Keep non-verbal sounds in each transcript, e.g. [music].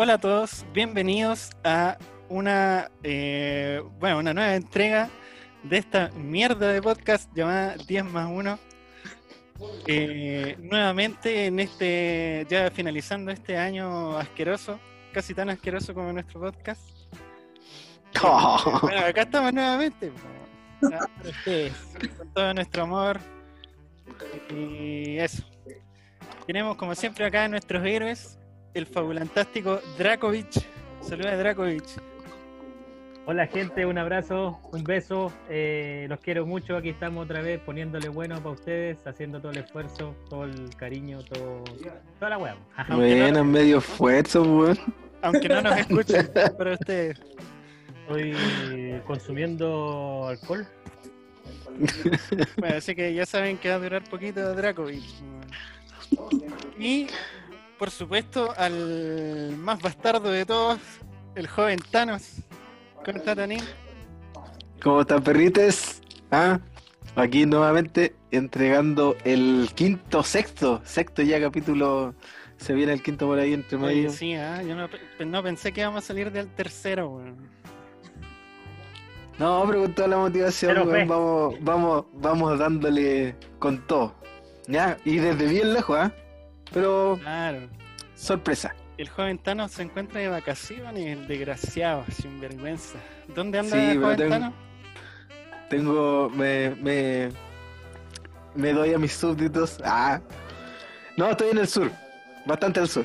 Hola a todos, bienvenidos a una, eh, bueno, una nueva entrega de esta mierda de podcast llamada 10 más 1. Eh, nuevamente en este, ya finalizando este año asqueroso, casi tan asqueroso como nuestro podcast. [laughs] Oh. Bueno, acá estamos nuevamente. ustedes, Con todo nuestro amor. Y eso. Tenemos como siempre acá nuestros héroes, el fabulantástico Drakovic. Saluda Drakovic. Hola gente, un abrazo, un beso, eh, los quiero mucho, aquí estamos otra vez poniéndole bueno para ustedes, haciendo todo el esfuerzo, todo el cariño, todo, toda la weá. Bueno, medio esfuerzo, weón. Aunque no nos escuchen, para ustedes. Estoy consumiendo alcohol. Bueno, así que ya saben que va a durar poquito Drakovic. Y, por supuesto, al más bastardo de todos, el joven Thanos. ¿Cómo está Tanín? ¿Cómo están, perrites? ¿Ah? Aquí nuevamente entregando el quinto, sexto, sexto ya capítulo. Se viene el quinto por ahí entre Oye, medio. sí, ah, yo no, pe- no pensé que íbamos a salir del tercero, weón. No, pero con toda la motivación, Pero weón, fe. vamos, vamos, vamos dándole con todo. ¿Ya? Y desde bien lejos, ¿ah? Pero Claro. sorpresa. El joven Thanos se encuentra de vacaciones, el desgraciado, sin vergüenza. ¿Dónde anda Sí, el joven tengo- Thanos? Tengo, me, me, me doy a mis súbditos. Ah, no, estoy en el sur, bastante al sur.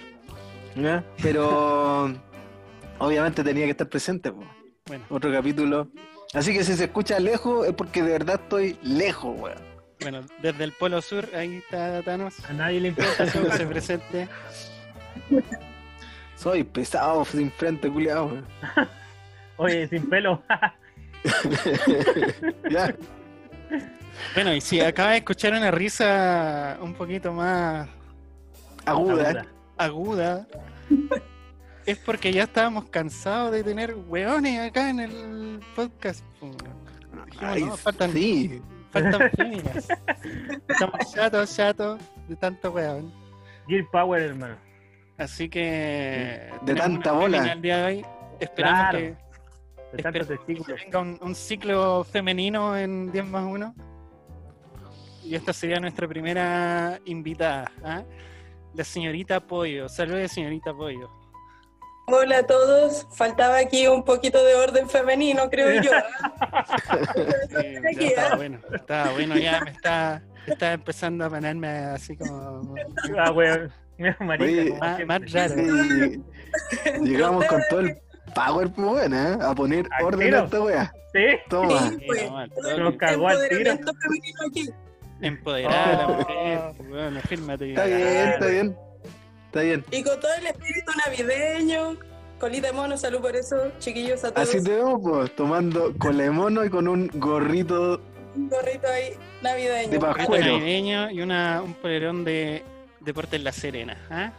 ¿ya? Pero [laughs] obviamente tenía que estar presente. po. Bueno, Otro capítulo. Así que si se escucha lejos es porque de verdad estoy lejos, weón. Bueno, desde el polo sur, ahí está Thanos. A nadie le importa [laughs] eso. Se presente. Soy pesado sin frente, culiado. [laughs] Oye, sin pelo. [laughs] ya. Bueno, y si acaba de escuchar una risa un poquito más Aguda. aguda, es porque ya estábamos cansados de tener weones acá en el podcast. po. Dijimos, Ay, no, faltan, sí. Faltan féminas. [laughs] Estamos chatos, chatos de tanto weón. Gear Power, hermano. Así que. De tanta bola. fémina el día de hoy. Esperamos Claro. que, De tantos que venga un, un ciclo femenino en 10 más 1. Y esta sería nuestra primera invitada. ¿ah? La señorita Pollo. Saludos, señorita Pollo. Hola a todos, faltaba aquí un poquito de orden femenino, creo yo. [laughs] Sí, Aquí, estaba ¿eh? bueno, estaba bueno, ya me está, está empezando a ponerme así como Ah, weón. Marica, Oye, como más, más raro. Sí. Llegamos con todo el power, weón, ¿eh? A poner Al orden tiro. a esta wea. Sí, Toma. Sí, pues, no, Nos cagó al tiro. aquí. Empoderada a la Oh. mujer, bueno, fírmate. Está bien, está bien. Está bien. Y con todo el espíritu navideño, colita de mono, salud por eso, chiquillos a todos. Así te vemos, pues, tomando con la mono y con un gorrito. Un gorrito ahí navideño. De Un pajuelo. navideño y una, un polerón de Deportes La Serena. ¿ah?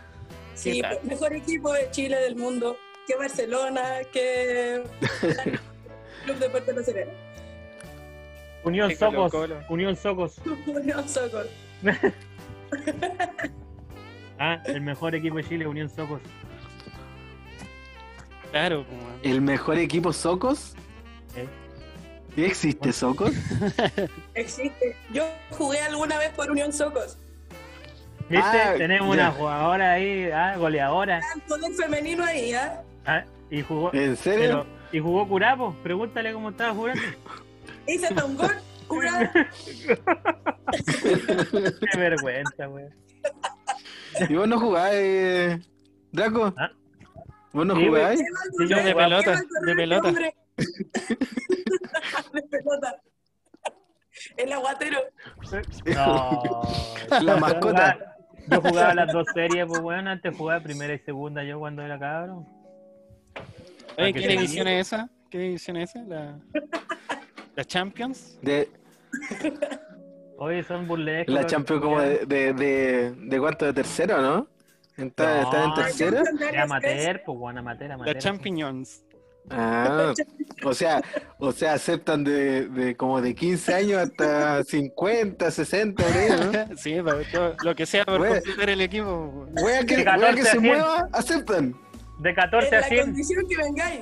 Sí, mejor equipo de Chile del mundo que Barcelona, que [laughs] Club Deporte La Serena. Unión Socos. Colo. Unión Socos. [laughs] Unión Soccer. [laughs] Ah, el mejor equipo de Chile, Unión Socos. Claro, pues, El mejor equipo Socos. ¿Eh? ¿Y existe Socos? [laughs] Existe. Yo jugué alguna vez por Unión Socos. ¿Viste? Ah, Tenemos ya. una jugadora ahí, ah, goleadora. Poder femenino ahí, ¿ah? Ah, y jugó. ¿En serio? Pero, y jugó Curapo. Pregúntale cómo estaba jugando. Hice un gol, curado. [laughs] Qué vergüenza, weón. ¿Y vos no jugáis, Draco? ¿Ah? ¿Vos no Sí, jugáis? Sí, yo de pelota, de pelota. [laughs] de pelota. El aguatero. No. La mascota. Yo jugaba las dos series, pues bueno, antes jugaba primera y segunda yo cuando era cabrón. Oye, ¿qué división es esa? ¿Qué división es esa? ¿La, la Champions? De Oye, son burlescos. la Champions como de, de, de, de cuánto, de tercero, ¿no? ¿Está, No. ¿Están en tercera? De amateur, pues bueno, amateur, amateur. La Champions. Ah, o sea, o sea, aceptan de, de como de 15 años hasta 50, 60, por ahí, ¿no? [laughs] sí, todo- lo que sea por Güey. completar el equipo. Wea que, wea 14 que se 100. mueva, aceptan. De 14 en a la 100. condición que vengáis.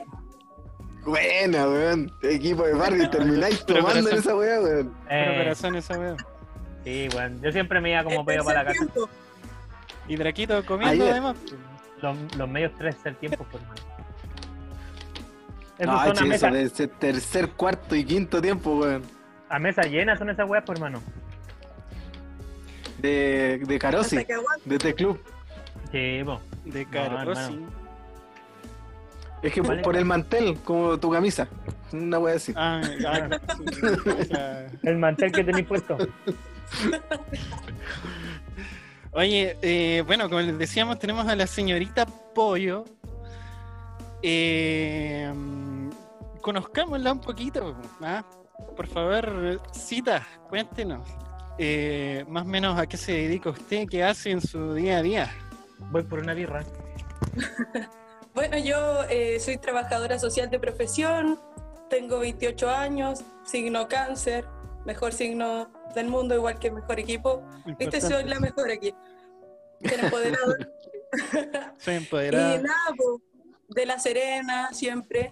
Buena, weón. Equipo de barrio, termináis Pero tomando en esa weá, weón. Pero Eh, corazón esa weá. sí, weón. Yo siempre me iba como pedo para la casa. Y Draquito comiendo además. Los, los medios tres del tiempo, por hermano. Esos No, son a che, eso mesa, de ese tercer, cuarto y quinto tiempo, weón. a mesa llena son esas weas, por hermano. De, de Carosi, de este club. Sí, po. De No, Caro hermano. sí. Es que Vale. por el mantel, como tu camisa. Una wea así. Ah, ah, [laughs] sí. Ya. El mantel que tenéis puesto. [laughs] Oye, eh, bueno, como les decíamos, tenemos a la señorita Pollo. Eh, conozcámosla un poquito. ¿ah? Por favor, cita, cuéntenos. eh, más o menos a qué se dedica usted, qué hace en su día a día. Voy por una birra. [laughs] Bueno, yo eh, soy trabajadora social de profesión, tengo 28 años, signo cáncer, mejor signo del mundo, igual que mejor equipo. Viste, soy la mejor aquí. Bien empoderada. [laughs] Soy y empoderada. nada, po, de La Serena siempre.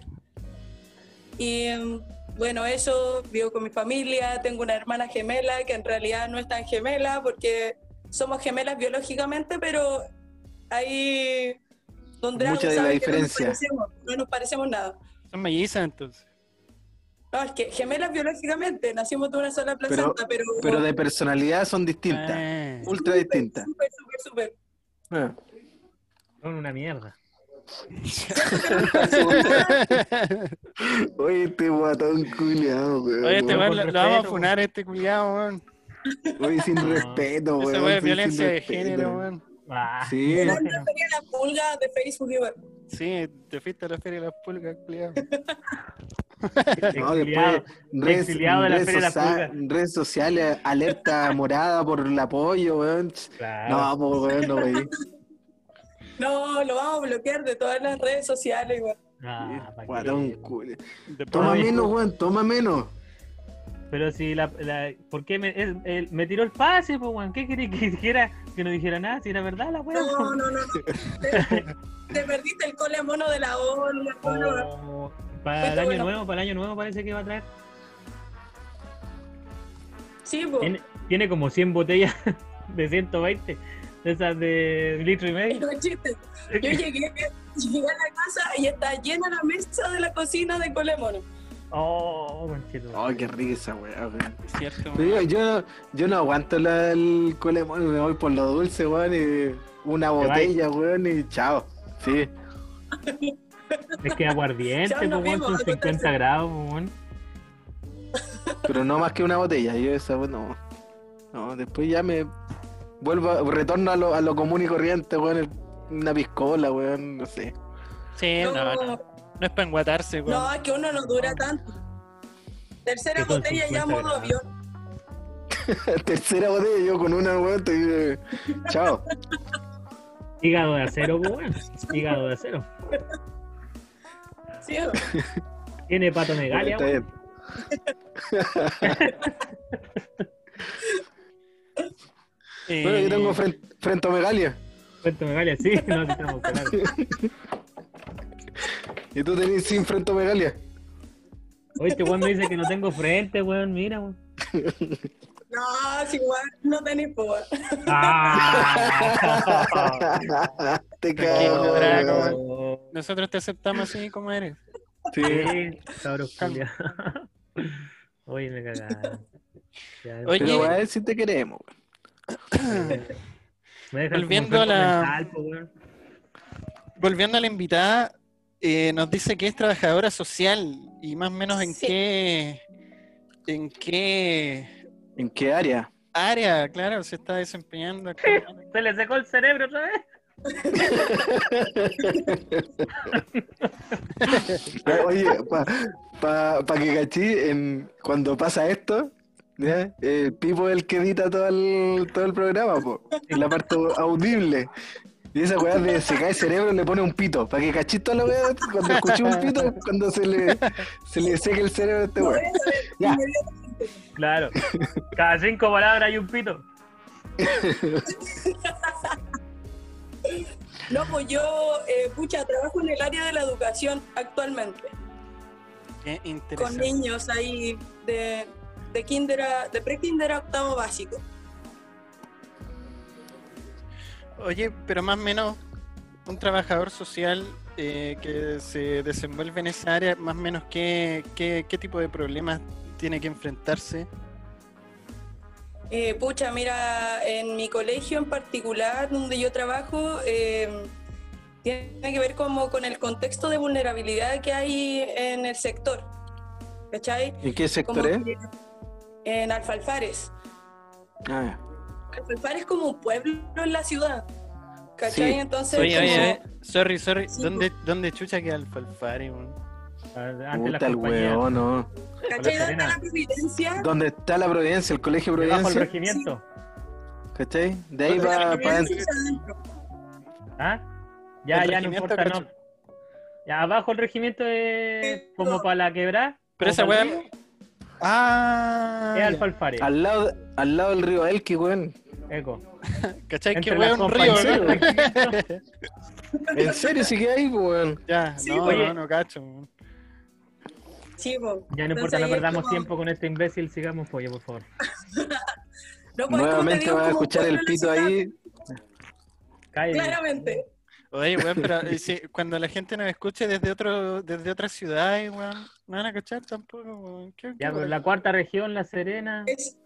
Y mm, bueno, eso, vivo con mi familia, tengo una hermana gemela que en realidad no es tan gemela porque somos gemelas biológicamente, pero donde Mucha de la diferencia. No nos, parecemos, no nos parecemos nada. Son mellizas entonces. No, es que gemelas biológicamente, nacimos de una sola placenta, pero... pero de personalidad son distintas. Ah. Ultra distintas. Súper, súper, súper. Ah. Son una mierda. [laughs] Oye, este guatón culiado, weón. Oye, este weón lo, lo vamos a funar este culiado, weón. Oye, sin No. respeto, weón. Weá es violencia de género, weón. Ah, Sí. Pero antes tenía la pulga de Facebook igual. Sí, te fuiste a la feria de las pulgas, culiado. [laughs] No, después redes, de la redes Feria de la Pulga. redes sociales, alerta [laughs] morada por el apoyo, weón. Claro. No, pues weón, no, weón. No, lo vamos a bloquear de todas las redes sociales igual. Ah. Guatón Toma menos, weón, toma menos. Pero si la, la ¿por qué me, él me tiró el pase, pues, weón? ¿Qué quería que [laughs] dijera? Que no dijera nada, si era verdad la weá. No, no, no. Te, [laughs] te perdiste el cole mono de la. Oh, para el año nuevo, para el año nuevo parece que va a traer. Sí, po. Tiene, tiene como 100 botellas [laughs] de 120, de esas de litro y medio. no chiste. Yo llegué, llegué a la casa y está llena la mesa de la cocina de cole mono. Oh, conchito. Ay, qué risa, weón. weón. Es cierto, weón. yo, no aguanto la, el colemón, me voy por lo dulce, weón, y una Te botella, weón, y chao. Sí. Es que aguardiente, pues, weón, son acuérdate. 50 grados, pues, weón. Pero no más que una botella, yo esa, weón, no. No, después ya me vuelvo, retorno a lo, a lo común y corriente, weón, una piscola, weón, no sé. Sí, no, no, no. No es para enguatarse, weón. No, es que uno no dura tanto. Tercera botella ya 50 modo grados. avión. [laughs] Tercera botella, yo con una, weón, estoy, eh, chao. Hígado de acero, pues, weón. Hígado de acero. ¿Sí no? Tiene weón. bien. Eh, [laughs] Bueno, yo tengo frente, frente a Megalia. Patomegalia, sí, no, sí estamos claros. [laughs] Y tú tenés sin frente a Megalia. Oye, este weón me dice que no tengo frente, weón, mira, weón. [laughs] No, si igual no tenéis po. Ah. [laughs] Te cago. Oh, Nosotros te aceptamos así como eres. Sí. Sí, cabrón, culia. [laughs] Oye, me cagaron. Ya, Oye, Pero weón, si te queremos, weón. volviendo a la- mental, po, weón. Volviendo a la invitada, eh, nos dice que es trabajadora social y más o menos en Sí. qué en qué ¿En qué área? área, claro, se está desempeñando. Se le secó el cerebro otra vez. [laughs] Oye, para pa, pa que cachí, en, cuando pasa esto, ¿ya? el Pipo es el que edita todo el, todo el programa, po, en la parte audible. Y esa weá de se cae el cerebro le pone un pito. Para que cachí toda la weá, cuando escuché un pito, cuando se le, se le seque el cerebro a este weá. a Ya. Claro. Cada cinco palabras hay un pito. [laughs] No, pues yo, eh, pucha, trabajo en el área de la educación actualmente, Qué con interesante. niños ahí de, de kinder a, de pre-kinder a octavo básico. Oye, pero más o menos un trabajador social eh, que se desenvuelve en esa área, más o menos qué, qué, qué tipo de problemas tiene que enfrentarse. Eh, pucha, mira, en mi colegio en particular, donde yo trabajo, eh, tiene que ver como con el contexto de vulnerabilidad que hay en el sector. ¿Cachai? ¿Y qué sector Como es? que En Alfalfares. Ah, Alfalfares es como un pueblo en la ciudad. ¿Cachai? Sí. Entonces, Oye, como- oye, oye, sorry, sorry, Sí, ¿dónde, ¿dónde chucha queda Alfalfare? weón? Antes la puta el weón, no. ¿cachai? ¿Dónde Serena. la Providencia? ¿Dónde está la Providencia? El colegio Debajo del Providencia. regimiento. ¿Cachai? De ahí ¿Dónde la va para Providencia adentro. ¿Ah? Ya, El ya no importa, no. Ya abajo el regimiento es como para la quebrada. Pero esa río, Ah, Es. Alfalfare. Al lado, al lado del río Elqui, weón. Eco. [laughs] ¿cachai? Que Entre weón las un río, ¿no? [laughs] ¿En serio sí que hay, weón? Ya, Sí, no, oye. no, no cacho. weón. Sí, po. Ya no importa, no ahí perdamos como- tiempo con este imbécil, sigamos pollo, por favor. [laughs] No, pues, Nuevamente vas a escuchar el pito ahí. Cállate. Claramente. Oye, weón, pero eh, si- cuando la gente nos escuche desde otro, desde otras ciudades, weón, no van a cachar tampoco, weón. ¿Qué- qué Ya, pero weón? la cuarta región, La Serena. Es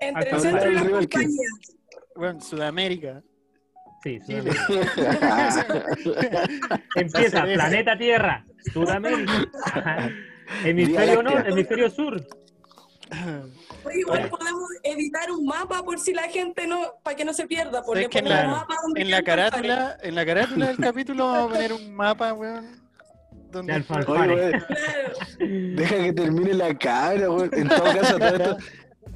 entre el centro y las compañías. Weón, Sudamérica. Sí. Sudamérica. [laughs] Empieza, planeta Tierra, Sudamérica. [laughs] Hemisferio norte, hemisferio sur. Oye, igual podemos editar un mapa por si la gente no, para que no se pierda, pues ¿Sabes le que en la- un mapa donde En la queda Alfalfares. carátula, en la carátula del [laughs] capítulo vamos a poner un mapa, weón. Donde. Oye, weón, Claro. deja que termine la cabra, weón. En todo caso, todo esto,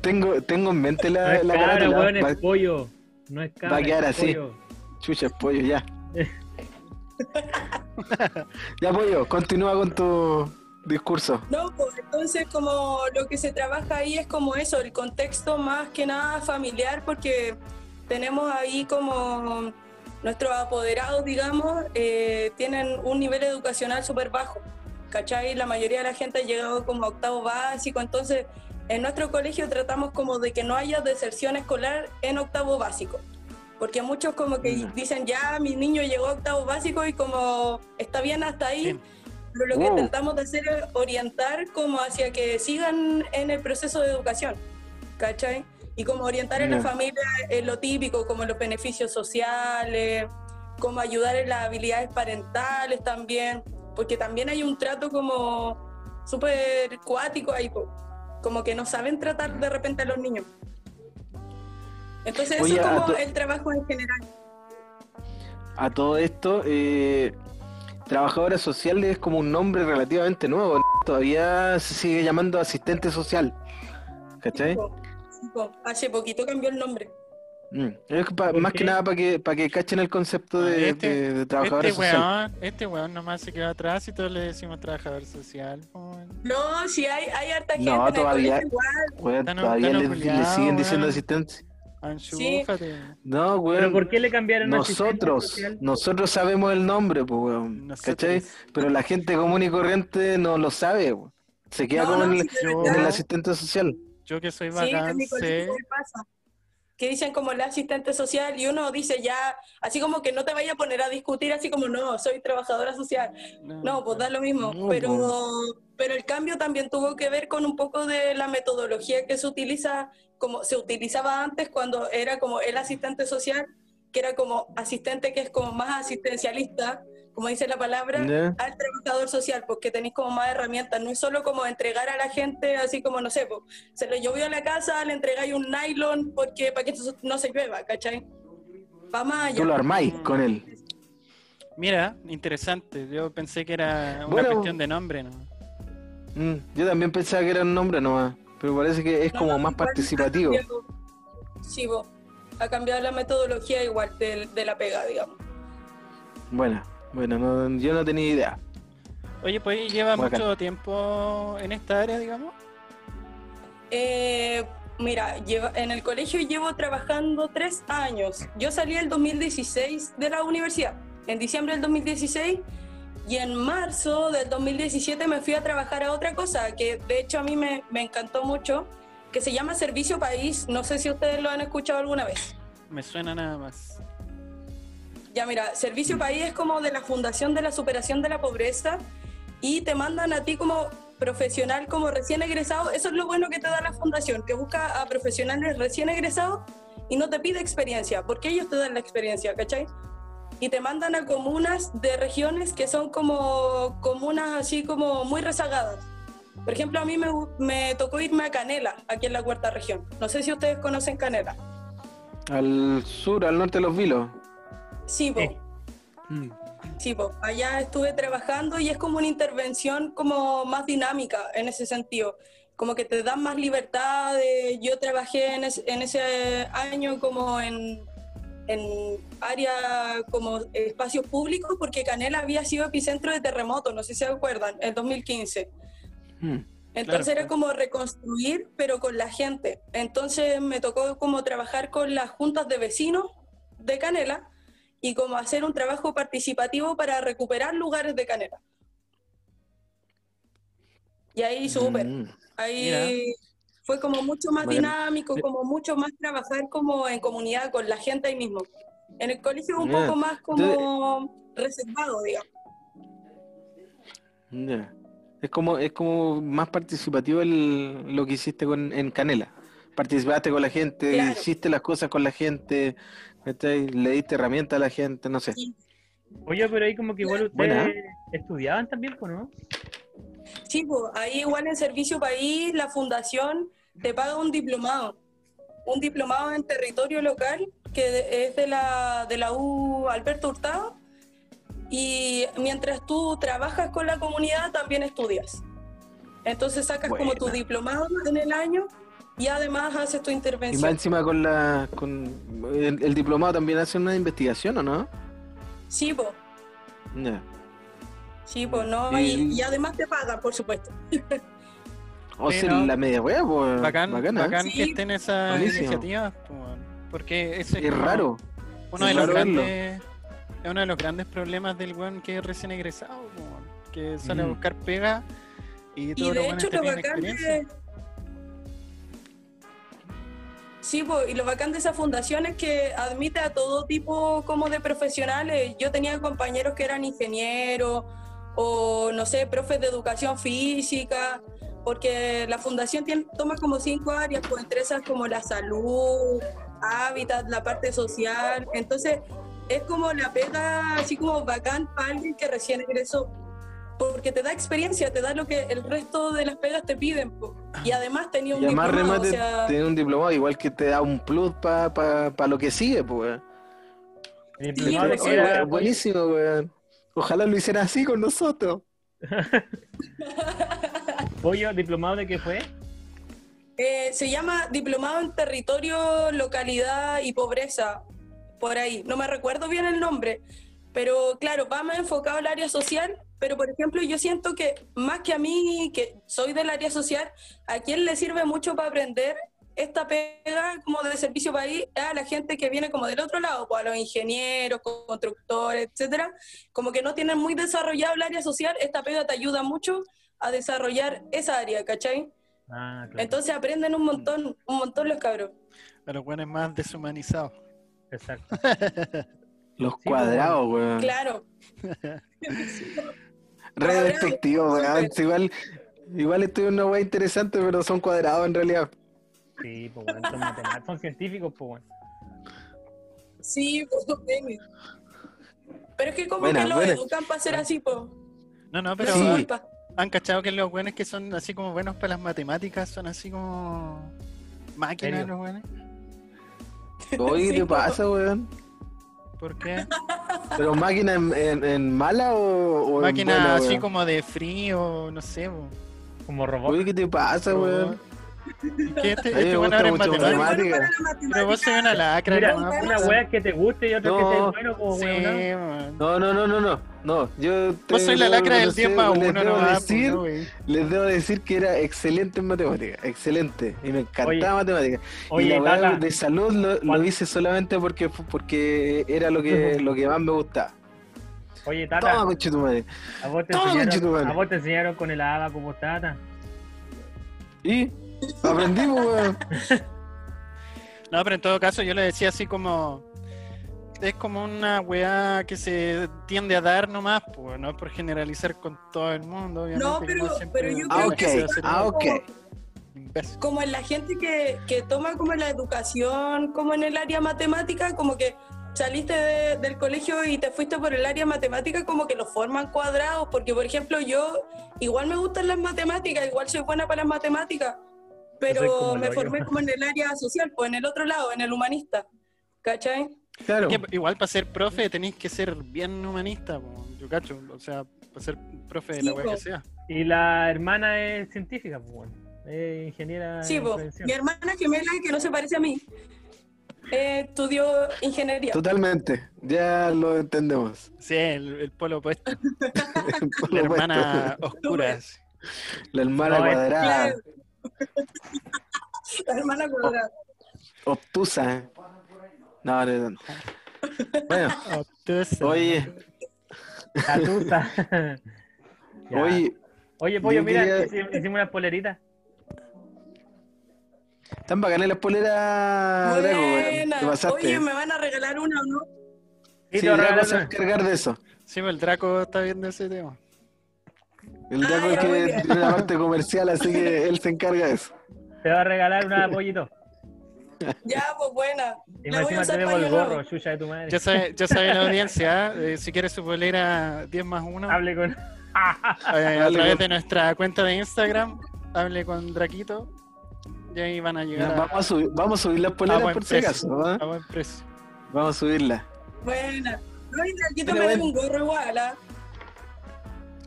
tengo, tengo en mente No la, es la cabra, carátula. weón, Va- es pollo. No es cabra, va a quedar es así. pollo. Chucha, pollo, ya. [laughs] ya, pollo, continúa con tu discurso. No, pues entonces como lo que se trabaja ahí es como eso, el contexto más que nada familiar, porque tenemos ahí como nuestros apoderados, digamos, eh, tienen un nivel educacional súper bajo, ¿cachai? La mayoría de la gente ha llegado como a octavo básico, entonces en nuestro colegio tratamos como de que no haya deserción escolar en octavo básico. Porque muchos como que dicen, ya, mi niño llegó a octavo básico y como está bien hasta ahí, Bien. pero lo que intentamos de hacer es orientar como hacia que sigan en el proceso de educación, ¿cachai? Y como orientar en la Ya. familia en lo típico, como los beneficios sociales, como ayudar en las habilidades parentales también, porque también hay un trato como súper cuático ahí, como que no saben tratar de repente a los niños. Entonces Oye, eso es como el trabajo en general. A todo esto, eh, trabajadora social es como un nombre relativamente nuevo. ¿no? Todavía se sigue llamando asistente social. ¿Cachai? Hace poquito cambió el nombre. Mm. Es pa- ¿Por más qué? que nada para que, para que cachen el concepto de, Este- de- de trabajadora Este social. weón, este weón nomás se quedó atrás y todos le decimos trabajador social. weón. No, si hay, hay harta gente No, en el todavía- igual. Weón, todavía le, le siguen diciendo asistente. Anchúfate. No, weón. ¿Pero por qué le cambiaron Nosotros, nosotros sabemos el nombre, pues, weón. Nosotros. ¿Cachai? Pero la gente común y corriente no lo sabe, weón. Se queda No, como no, en, el, sí, en el asistente social. Yo que soy Sí, bacán, en colegio sé. Que dicen como el asistente social y uno dice ya, así como que no te vaya a poner a discutir así como no, soy trabajadora social. No, pues da lo mismo. No, pero, pero el cambio también tuvo que ver con un poco de la metodología que se utiliza, como se utilizaba antes cuando era como el asistente social, que era como asistente que es como más asistencialista, como dice la palabra, al trabajador social, porque tenéis como más herramientas. No es solo como entregar a la gente así como, no sé, pues, se lo llovió a la casa, le entregáis un nylon porque para que esto no se llueva, ¿cachai? Va más allá. Tú lo armáis con él. Mira, interesante. Yo pensé que era una Bueno. cuestión de nombre, ¿no? Mm, yo también pensaba que era un nombre nomás. Pero parece que es No, como no, más participativo. Sí, vos. Ha cambiado la metodología igual de, de la pega, digamos. Bueno, bueno, no- yo no tenía idea. Oye, pues lleva Bacán. mucho tiempo en esta área, digamos. Eh, mira, lleva- en el colegio llevo trabajando tres años. Yo salí el 2016 de la universidad. en diciembre del 2016 y en marzo del 2017 me fui a trabajar a otra cosa que de hecho a mí me, me encantó mucho, que se llama Servicio País. No sé si ustedes lo han escuchado alguna vez. Me suena nada más. Ya mira, Servicio País es como de la Fundación de la Superación de la Pobreza y te mandan a ti como profesional, como recién egresado. Eso es lo bueno que te da la fundación, que busca a profesionales recién egresados y no te pide experiencia, porque ellos te dan la experiencia, ¿cachai? Y te mandan a comunas de regiones que son como comunas así como muy rezagadas. Por ejemplo, a mí me, me tocó irme a Canela, aquí en la cuarta región. No sé si ustedes conocen Canela. Al sur, al norte de los vilos. Sí, po. Sí. Mm. Sí, po. allá estuve trabajando y es como una intervención como más dinámica en ese sentido. Como que te dan más libertad. de- Yo trabajé en, es- en ese año como en, en área como espacios públicos porque Canela había sido epicentro de terremotos, no sé si se acuerdan, en 2015. Mm. Entonces Claro. era como reconstruir, pero con la gente. Entonces me tocó como trabajar con las juntas de vecinos de Canela y como hacer un trabajo participativo para recuperar lugares de Canela. Y ahí súper, Mm. ahí fue como mucho más Bueno. dinámico, como mucho más trabajar como en comunidad con la gente ahí mismo. En el colegio un poco más como reservado, digamos. Ya. Es como, es como más participativo el, lo que hiciste con, en Canela. Participaste con la gente, Claro. hiciste las cosas con la gente, le diste herramientas a la gente, no sé. Oye, pero ahí como que igual Buena. ustedes estudiaban también, ¿no? Sí, pues, ahí igual en Servicio País, la fundación te paga un diplomado, un diplomado en territorio local, que es de la, de la U Alberto Hurtado, y mientras tú trabajas con la comunidad, también estudias. Entonces sacas como tu diplomado en el año y además haces tu Y más intervención. encima con la con el, el diplomado también hace una investigación, ¿o no? Sí, pues, Ya. sí, pues, ¿no? Y- Y, y además te pagan, por supuesto. O Sí, sea, la media wea, pues. Bacán, bacana, ¿eh? bacán Sí. que estén esas Buenísimo. iniciativas, pues, porque ese Es raro. Uno es de los raro grandes, es uno de los grandes problemas del weón que es recién egresado, pues, weón, que sale a Mm. buscar pega y de hecho lo bacán Sí, po, y lo bacán de esa fundación es que admite a todo tipo como de profesionales. Yo tenía compañeros que eran ingenieros o, no sé, profes de educación física, porque la fundación toma como cinco áreas, pues entre como la salud, hábitat, la parte social. Entonces, es como la pega así como bacán para alguien que recién egresó porque te da experiencia, te da lo que el resto de las pegas te piden. po. Y además tenía un Y además diplomado, remate o sea, tiene un diplomado, igual que te da un plus para pa, pa lo que sigue, pues. Sí, buenísimo, weón. Ojalá lo hicieran así con nosotros. [laughs] Pollo, diplomado de qué fue? eh, se llama Diplomado en Territorio, Localidad y Pobreza, por ahí. No me recuerdo bien el nombre, pero claro, va más enfocado al área social. Pero, por ejemplo, yo siento que más que a mí, que soy del área social, a quien le sirve mucho para aprender esta pega como de servicio país es a la gente que viene como del otro lado, pues a los ingenieros, constructores, etcétera, como que no tienen muy desarrollado el área social, esta pega te ayuda mucho a desarrollar esa área, ¿cachai? Ah, claro. Entonces aprenden un montón, un montón los cabros. A los buenos más deshumanizados. Exacto. [laughs] Los Sí, cuadrados, weón. Claro. [laughs] [laughs] Re despectivo, weón. Igual, igual estoy en una weá interesante, pero son cuadrados en realidad. Sí, pues bueno, son matemáticos, son científicos, pues bueno. Sí, pues. Pero es que como Buena, que lo buena. educan para ser así, pues. No, no, pero Sí. han cachado que los buenos que son así como buenos para las matemáticas son así como máquinas los [laughs] buenos. Oye, ¿qué Sí, pasa, weón? ¿Por qué? ¿Pero máquina en, en- en mala o, o en Máquinas buena, así weón? como de frío, no sé. Como robot. Oye, ¿qué te pasa, weón? [laughs] ¿Qué este, A mí me este gusta bueno ahora matemáticas? matemática. La Pero vos sois una lacra, Mira, nomás, una wea que te guste y otra No, que sea bueno, como Sí. No, no, no, no, no. No, yo te Vos sois la lacra del reconocer, 10 más les 1 debo nomás, po, decir, ¿no, güey? Les debo decir que era excelente en matemáticas, excelente. Y me encantaba Oye, matemáticas. y Oye, la weá Tata, de salud lo, lo ¿cuál- hice solamente porque, porque era lo que, lo que más me gustaba. Oye, Toma, Tata, conche tu madre. ¿a vos, te Toma, enseñaron, conchetumare. a vos te enseñaron con el abaco, Tata. Y aprendimos, weón. [laughs] No, pero en todo caso yo le decía así como. Es como una weá que se tiende a dar nomás, pues, no es por generalizar con todo el mundo, obviamente. No, pero- siempre pero yo Ah, creo que Ah, ok. como en la gente que, que toma como la educación, como en el área matemática, como que saliste de- del colegio y te fuiste por el área matemática, como que lo forman cuadrados, porque por ejemplo yo igual me gustan las matemáticas, igual soy buena para las matemáticas, pero me el formé como en el área social, pues en el otro lado, en el humanista, ¿cachai? Claro. Que igual para ser profe tenéis que ser bien humanista, po, yo cacho. O sea, para ser profe de la Sí, weá que po. sea. Y la hermana es científica, pues, bueno. Es ingeniera. Sí, pues, mi hermana gemela, que no se parece a mí, eh, estudió ingeniería. Totalmente. Ya lo entendemos. Sí, el, el polo opuesto. [laughs] Por La lo hermana oscura. [laughs] La hermana No, cuadrada. La hermana cuadrada. Obtusa. ¿eh? No, no, no. Bueno, Obtusa. oye, La tuta. [laughs] Ya. oye, Oye, pollo, mira, quería- hicimos unas poleritas. están bacanas las poleras, Draco. Te pasaste. Oye, ¿me van a regalar una o no? Sí, Sí, te voy a Draco se va a una. encargar de eso. Sí, el Draco está viendo ese tema. El Draco Ah, es que tiene la parte comercial, así que [laughs] él se encarga de eso. Te va a regalar una pollito. [laughs] Ya, pues buena. Y La más voy a encima usar tenemos el gorro, chucha de tu madre. Ya sabe, ya sabe la [laughs] audiencia, ¿eh? Eh, si quiere su polera 10 más 1, Hable con. a Hable través de nuestra cuenta de Instagram, hable con Draquito y ahí van a Ya, llegar a, vamos, a subir, vamos a subir las a poleras por si precio, acaso. a buen precio. Vamos a subirlas. Buena. No, y Draquito me da un gorro igual, ¿ah?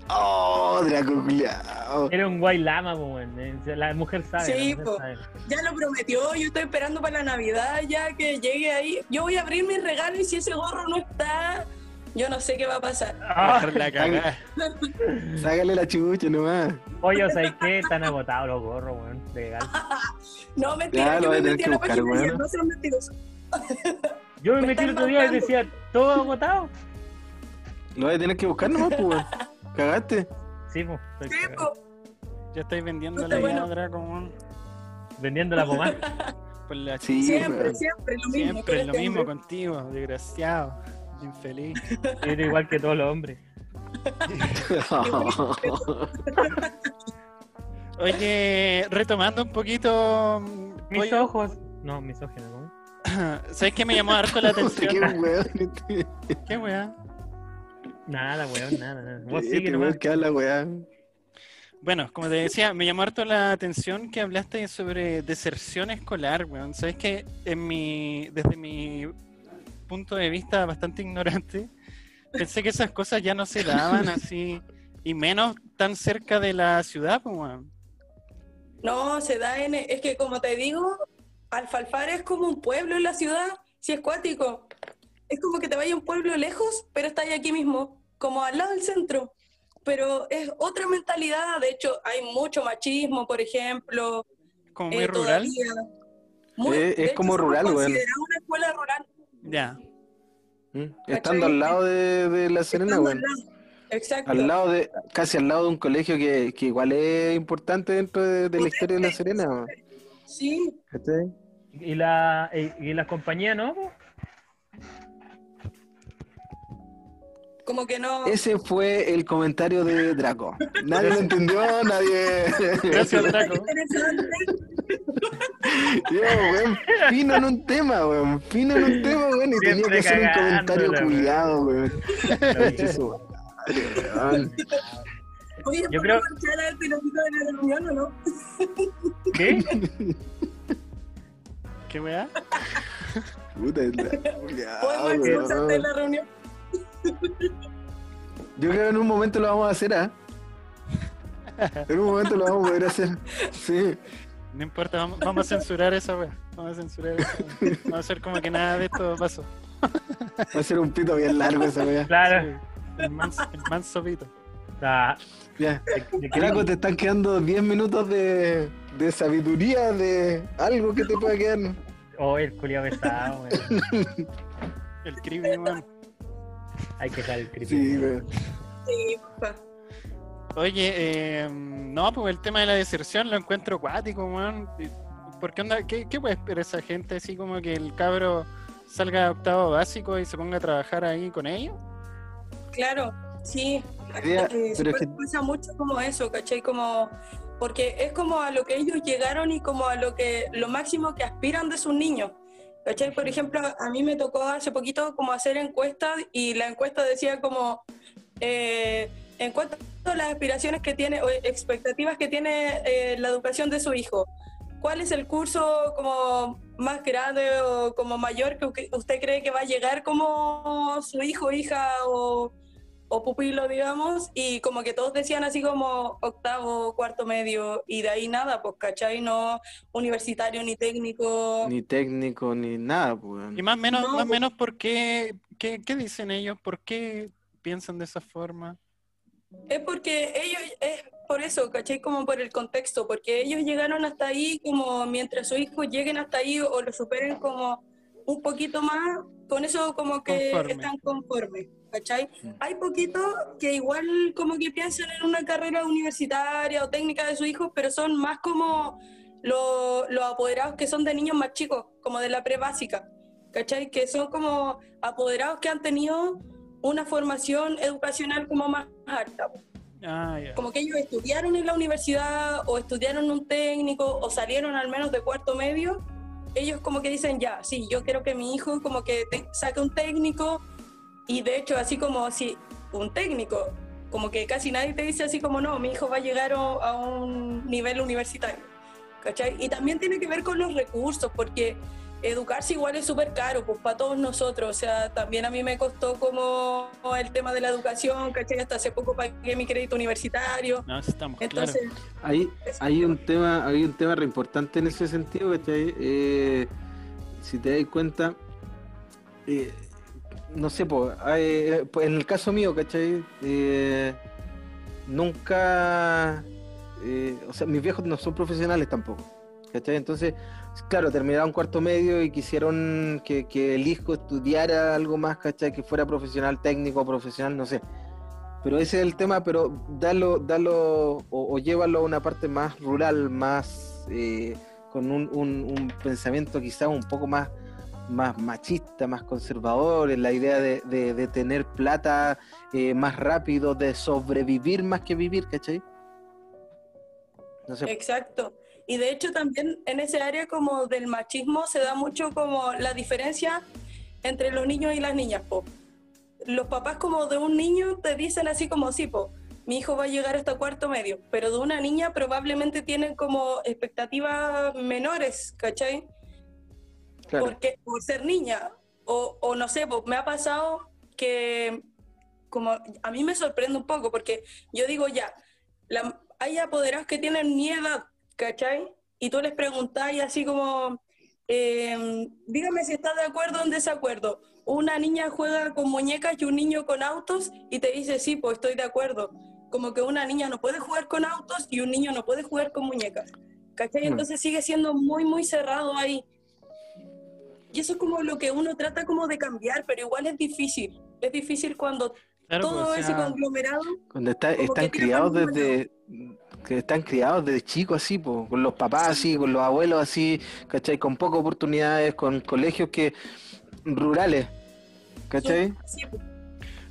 Oh, Draco culiao. Era un guay lama, weón. Eh, La mujer sabe. Sí, mujer po. sabe. Ya lo prometió, yo estoy esperando para la Navidad ya que llegue ahí. Yo voy a abrir mi regalo y si ese gorro no está, yo no sé qué va a pasar. Dejar la cagada. [laughs] Sácale la chucha nomás. Oye, ¿sabes qué? Están agotados los gorros, weón. Legal. [laughs] No, mentira, yo voy a me tener metí que a la buscar, página y weón. no sean mentirosos. Yo me Me metí el otro día y decía, todo agotado. Lo voy a tener que buscar nomás, pues. [laughs] Cagaste. Sí, pues. estoy Sí, po. Ya estáis vendiendo la bueno. weón, Vendiendo la pomada. [laughs] por la Sí, siempre, siempre lo mismo. Siempre es lo este mismo hombre. contigo, desgraciado, infeliz. [laughs] Era igual que todos los hombres. [laughs] Oye, retomando un poquito, mm, Mis pollo, ojos. No, misógino, ¿no? ¿sabes qué me llamó harto la Qué atención? weón. ¿Qué weá? Nada, weón, nada, nada. Vos Este sigue weón nomás. que habla, weón. Bueno, como te decía, me llamó harto la atención que hablaste sobre deserción escolar, weón. Sabes que en mi, desde mi punto de vista bastante ignorante, pensé que esas cosas ya no se daban [laughs] así, y menos tan cerca de la ciudad, pues, weón. No, se da en. Es que, como te digo, Alfalfar es como un pueblo en la ciudad, si es cuático. Es como que te vaya a un pueblo lejos, pero está ahí aquí mismo, como al lado del centro. Pero es otra mentalidad. De hecho, hay mucho machismo, por ejemplo. Como muy eh, rural. Muy- Eh, es hecho, como rural, weón. considerados una escuela rural. Ya. ¿Mm? Estando al lado de, de La Serena, lado. Exacto. Al lado de, casi al lado de un colegio que, que igual es importante dentro de, de la historia de La Serena. Sí. Y la, y, y la compañía, ¿no? Como que no. Ese fue el comentario de Draco. Nadie lo entendió, nadie. Gracias, Draco. Interesante. [laughs] Yo, weón, fino en un tema, weón. Fino en un tema, weón. Y tenía que hacer un comentario cuidado, weón. Oye, Yo ¿puedo creo- marchar al pilotito de la reunión o no? ¿Qué? ¿Qué weá? Puta, es la- culiao, ¿Podemos weón. expulsarte de la reunión? Yo creo que en un momento lo vamos a hacer, ¿ah? [laughs] En un momento lo vamos a poder hacer. Sí. No importa, vamos, vamos a censurar esa weá. Vamos a censurar esa weá. Vamos a hacer como que nada de esto pasó. Va a ser un pito bien largo esa weá. Claro. Sí, El manso, el manso pito. Ah, Ya. te están quedando 10 minutos de, de sabiduría, de algo que te pueda quedar. Oh, el culiao pesado, weón. El crimen, weón. Hay que dejar el creepy. Sí. Oye, eh, no, pues el tema de la deserción lo encuentro acuático, weón. ¿Por qué onda? ¿Qué, qué puede esperar esa gente así como que el cabro salga de octavo básico y se ponga a trabajar ahí con ellos? Claro, sí. Idea, Eh, pero es que- pasa mucho como eso, ¿cachai? Como, porque es como a lo que ellos llegaron y como a lo que lo máximo que aspiran de sus niños. ¿Cachai? Por ejemplo, a mí me tocó hace poquito como hacer encuestas y la encuesta decía como eh, en cuanto a las aspiraciones que tiene o expectativas que tiene eh, la educación de su hijo. ¿Cuál es el curso como más grande o como mayor que usted cree que va a llegar como su hijo, hija o, o pupilo, digamos? Y como que todos decían así como octavo, cuarto medio y de ahí nada, pues, ¿cachai? No universitario ni técnico. Ni técnico, ni nada, pues. Y más o menos, No, más o pues- menos, ¿por qué, qué, qué dicen ellos? ¿Por qué piensan de esa forma? Es porque ellos, es por eso, ¿cachai? Como por el contexto, porque ellos llegaron hasta ahí como mientras sus hijos lleguen hasta ahí o lo superen como un poquito más, con eso como que Conforme. están conformes, ¿cachai? Mm. Hay poquitos que igual como que piensan en una carrera universitaria o técnica de sus hijos, pero son más como lo- los apoderados que son de niños más chicos, como de la pre-básica, ¿cachai? Que son como apoderados que han tenido una formación educacional como más alta. Ah, ya. Como que ellos estudiaron en la universidad o estudiaron un técnico o salieron al menos de cuarto medio, ellos como que dicen, ya, sí, yo quiero que mi hijo como que te- saque un técnico y de hecho así como si un técnico, como que casi nadie te dice así como, no, mi hijo va a llegar a un nivel universitario. ¿Cachai? Y también tiene que ver con los recursos, porque educarse igual es súper caro, pues para todos nosotros. O sea, también a mí me costó como el tema de la educación, ¿cachai? Hasta hace poco pagué mi crédito universitario. No, estamos Entonces, claros. Hay, hay un tema, hay un tema re importante en ese sentido, ¿cachai? Eh, si te das cuenta, eh, no sé, po, hay- pues, en el caso mío, ¿cachai? Eh, nunca, eh, o sea, mis viejos no son profesionales tampoco, ¿cachai? Entonces, claro, terminaron cuarto medio y quisieron que, el hijo estudiara algo más, ¿cachai? Que fuera profesional técnico, profesional, no sé. Pero ese es el tema, pero dalo, dalo o, o llévalo a una parte más rural, más eh, con un, un- un pensamiento quizás un poco más, más machista, más conservador, en la idea de, tener plata eh, más rápido, de sobrevivir más que vivir, ¿cachai? No Exacto. Y de hecho también en ese área como del machismo se da mucho como la diferencia entre los niños y las niñas, po. Los papás como de un niño te dicen así como, sí, po, mi hijo va a llegar hasta cuarto medio, pero de una niña probablemente tienen como expectativas menores, ¿cachai? Claro. porque por ser niña o, o no sé, pues, me ha pasado que como a mí me sorprende un poco porque yo digo ya, la- hay apoderados que tienen mi edad, ¿cachai? Y tú les preguntás y así como, eh, dígame si estás de acuerdo o en desacuerdo. Una niña juega con muñecas y un niño con autos y te dice, sí, pues estoy de acuerdo. Como que una niña no puede jugar con autos y un niño no puede jugar con muñecas. ¿Cachai? Mm. Entonces sigue siendo muy, muy cerrado ahí. Y eso es como lo que uno trata como de cambiar, pero igual es difícil. Es difícil cuando Claro, todo pues, o ese sea, conglomerado, Cuando está- están criados desde que están criados desde chicos así, po, con los papás así, con los abuelos así, ¿cachai? Con pocas oportunidades, con colegios que rurales, ¿cachai? sí,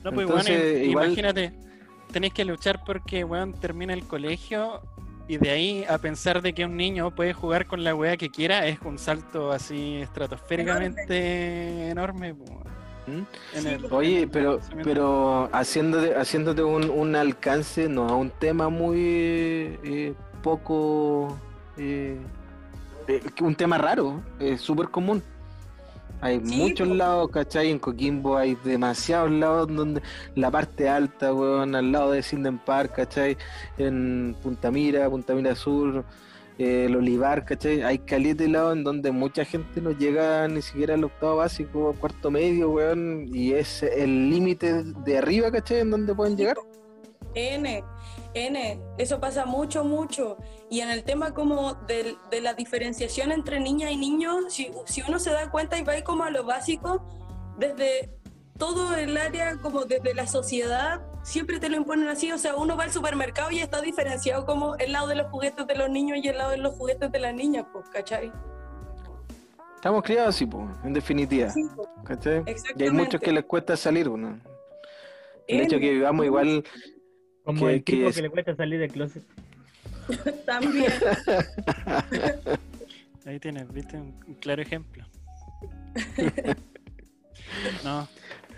No, pues Entonces, bueno, igual- imagínate, tenés que luchar porque weón termina el colegio y de ahí a pensar de que un niño puede jugar con la weá que quiera es un salto así estratosféricamente enorme. ¿Mm? En Sí, el- pues. Oye, en el pero, pero haciéndote, haciéndote un, un alcance, no, a un tema muy eh, poco, eh, eh, un tema raro, es súper común. Hay Sí, muchos lados, ¿cachai? En Coquimbo hay demasiados lados donde la parte alta, weón, al lado de Sinden Park, ¿cachai? En Punta Mira, Punta Mira Sur, eh, el Olivar, ¿cachai? Hay caleta de lados en donde mucha gente no llega ni siquiera al octavo básico, cuarto medio, weón, y es el límite de arriba, ¿cachai? En donde pueden llegar. N, N, eso pasa mucho, mucho. Y en el tema como del- de la diferenciación entre niña y niño, si, si uno se da cuenta y va ahí como a lo básico, desde todo el área como desde la sociedad siempre te lo imponen así, o sea, uno va al supermercado y está diferenciado como el lado de los juguetes de los niños y el lado de los juguetes de las niñas, pues, ¿cachai? Estamos criados así, pues, en definitiva. Sí, po, ¿cachai? Y hay muchos que les cuesta salir, ¿no? El hecho de que vivamos igual Como Que- el que tipo es- que le cuesta salir del closet. [laughs] También. [laughs] Ahí tienes, viste, un, un claro ejemplo. [laughs] no.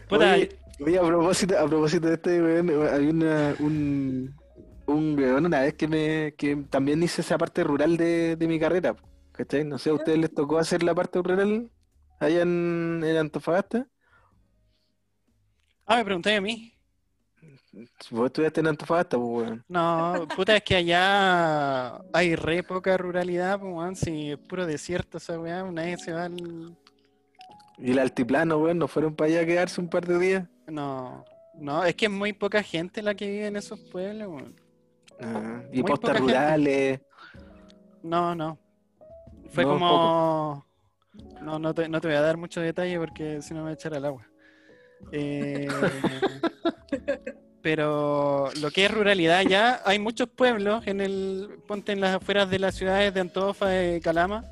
Puta, Oye, oye, a propósito, a propósito de este, weón, hay una, un, un weón una vez que me, que también hice esa parte rural de, de mi carrera, ¿cachai? No sé, ¿a ustedes les tocó hacer la parte rural allá en, en Antofagasta? ah, me pregunté a mí. Vos estudiaste en Antofagasta, pues, weón. No, puta, es que allá hay re poca ruralidad, pues, weón, si es puro desierto esa weá, nadie se va al... Y el altiplano, weón, ¿no fueron para allá a quedarse un par de días? No, no, es que es muy poca gente la que vive en esos pueblos, weón. Ah, y Muy postas poca gente. rurales. No, no. Fue No, como... No, no te, no te voy a dar mucho detalle porque si no me voy a echar al agua. Eh, [laughs] Pero lo que es ruralidad ya, hay muchos pueblos en el, ponte en las afueras de las ciudades de Antofa, de Calama,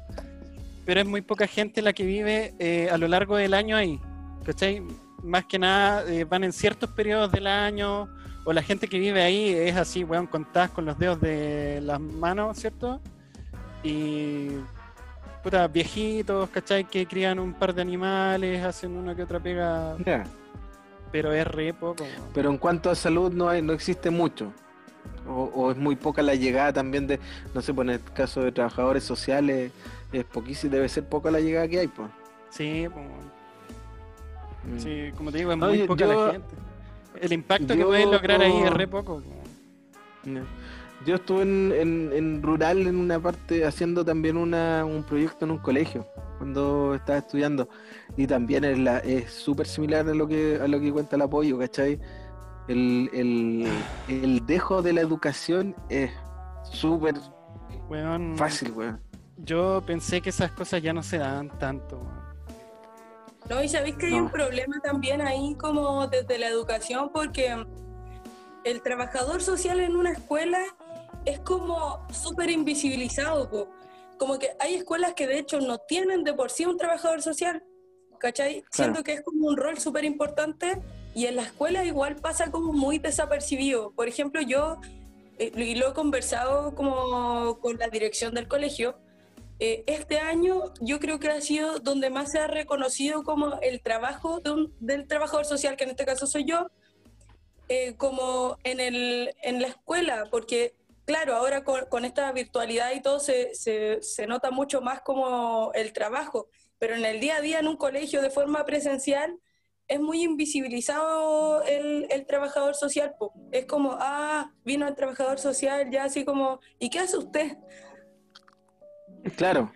pero es muy poca gente la que vive eh, a lo largo del año ahí, ¿cachai? Más que nada eh, van en ciertos periodos del año, o la gente que vive ahí es así, weón, contadas con los dedos de las manos, ¿cierto? Y puta, viejitos, ¿cachai? Que crían un par de animales, hacen una que otra pega, Ya. Pero es re poco. Pero en cuanto a salud no hay, no existe mucho. O, o es muy poca la llegada también de, no sé, pues en el caso de trabajadores sociales, es poquísimo, debe ser poca la llegada que hay, pues. Sí, pues. Mm. Sí, como te digo, es No, muy yo- poca yo- la gente. El impacto que puedes lograr ahí es re poco. weón. Yo estuve en, en- en rural en una parte haciendo también una, un proyecto en un colegio cuando estaba estudiando y también es la- es súper similar a lo que a lo que cuenta el apoyo, ¿cachai? El, el, el dejo de la educación es súper Weón, fácil, weón. Yo pensé que esas cosas ya no se daban tanto. weón. No, y sabéis que hay un problema también ahí como desde la educación, porque el trabajador social en una escuela es como súper invisibilizado. po. Como que hay escuelas que de hecho no tienen de por sí un trabajador social, ¿cachai? Siento que es como un rol súper importante y en la escuela igual pasa como muy desapercibido. Por ejemplo, yo, eh, y lo he conversado como con la dirección del colegio, eh, este año yo creo que ha sido donde más se ha reconocido como el trabajo de un- del trabajador social, que en este caso soy yo, eh, como en, el, en la escuela, porque claro, ahora con, con esta virtualidad y todo se, se, se nota mucho más como el trabajo, pero en el día a día en un colegio de forma presencial es muy invisibilizado el, el trabajador social. po. Es como, ah, vino el trabajador social, ya así como, ¿y qué hace usted? Claro.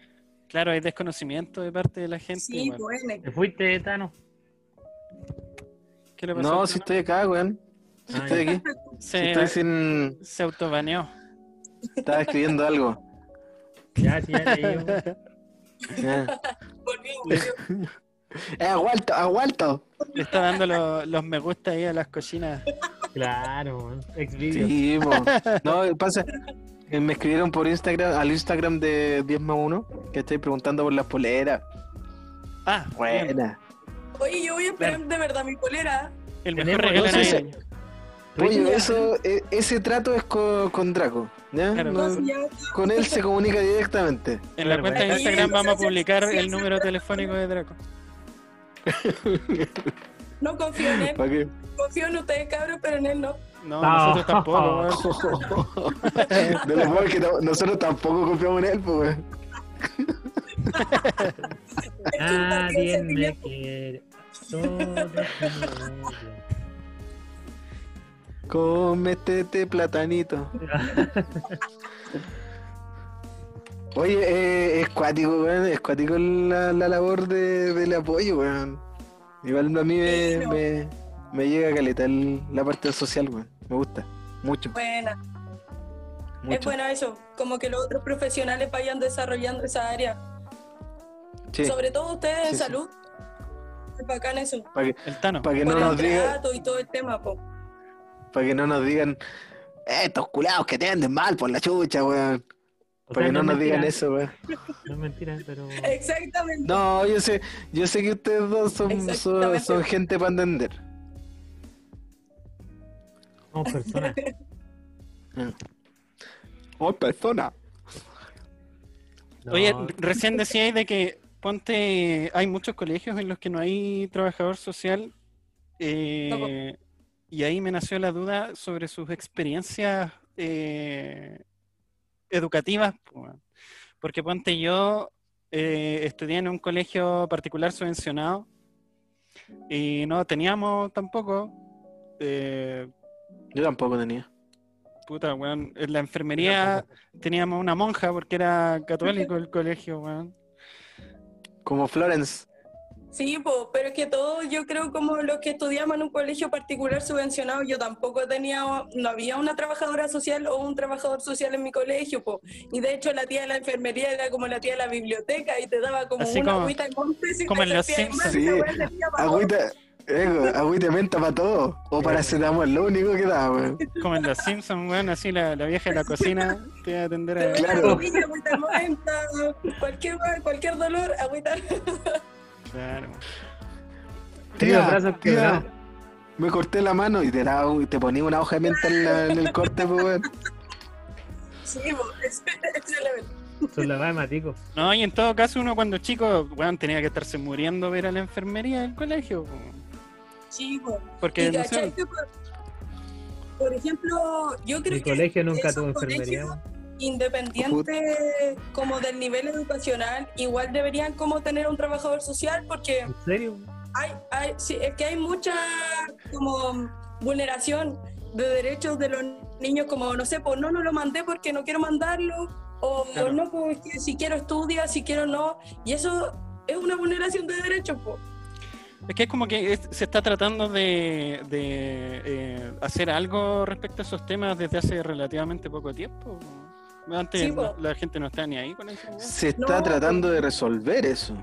Claro, hay desconocimiento de parte de la gente. Sí, bueno. ¿Te fuiste, Tano? ¿Qué le pasó? No, si estoy acá, weón. Si Ah, estoy aquí. se, Si estoy sin. se autobaneó. Estaba escribiendo algo. Ya, sí, ya leí. Volvió. [laughs] Eh, aguanto, aguanto. Le está dando lo- los me gusta ahí a las cochinas. Claro, Xvideos. Sí. [laughs] No, pasa. eh, Me escribieron por Instagram, al Instagram de 10 más 1, que estoy preguntando por las poleras. Ah, bien. Buena. Oye, yo voy a esperar de verdad mi polera. El mejor regalo navideño. Oye, eso, e- ese trato es con, con Draco. ¿ya? Claro. No- con él se comunica directamente. En la cuenta de. Instagram vamos a publicar el número telefónico de Draco. [laughs] no confío en él. ¿Para qué? Confío en ustedes, cabros, pero en él no. No, No. nosotros tampoco. [laughs] De lo bueno que no- nosotros tampoco confiamos en él, pues. [laughs] Nadie me quiere. Cómete este platanito. Oye, eh, es cuático, weón. Es cuático la, la labor de, del apoyo, weón. Igual a mí me, Sí, no. me, me llega caleta el- la parte social, weón. Me gusta. Mucho, Buena. Es bueno eso, como que los otros profesionales vayan desarrollando esa área. Sí. Sobre todo ustedes en Sí, salud. Me bacán eso. Para que, El Tano. pa' que no el nos digan, trato y todo el tema, po. Para que no nos digan, "Eh, estos culados que te venden mal por la chucha, weón. Para que no nos digan eso, weón. No es mentira, pero. [laughs] Exactamente. No, yo sé, yo sé que ustedes dos son, son, Exactamente. son gente para entender. Somos personas. Oh, persona. No, Oye, recién decíais de que ponte, hay muchos colegios en los que no hay trabajador social eh, y ahí me nació la duda sobre sus experiencias eh, educativas, porque ponte yo eh, estudié en un colegio particular subvencionado y no teníamos tampoco, eh, Yo tampoco tenía. puta, weón, en la enfermería teníamos una monja porque era católico el colegio, weón. Como Florence. Sí, po, pero es que todos, yo creo, como los que estudiamos en un colegio particular subvencionado, yo tampoco tenía, no había una trabajadora social o un trabajador social en mi colegio, po. Y de hecho la tía de la enfermería era como la tía de la biblioteca y te daba como Así una como- agüita de monte si como te en Los Simpsons. Sí, para. Agüita, eh, agüita de menta para todo. O paracetamol, lo único que da, weón. Como en Los Simpsons, weón, así la, la vieja de la cocina te va a atender a... Claro. Agüita agüita de menta, cualquier, cualquier dolor, agüita. Claro. Tía, brazos tía, quebrados. me corté la mano y te, la, te ponía una hoja de menta en, la- en el corte, pues, weón. Sí, po, [laughs] ese ese elemento. Son la matico. No, y en todo caso uno cuando chico, weón, tenía que estarse muriendo ver a la enfermería del colegio. Sí, po. Porque, no sé, por, por ejemplo, yo creo Mi que colegio nunca tuvo enfermería. colegios, independiente como del nivel educacional, igual deberían como tener un trabajador social porque ¿En serio? hay, hay sí, es que hay mucha como vulneración de derechos de los niños como no sé, pues no, no lo mandé porque no quiero mandarlo o Claro. no, pues si quiero estudia, si quiero no, y eso es una vulneración de derechos, pues. es que es como que es- se está tratando de, de, eh, hacer algo respecto a esos temas desde hace relativamente poco tiempo. Antes Sí, la gente no está ni ahí con eso. Se está No. tratando de resolver eso.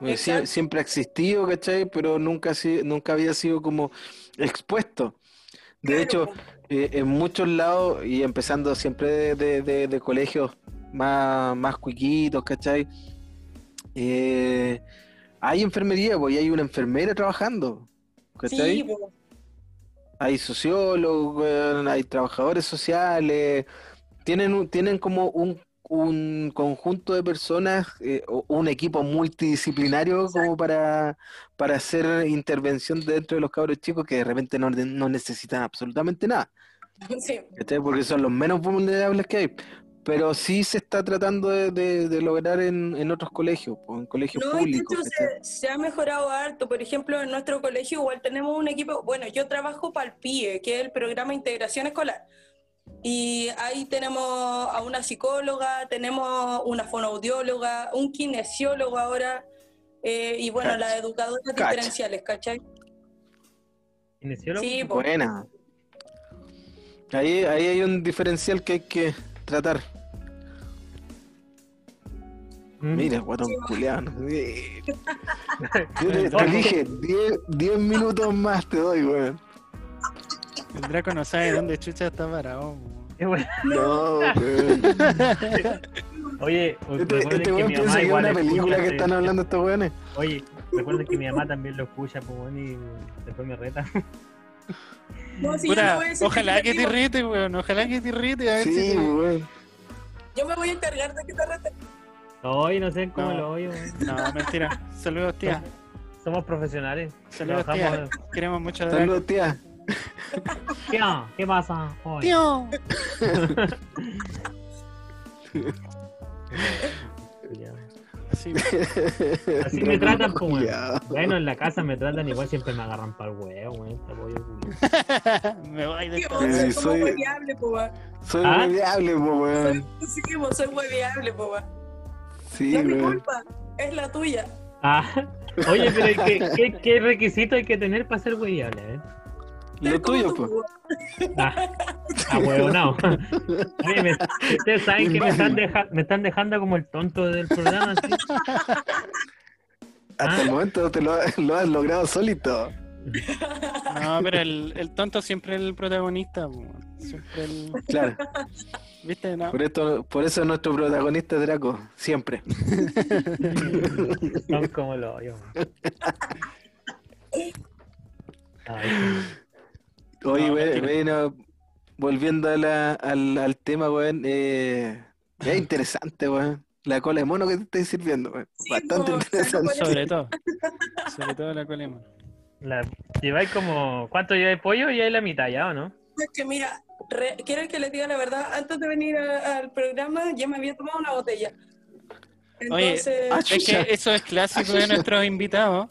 Sie- siempre ha existido, ¿cachai? Pero nunca, ha sido- nunca había sido como expuesto. De Claro, hecho, eh, en muchos lados, y empezando siempre de, de- de- de colegios más, más cuiquitos, ¿cachai? Eh, hay enfermería, pues, y hay una enfermera trabajando, ¿cachai? Sí, po. Hay sociólogos, hay trabajadores sociales, tienen, un- tienen como un, un conjunto de personas, eh, o un equipo multidisciplinario como para, para hacer intervención dentro de los cabros chicos que de repente no, no necesitan absolutamente nada, [laughs] sí. Porque son los menos vulnerables que hay. Pero sí se está tratando de, de- de lograr en, en otros colegios, en colegios No, públicos. se, se ha mejorado harto. Por ejemplo, en nuestro colegio igual tenemos un equipo, bueno, yo trabajo para el PIE, que es el programa de integración escolar. Y ahí tenemos a una psicóloga, tenemos una fonoaudióloga, un kinesiólogo ahora, eh, y bueno, Cacha. las educadoras Cacha. diferenciales, ¿cachai? ¿Kinesiólogo? Sí. Buena. Ahí, ahí hay un diferencial que hay que tratar. Mm. Mira, guatón Sí. culeado. [laughs] Yo te, te dije, 10 minutos más te doy, weón. El Draco no sabe dónde chucha está parado. bueno. No. [laughs] Oye, Este, recuerden este que mi mamá que es igual una película que este- están hablando estos weones. Oye, recuerden que mi mamá también lo escucha, pues, y después me reta. No, sí, yo, me Puta, voy a decir ojalá que te digo, irrite, weón. Ojalá que te irrite. A ver si Sí, te- weón. yo me voy a encargar de que te rete. Oye, no sé cómo No. lo oyo. weón. No, mentira. Saludos, tía. Somos profesionales. Saludos, tía. Queremos mucho. Saludos, tía. [laughs] ¿Qué, ¿Qué pasa? Oye. Tío. Así, [laughs] Así me tratan, pues, weón. Bueno, en la casa me tratan igual, siempre me agarran para el huevo, weón. Culiao. [laughs] me voy de Tío, soy como soy- po, weón. Soy ¿Ah? mediable, po, Soy, weón. sí, po, soy hueviable, po, weón. Sí, No es mi weón. culpa, es la tuya. Ah, oye, pero ¿qué, qué, qué requisito hay que tener para ser hueviable? Eh? Lo tuyo, pues. Ah, ah, huevo, no. Oye, me- ustedes saben que me están, deja- me están dejando como el tonto del programa, ¿sí? Hasta el momento te lo, lo has logrado solito. No, pero el, el tonto siempre es el protagonista. Siempre el. Claro. ¿Viste? No. Por, esto, por eso es nuestro protagonista Draco, siempre. Son como lo yo. [laughs] Ay, Oye, No, we- bueno, volviendo a la- al, al tema, weón, eh, es interesante, weón. La cola de mono que te estoy sirviendo, weón. Sí, Bastante interesante. Sobre todo. [laughs] Sobre todo la colema. la, lleváis como. ¿Cuánto lleváis pollo? Y hay la mitad ya, ¿o no? Es que mira, re- quiero que les diga la verdad, antes de venir a- al programa ya me había tomado una botella. Oye, Entonces, ah, Es que eso es clásico de nuestros invitados.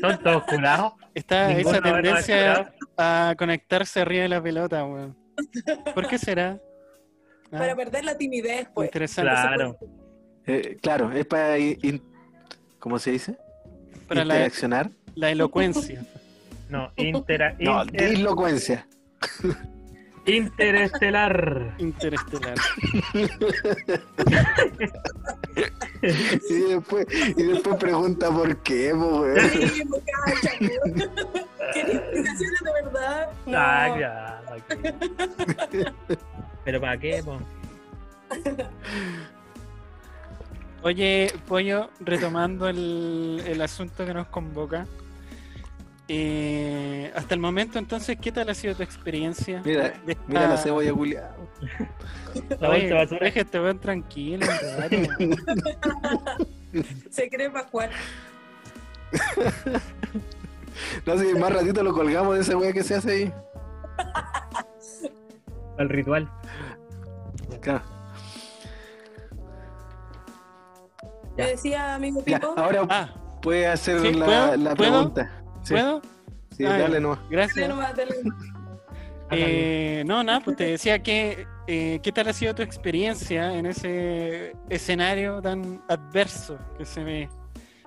Son todos curados. Está Ninguno esa tendencia a conectarse arriba de la pelota, weón. ¿Por qué será? [laughs] Ah, para perder la timidez, pues. interesante. Claro. Eh, claro, es para, in- ¿cómo se dice? Para la, Interaccionar. la elocuencia. [laughs] No, intera, [laughs] No, inter- dislocuencia. interestelar. Interestelar. Y después, y después pregunta por qué, po, weón. Sí, pues, cacha, pues. ¿Quería explicaciones de verdad? No. Ah, claro. Pero ¿para qué, po? Oye, Pollo, retomando el, el asunto que nos convoca. Eh, hasta el momento, entonces, ¿qué tal ha sido tu experiencia? Mira, Mira la cebolla culiada. La deja este weón tranquilo. [laughs] Se cree Pascual. No sé, más ratito lo colgamos de esa weá que se hace ahí. El ritual. Claro. Te decía, amigo Ya, Pipo, ahora Ah, puedes hacer Sí, la, ¿puedo? la ¿Puedo? Sí, ¿puedo? sí, dale Gracias. nomás, dale. [laughs] Eh, no, nada, pues te decía que eh, qué tal ha sido tu experiencia en ese escenario tan adverso que se ve.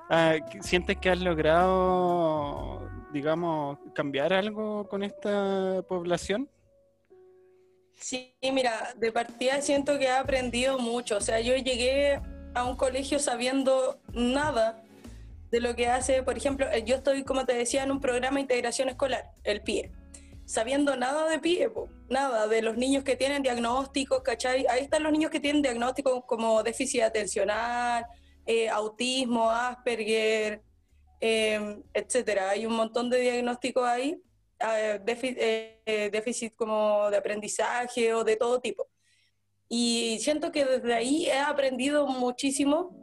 Ah, ¿Sientes que has logrado, digamos, cambiar algo con esta población? Sí, mira, de partida siento que he aprendido mucho. O sea, yo llegué a un colegio sabiendo nada de lo que hace, por ejemplo, eh, yo estoy, como te decía, en un programa de integración escolar, el PIE, sabiendo nada de PIE, nada, de los niños que tienen diagnósticos, ¿cachai? Ahí están los niños que tienen diagnósticos como déficit atencional, eh, autismo, Asperger, eh, etcétera. Hay un montón de diagnósticos ahí eh, déficit como de aprendizaje o de todo tipo. Y siento que desde ahí he aprendido muchísimo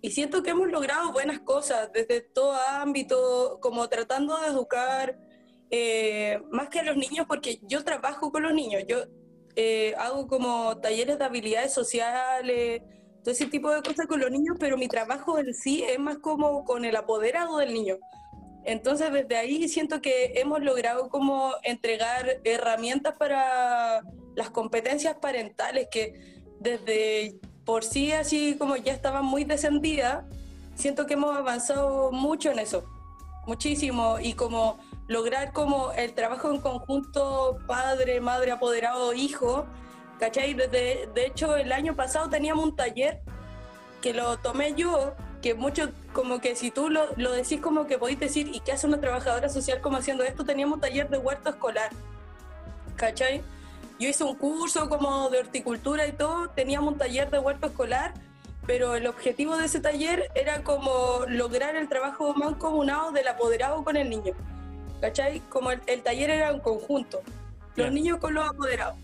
y siento que hemos logrado buenas cosas desde todo ámbito, como tratando de educar eh, más que a los niños, porque yo trabajo con los niños, yo eh, hago como talleres de habilidades sociales, todo ese tipo de cosas con los niños, pero mi trabajo en sí es más como con el apoderado del niño. Entonces desde ahí siento que hemos logrado como entregar herramientas para las competencias parentales que desde por sí así como ya estaban muy descendidas, siento que hemos avanzado mucho en eso, muchísimo y como lograr como el trabajo en conjunto padre, madre, apoderado, hijo, ¿cachai? Desde, de hecho el año pasado teníamos un taller que lo tomé yo, que mucho, como que si tú lo, lo decís como que podéis decir, ¿y qué hace una trabajadora social como haciendo esto? Teníamos un taller de huerto escolar, ¿cachai? Yo hice un curso como de horticultura y todo, teníamos un taller de huerto escolar, pero el objetivo de ese taller era como lograr el trabajo mancomunado del apoderado con el niño, ¿cachai? Como el, el taller era un conjunto, los niños con los apoderados,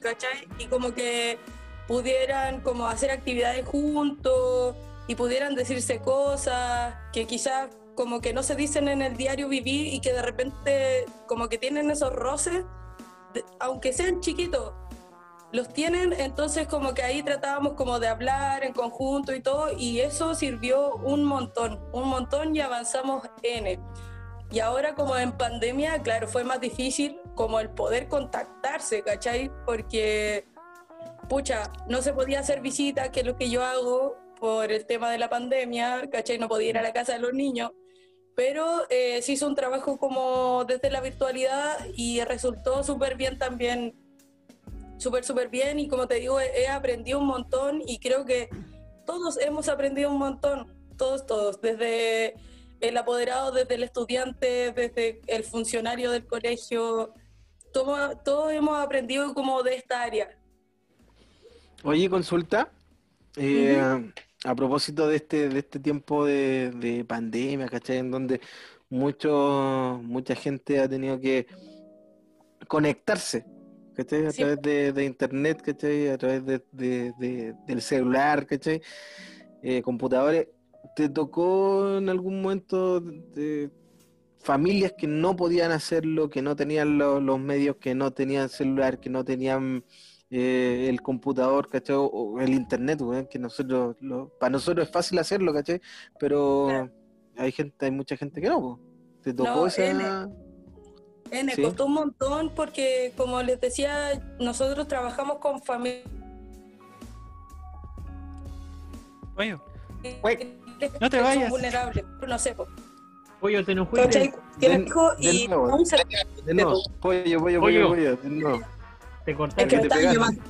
¿cachai? Y como que pudieran como hacer actividades juntos y pudieran decirse cosas que quizás como que no se dicen en el diario vivir y que de repente como que tienen esos roces, aunque sean chiquitos, los tienen, entonces como que ahí tratábamos como de hablar en conjunto y todo, y eso sirvió un montón, un montón y avanzamos N. Y ahora como en pandemia, claro, fue más difícil como el poder contactarse, ¿cachai? Porque, pucha, no se podía hacer visitas, que es lo que yo hago por el tema de la pandemia, ¿cachai? No podía ir a la casa de los niños, pero eh, se hizo un trabajo como desde la virtualidad y resultó súper bien también, súper, súper bien, y como te digo, he, he aprendido un montón y creo que todos hemos aprendido un montón, todos, todos, desde el apoderado, desde el estudiante, desde el funcionario del colegio, todo- todos hemos aprendido como de esta área. Oye, consulta. eh, A propósito de este, de este tiempo de, de pandemia, ¿cachai? En donde mucho, mucha gente ha tenido que conectarse, ¿cachai? A Sí. través de, de internet, ¿cachai? A través de, de- de- del celular, ¿cachai? Eh, computadores. ¿Te tocó en algún momento de familias que no podían hacerlo, que no tenían lo- los medios, que no tenían celular, que no tenían eh, el computador, ¿cachai? O- el internet, weón, que nosotros, lo- para nosotros es fácil hacerlo, ¿cachai? Pero Claro. hay gente, hay mucha gente que no. ¿Te tocó No, esa? N. Sí. costó un montón porque, como les decía, nosotros trabajamos con Güey, no te vayas. vulnerables. No sé, po, Pollo, te nos ¿cachai? fuiste. Tienen De- hijos de y nuevo. aún se- De nuevo, pollo, pollo, pollo, Pollo. pollo, Te Es cortaste. que me llamando.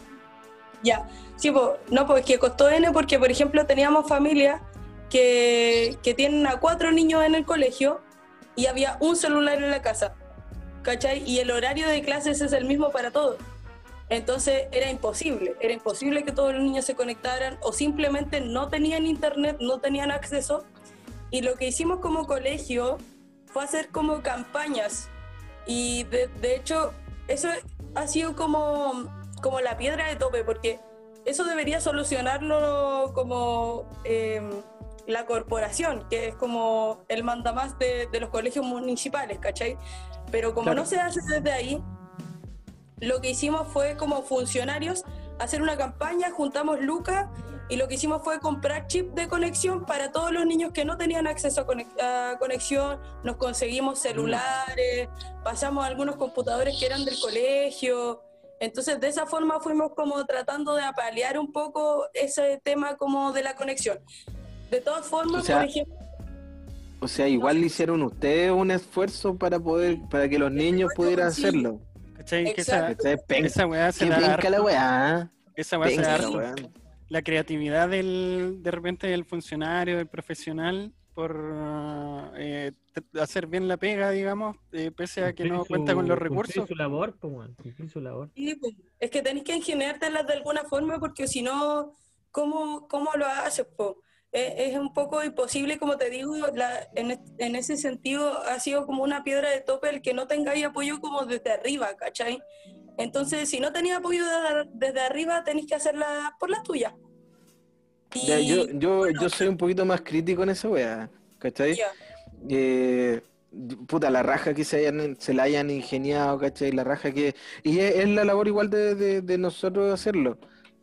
Ya, sí, pues, no, pues que costó N porque, por ejemplo, teníamos familias que, que tienen a cuatro niños en el colegio y había un celular en la casa, ¿cachai? Y el horario de clases es el mismo para todos. Entonces era imposible, era imposible que todos los niños se conectaran o simplemente no tenían internet, no tenían acceso. Y lo que hicimos como colegio fue hacer como campañas. Y de, de hecho, eso ha sido como, como la piedra de tope, porque eso debería solucionarlo como eh, la corporación, que es como el mandamás de, de los colegios municipales, ¿cachai? Pero como Claro. no se hace desde ahí, lo que hicimos fue como funcionarios hacer una campaña, juntamos lucas y lo que hicimos fue comprar chip de conexión para todos los niños que no tenían acceso a, conex- a conexión, nos conseguimos celulares, pasamos algunos computadores que eran del colegio, entonces de esa forma fuimos como tratando de apalear un poco ese tema como de la conexión. De todas formas, O sea, por ejemplo, O sea, igual le hicieron ustedes un esfuerzo para poder, para que los niños pudieran sí. hacerlo. ¿cachai? Que esa, weá se la weá. esa weá se la. La creatividad del, de repente del funcionario, del profesional, por eh, t- hacer bien la pega, digamos, eh, pese a que no su- cuenta con los recursos. su labor, pues, su labor. Sí, pues, es que tenés que ingeniártelas de alguna forma porque si no, ¿cómo, cómo lo haces? po? Es, es un poco imposible, como te digo, la- en, en ese sentido ha sido como una piedra de tope el que no tengáis apoyo como desde arriba, ¿cachai? Entonces, si no tenías apoyo de- desde arriba, tenés que hacerla por las tuyas. Y- Ya, yo, yo, yo soy un poquito más crítico en esa weá, ¿cachai? Eh, puta, la raja que se, hayan, se la hayan ingeniado, ¿cachai? La raja que... Y es, es la labor igual de, de- de nosotros hacerlo,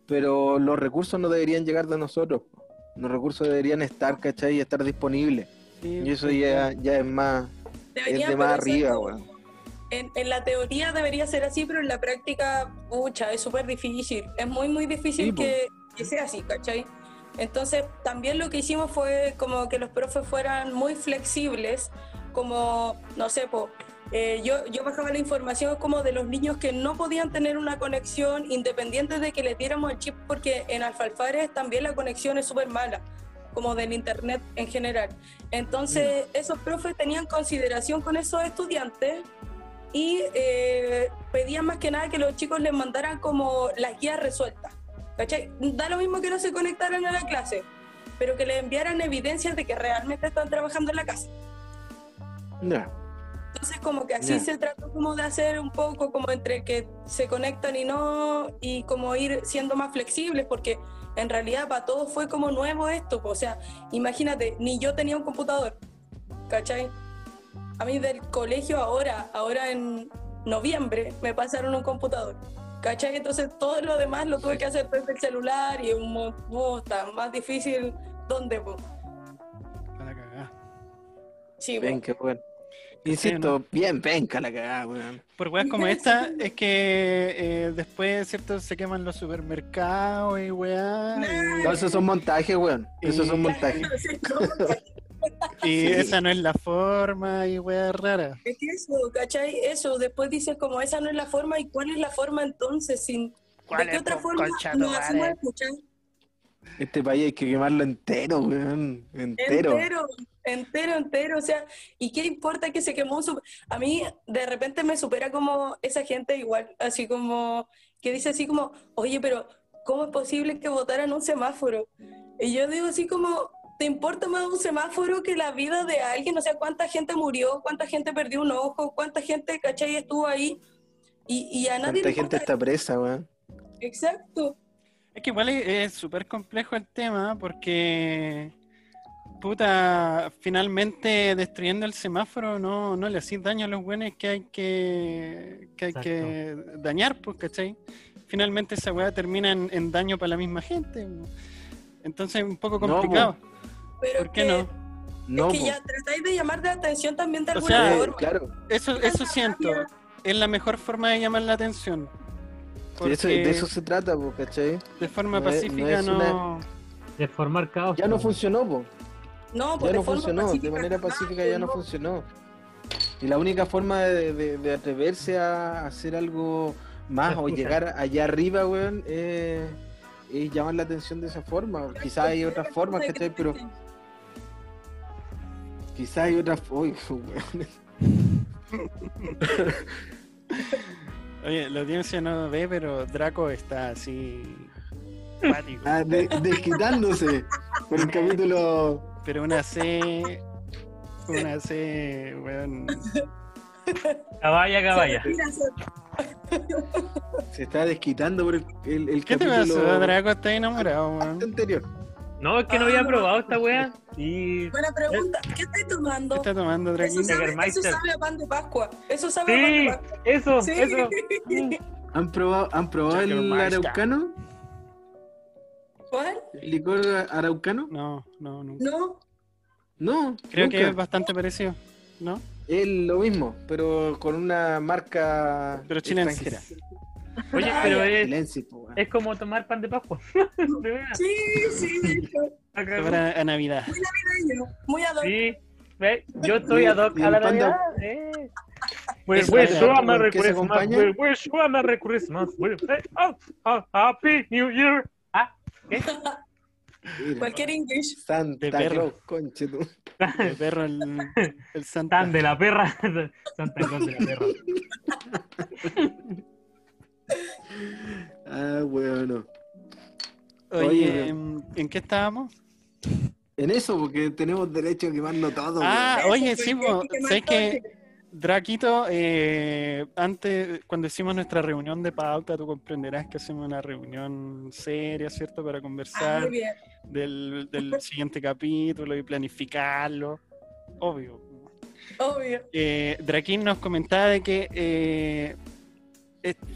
pero los recursos no deberían llegar de nosotros. Los recursos deberían estar, ¿cachai? Y estar disponibles. Sí, Y eso ya, ya es más... Es Debería, de más es arriba, weón. En, en la teoría debería ser así, pero en la práctica, pucha, es súper difícil. Es muy, muy difícil Sí, que, que sea así, ¿cachai? Entonces, también lo que hicimos fue como que los profes fueran muy flexibles, como, no sé, po, eh, yo, yo bajaba la información como de los niños que no podían tener una conexión independiente de que les diéramos el chip, porque en Alfalfares también la conexión es súper mala, como del internet en general. Entonces, esos profes tenían consideración con esos estudiantes y eh, pedían más que nada que los chicos les mandaran como las guías resueltas. ¿Cachai? Da lo mismo que no se conectaran a la clase, pero que les enviaran evidencias de que realmente están trabajando en la casa. Ya. Entonces como que así se trató como de hacer un poco como entre que se conectan y no, y como ir siendo más flexibles, porque en realidad para todos fue como nuevo esto, o sea, imagínate, ni yo tenía un computador, ¿cachai? A mí del colegio ahora, ahora en noviembre, me pasaron un computador, ¿cachai? Entonces todo lo demás lo tuve que hacer desde el celular y un oh, está más difícil, ¿dónde? po? a la cagada. Sí, po. Penca, weón. Insisto, bien penca la cagada, weón. Por weas como esta, es que eh, después, ¿cierto? Se queman los supermercados y weá. y- No, esos son montajes, weón. Esos son montajes. [laughs] [laughs] Y Sí. esa no es la forma y weá rara. Es que eso, ¿cachai? Eso, después dices como esa no es la forma y cuál es la forma entonces, sin... ¿De qué otra forma nos hacemos escuchar? Este país hay que quemarlo entero, weón. Entero. Entero, entero, entero. O sea, ¿y qué importa que se quemó? su- A mí de repente me supera como esa gente igual, así como, que dice así como, oye, pero ¿cómo es posible que votaran un semáforo? Y yo digo así como, ¿te importa más un semáforo que la vida de alguien? O sea, ¿cuánta gente murió? ¿Cuánta gente perdió un ojo? ¿Cuánta gente, cachai, estuvo ahí? Y, y a nadie Tanta le gente está presa, weón. Exacto. Es que igual es súper complejo el tema porque, puta, finalmente destruyendo el semáforo no, no le hacís daño a los buenos que hay que, que, hay que dañar, pues, ¿cachai? Finalmente esa weá termina en, en daño para la misma gente. Entonces es un poco No, complicado. Pero ¿Por qué que- no? No, es que po. ya tratáis de llamar la atención también de O alguna sea, forma. claro. Eso, eso siento. Es la mejor forma de llamar la atención. Sí, eso- Porque de eso se trata, po, ¿cachai? de forma no es- no pacífica es no... una- De formar caos. Ya no pues. funcionó, po. No, Ya pues no funcionó, de manera pacífica ya no no. funcionó. Y la única forma de, de- de atreverse a hacer algo más o llegar allá arriba, weón, es, es llamar la atención de esa forma. Quizás hay otras formas, ¿cachai? Pero quizás hay otras... [laughs] Uy, weón. [laughs] Oye, la audiencia no ve, pero Draco está así... Ah, de- desquitándose por el capítulo... Pero una C... Una C, weón... Caballa, caballa. Se- está desquitando por el, el, el ¿Qué te capítulo pasó, Draco? Estás enamorado, weón. anterior. No, es que no había probado esta wea. Y. Buena pregunta. ¿Qué estáis ¿Qué tomando? está tomando, Eso sabe, eso sabe a pan de Pascua. Eso sabe a pan de Pascua. eso, Sí. eso. ¿Han probado, ¿han probado el araucano? ¿Cuál? ¿El licor araucano? No, no, no. No. No, Creo nunca. que es bastante parecido, ¿no? Es lo mismo, pero con una marca Pero extranjera. Oye, pero es, weón. es como tomar pan de Pascua. [laughs] De. Sí, sí, de hecho. A Navidad. Navideño. Muy ad hoc. Sí, ve, yo estoy ad hoc a la de- Navidad. Eh. Pues, Eso, wish ¿con you a Merry qué se Christmas. acompaña? we Wish you a Merry Christmas. we- eh, oh, oh, Happy New Year. Ah, ¿qué? Mira, Cualquier English. Santa De perro. Conche tú. [laughs] El perro, el, el Santa. Tan de la perra. [laughs] Santa Claus de la perra. Ah, bueno. Oye, Oye, ¿en en qué estábamos? En eso, porque tenemos derecho a quemarlo todo. Ah, Eso, oye, pues, sí, que- po, que más ¿sabes que toque. Draquito, eh, antes, cuando hicimos nuestra reunión de pauta, tú comprenderás que hacemos una reunión seria, ¿cierto? Para Ah, conversar bien. del, del [laughs] siguiente capítulo y planificarlo. Obvio. Obvio. Eh, Draquín nos comentaba de que eh,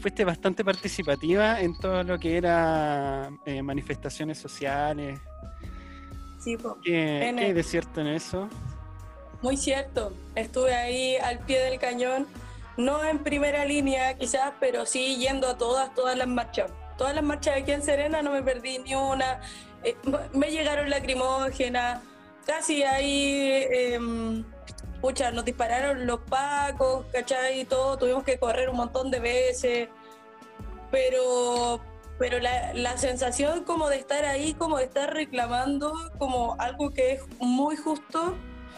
fuiste bastante participativa en todo lo que era eh, manifestaciones sociales. Sí, po. ¿Qué, hay de cierto en eso? Muy cierto. Estuve ahí al pie del cañón, no en primera línea quizás, pero sí yendo a todas, todas las marchas. Todas las marchas aquí en Serena no me perdí ni una. Eh, me llegaron lacrimógenas, casi ahí, em, pucha, nos dispararon los pacos, ¿cachai? Y todo, tuvimos que correr un montón de veces. Pero, pero la, la sensación como de estar ahí, como de estar reclamando como algo que es muy justo,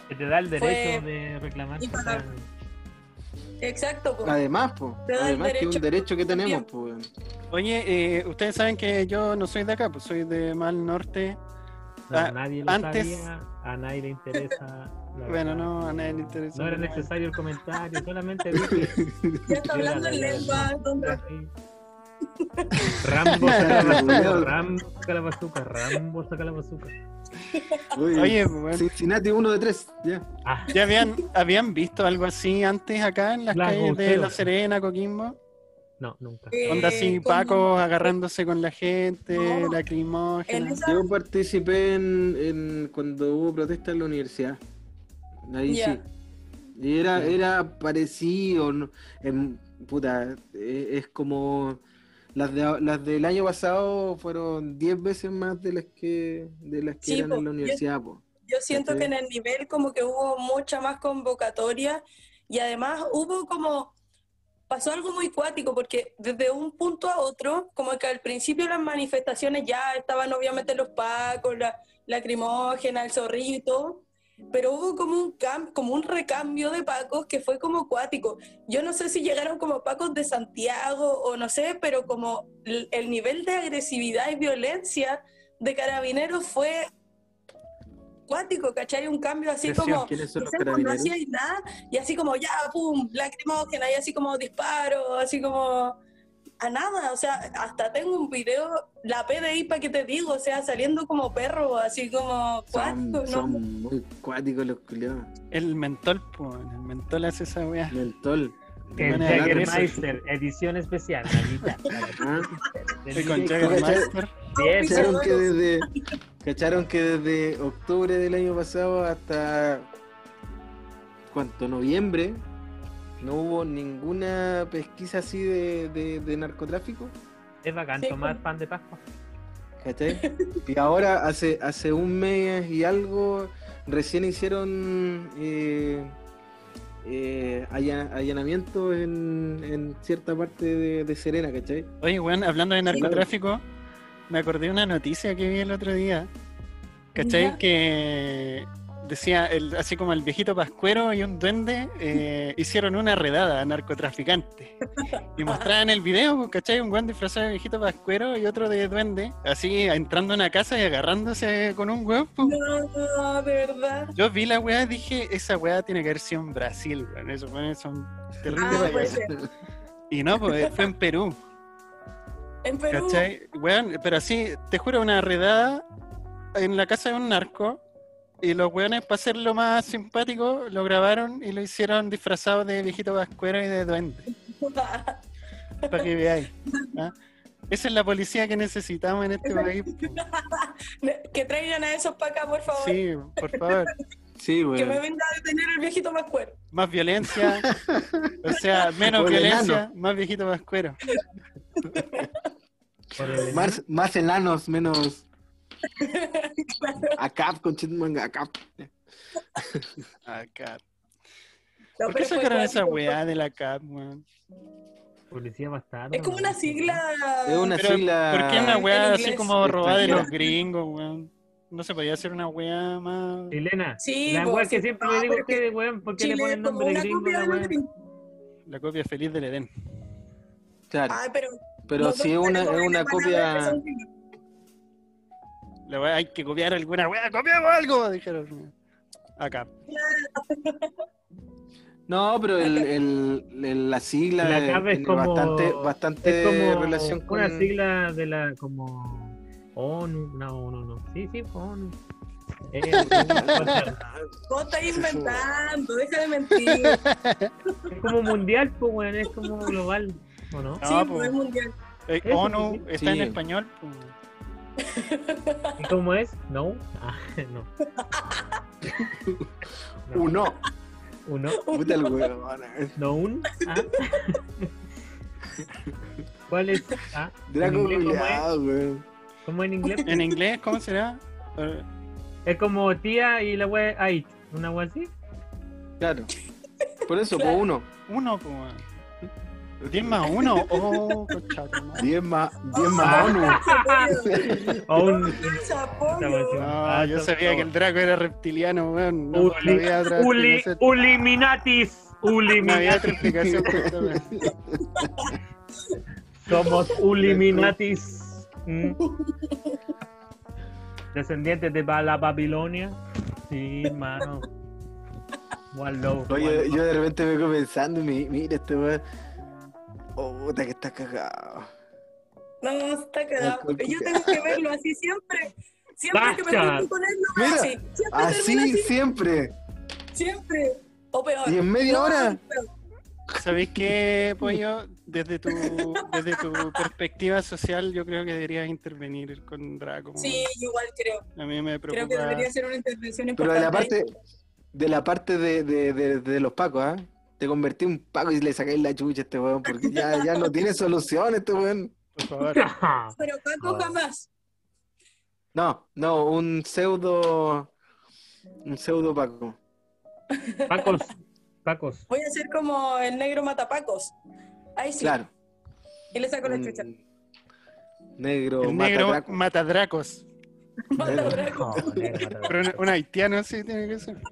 Que te da el Fue derecho de reclamar. Exacto. Además, Además que es un derecho que tenemos, weón. Oye, eh, ustedes saben que yo no soy de acá, pues soy de Mal Norte. No, Ah, nadie lo antes- sabía, a nadie le interesa. Bueno, no, a nadie le interesa. No era necesario el comentario, solamente dije. [laughs] Ya está hablando en lengua, Rambo saca la [laughs] bazooka, Rambo saca la bazooka, Rambo saca la bazooka. Uy, Oye, pues, bueno, Cincinnati uno de tres, ya. Ah, ¿ya habían, habían visto algo así antes acá en las calles de. La Serena, Coquimbo? no, nunca. Eh, Onda así, Paco agarrándose con la gente, No, en lacrimógena. esa- Yo participé en, en cuando hubo protesta en la universidad. Ahí sí. Y era, era parecido. ¿no? En- puta, eh, es como. Las, de, las del año pasado fueron 10 veces más de las que de las que Sí, eran po. en la universidad. po. Yo siento que en el nivel como que hubo mucha más convocatoria y además hubo como pasó algo muy cuático, porque desde un punto a otro, como que al principio las manifestaciones ya estaban obviamente los pacos, la lacrimógena, el zorrito, pero hubo como un, cam como un recambio de pacos que fue como cuático. Yo no sé si llegaron como pacos de Santiago o no sé, pero como el, el nivel de agresividad y violencia de carabineros fue cuático, ¿cachai? Un cambio así como, ¿quiénes son no nada, y así como ya, pum, lacrimógena, y así como disparo, así como a nada, o sea, hasta tengo un video, la PDI para que te digo, o sea, saliendo como perro, así como Son, cuático, ¿no? son muy cuáticos los culiados. El mentol, po, el mentol hace esa weá. Mentol. El Buena Jägermeister, edición especial. la. ¿Ah? Con ¿Cacharon que desde, cacharon que desde octubre del año pasado hasta cuánto noviembre no hubo ninguna pesquisa así de, de- de narcotráfico? Es bacán Sí, tomar pan de Pascua. ¿Cachai? [laughs] Y ahora hace, hace un mes y algo recién hicieron eh, eh, alla- allanamiento en, en cierta parte de, de Serena, ¿cachai? Oye, weón, hablando de narcotráfico, me acordé de una noticia que vi el otro día. ¿Cachai? Ya. Que decía, el, así como el viejito Pascuero y un duende eh, hicieron una redada a narcotraficantes. Y mostraban el video, ¿cachai? Un weón disfrazado de viejito Pascuero y otro de duende, así entrando a una casa y agarrándose con un weón. pues. No, de verdad. Yo vi la weá y dije, esa weá tiene que haber sido en Brasil, weón. Esos weones son terribles Ah. Y no, pues fue en Perú. En Perú. ¿Cachai? Weón, pero así, te juro, una redada en la casa de un narco. Y los weones, para hacerlo más simpático, lo grabaron y lo hicieron disfrazado de viejito vascuero y de duende. [laughs] Para que veáis. ¿ah? Esa es la policía que necesitamos en este país. [laughs] que traigan a esos para acá, por favor. Sí, por favor. Sí, Que me venga a detener el viejito más cuero. Más violencia. O sea, [laughs] menos violencia, enano. más viejito el Más, más enanos, menos. Acap, con manga, acap. Acá. No, ¿Por qué sacaron esa weá de la CAP, weón? Policía bastardo. Es como una sigla. Es una Pero, sigla. ¿Por qué una weá así inglés. como robada de los gringos, weón? No se podía hacer una weá más. Chilena. Sí, la pues, weá que sí. siempre No, le digo ustedes, weón, ¿por qué le Chile ponen es como nombre gringo la weá? La copia feliz del Edén. Claro, Ay, pero. pero si es una, es una copia. La hay que copiar alguna weá, copiamos algo, dijeron. Acá. [laughs] No, pero el, el, el- la sigla La eh, CAP es tiene como- bastante, bastante Es como relación con. una sigla de la como ONU, no, ONU no. Sí, sí, ONU. Eh, [laughs] Vos estás inventando, deja de mentir. [laughs] es como mundial, pues, weón, es como global, ¿o no? No, sí, po. pues es mundial. Eh, ONU sí. está en español. pues. ¿Y [laughs] cómo es? No. Ah, [laughs] no. No. [laughs] Uno. Uno. Puta el weón. No un. Ah. ¿Cuál es? Ah, ¿en Draco inglés cómo es? culiao, weón. ¿Cómo en inglés? En inglés, ¿cómo será? Es como tía y la wea ay, una wea así. Claro. Por eso, Claro. por uno. Uno, pues. Weón. 10 más 1. [laughs] Oh, cochato, madre. 10 más, 10 Ah. más ONU. O un. Zapollo. No, yo sabía que el Draco era reptiliano, weón. No, Uli- no había otra Uli, explicación. Uliminatis. No había otra Uliminatis. [laughs] Somos Uliminatis. [laughs] Mm. Descendientes de la Babilonia. Sí, hermano. Wallow. Oye, yo de repente me quedo pensando y me, mira este weón. Oh, puta que está cagado. No, está cagado. Yo tengo que verlo así siempre. Siempre que me Basta. junto con él, lo Mira, veo así. Siempre Así así. siempre. Siempre. O peor. Y en media No, hora. ¿Sabéis qué, [laughs] Pollo? Desde tu, desde tu perspectiva social, yo creo que deberías intervenir con Draco. Sí, igual creo. A mí me preocupa. Creo que debería ser una intervención Pero de importante. la parte, de la parte de, de, de, de los pacos, ¿ah? Te convertí en un paco y le sacáis la chucha a este weón, porque ya, ya no tiene solución este weón. Por favor. [laughs] Pero Paco jamás. No, no, un pseudo. Un pseudo paco. Pacos. Pacos. Voy a ser como el negro matapacos. Ahí sí. Claro. Y le saco la chucha. Negro, El negro matadraco. matadracos. Mata Draco. [laughs] Joder, Pero un, un haitiano sí tiene que ser. [laughs]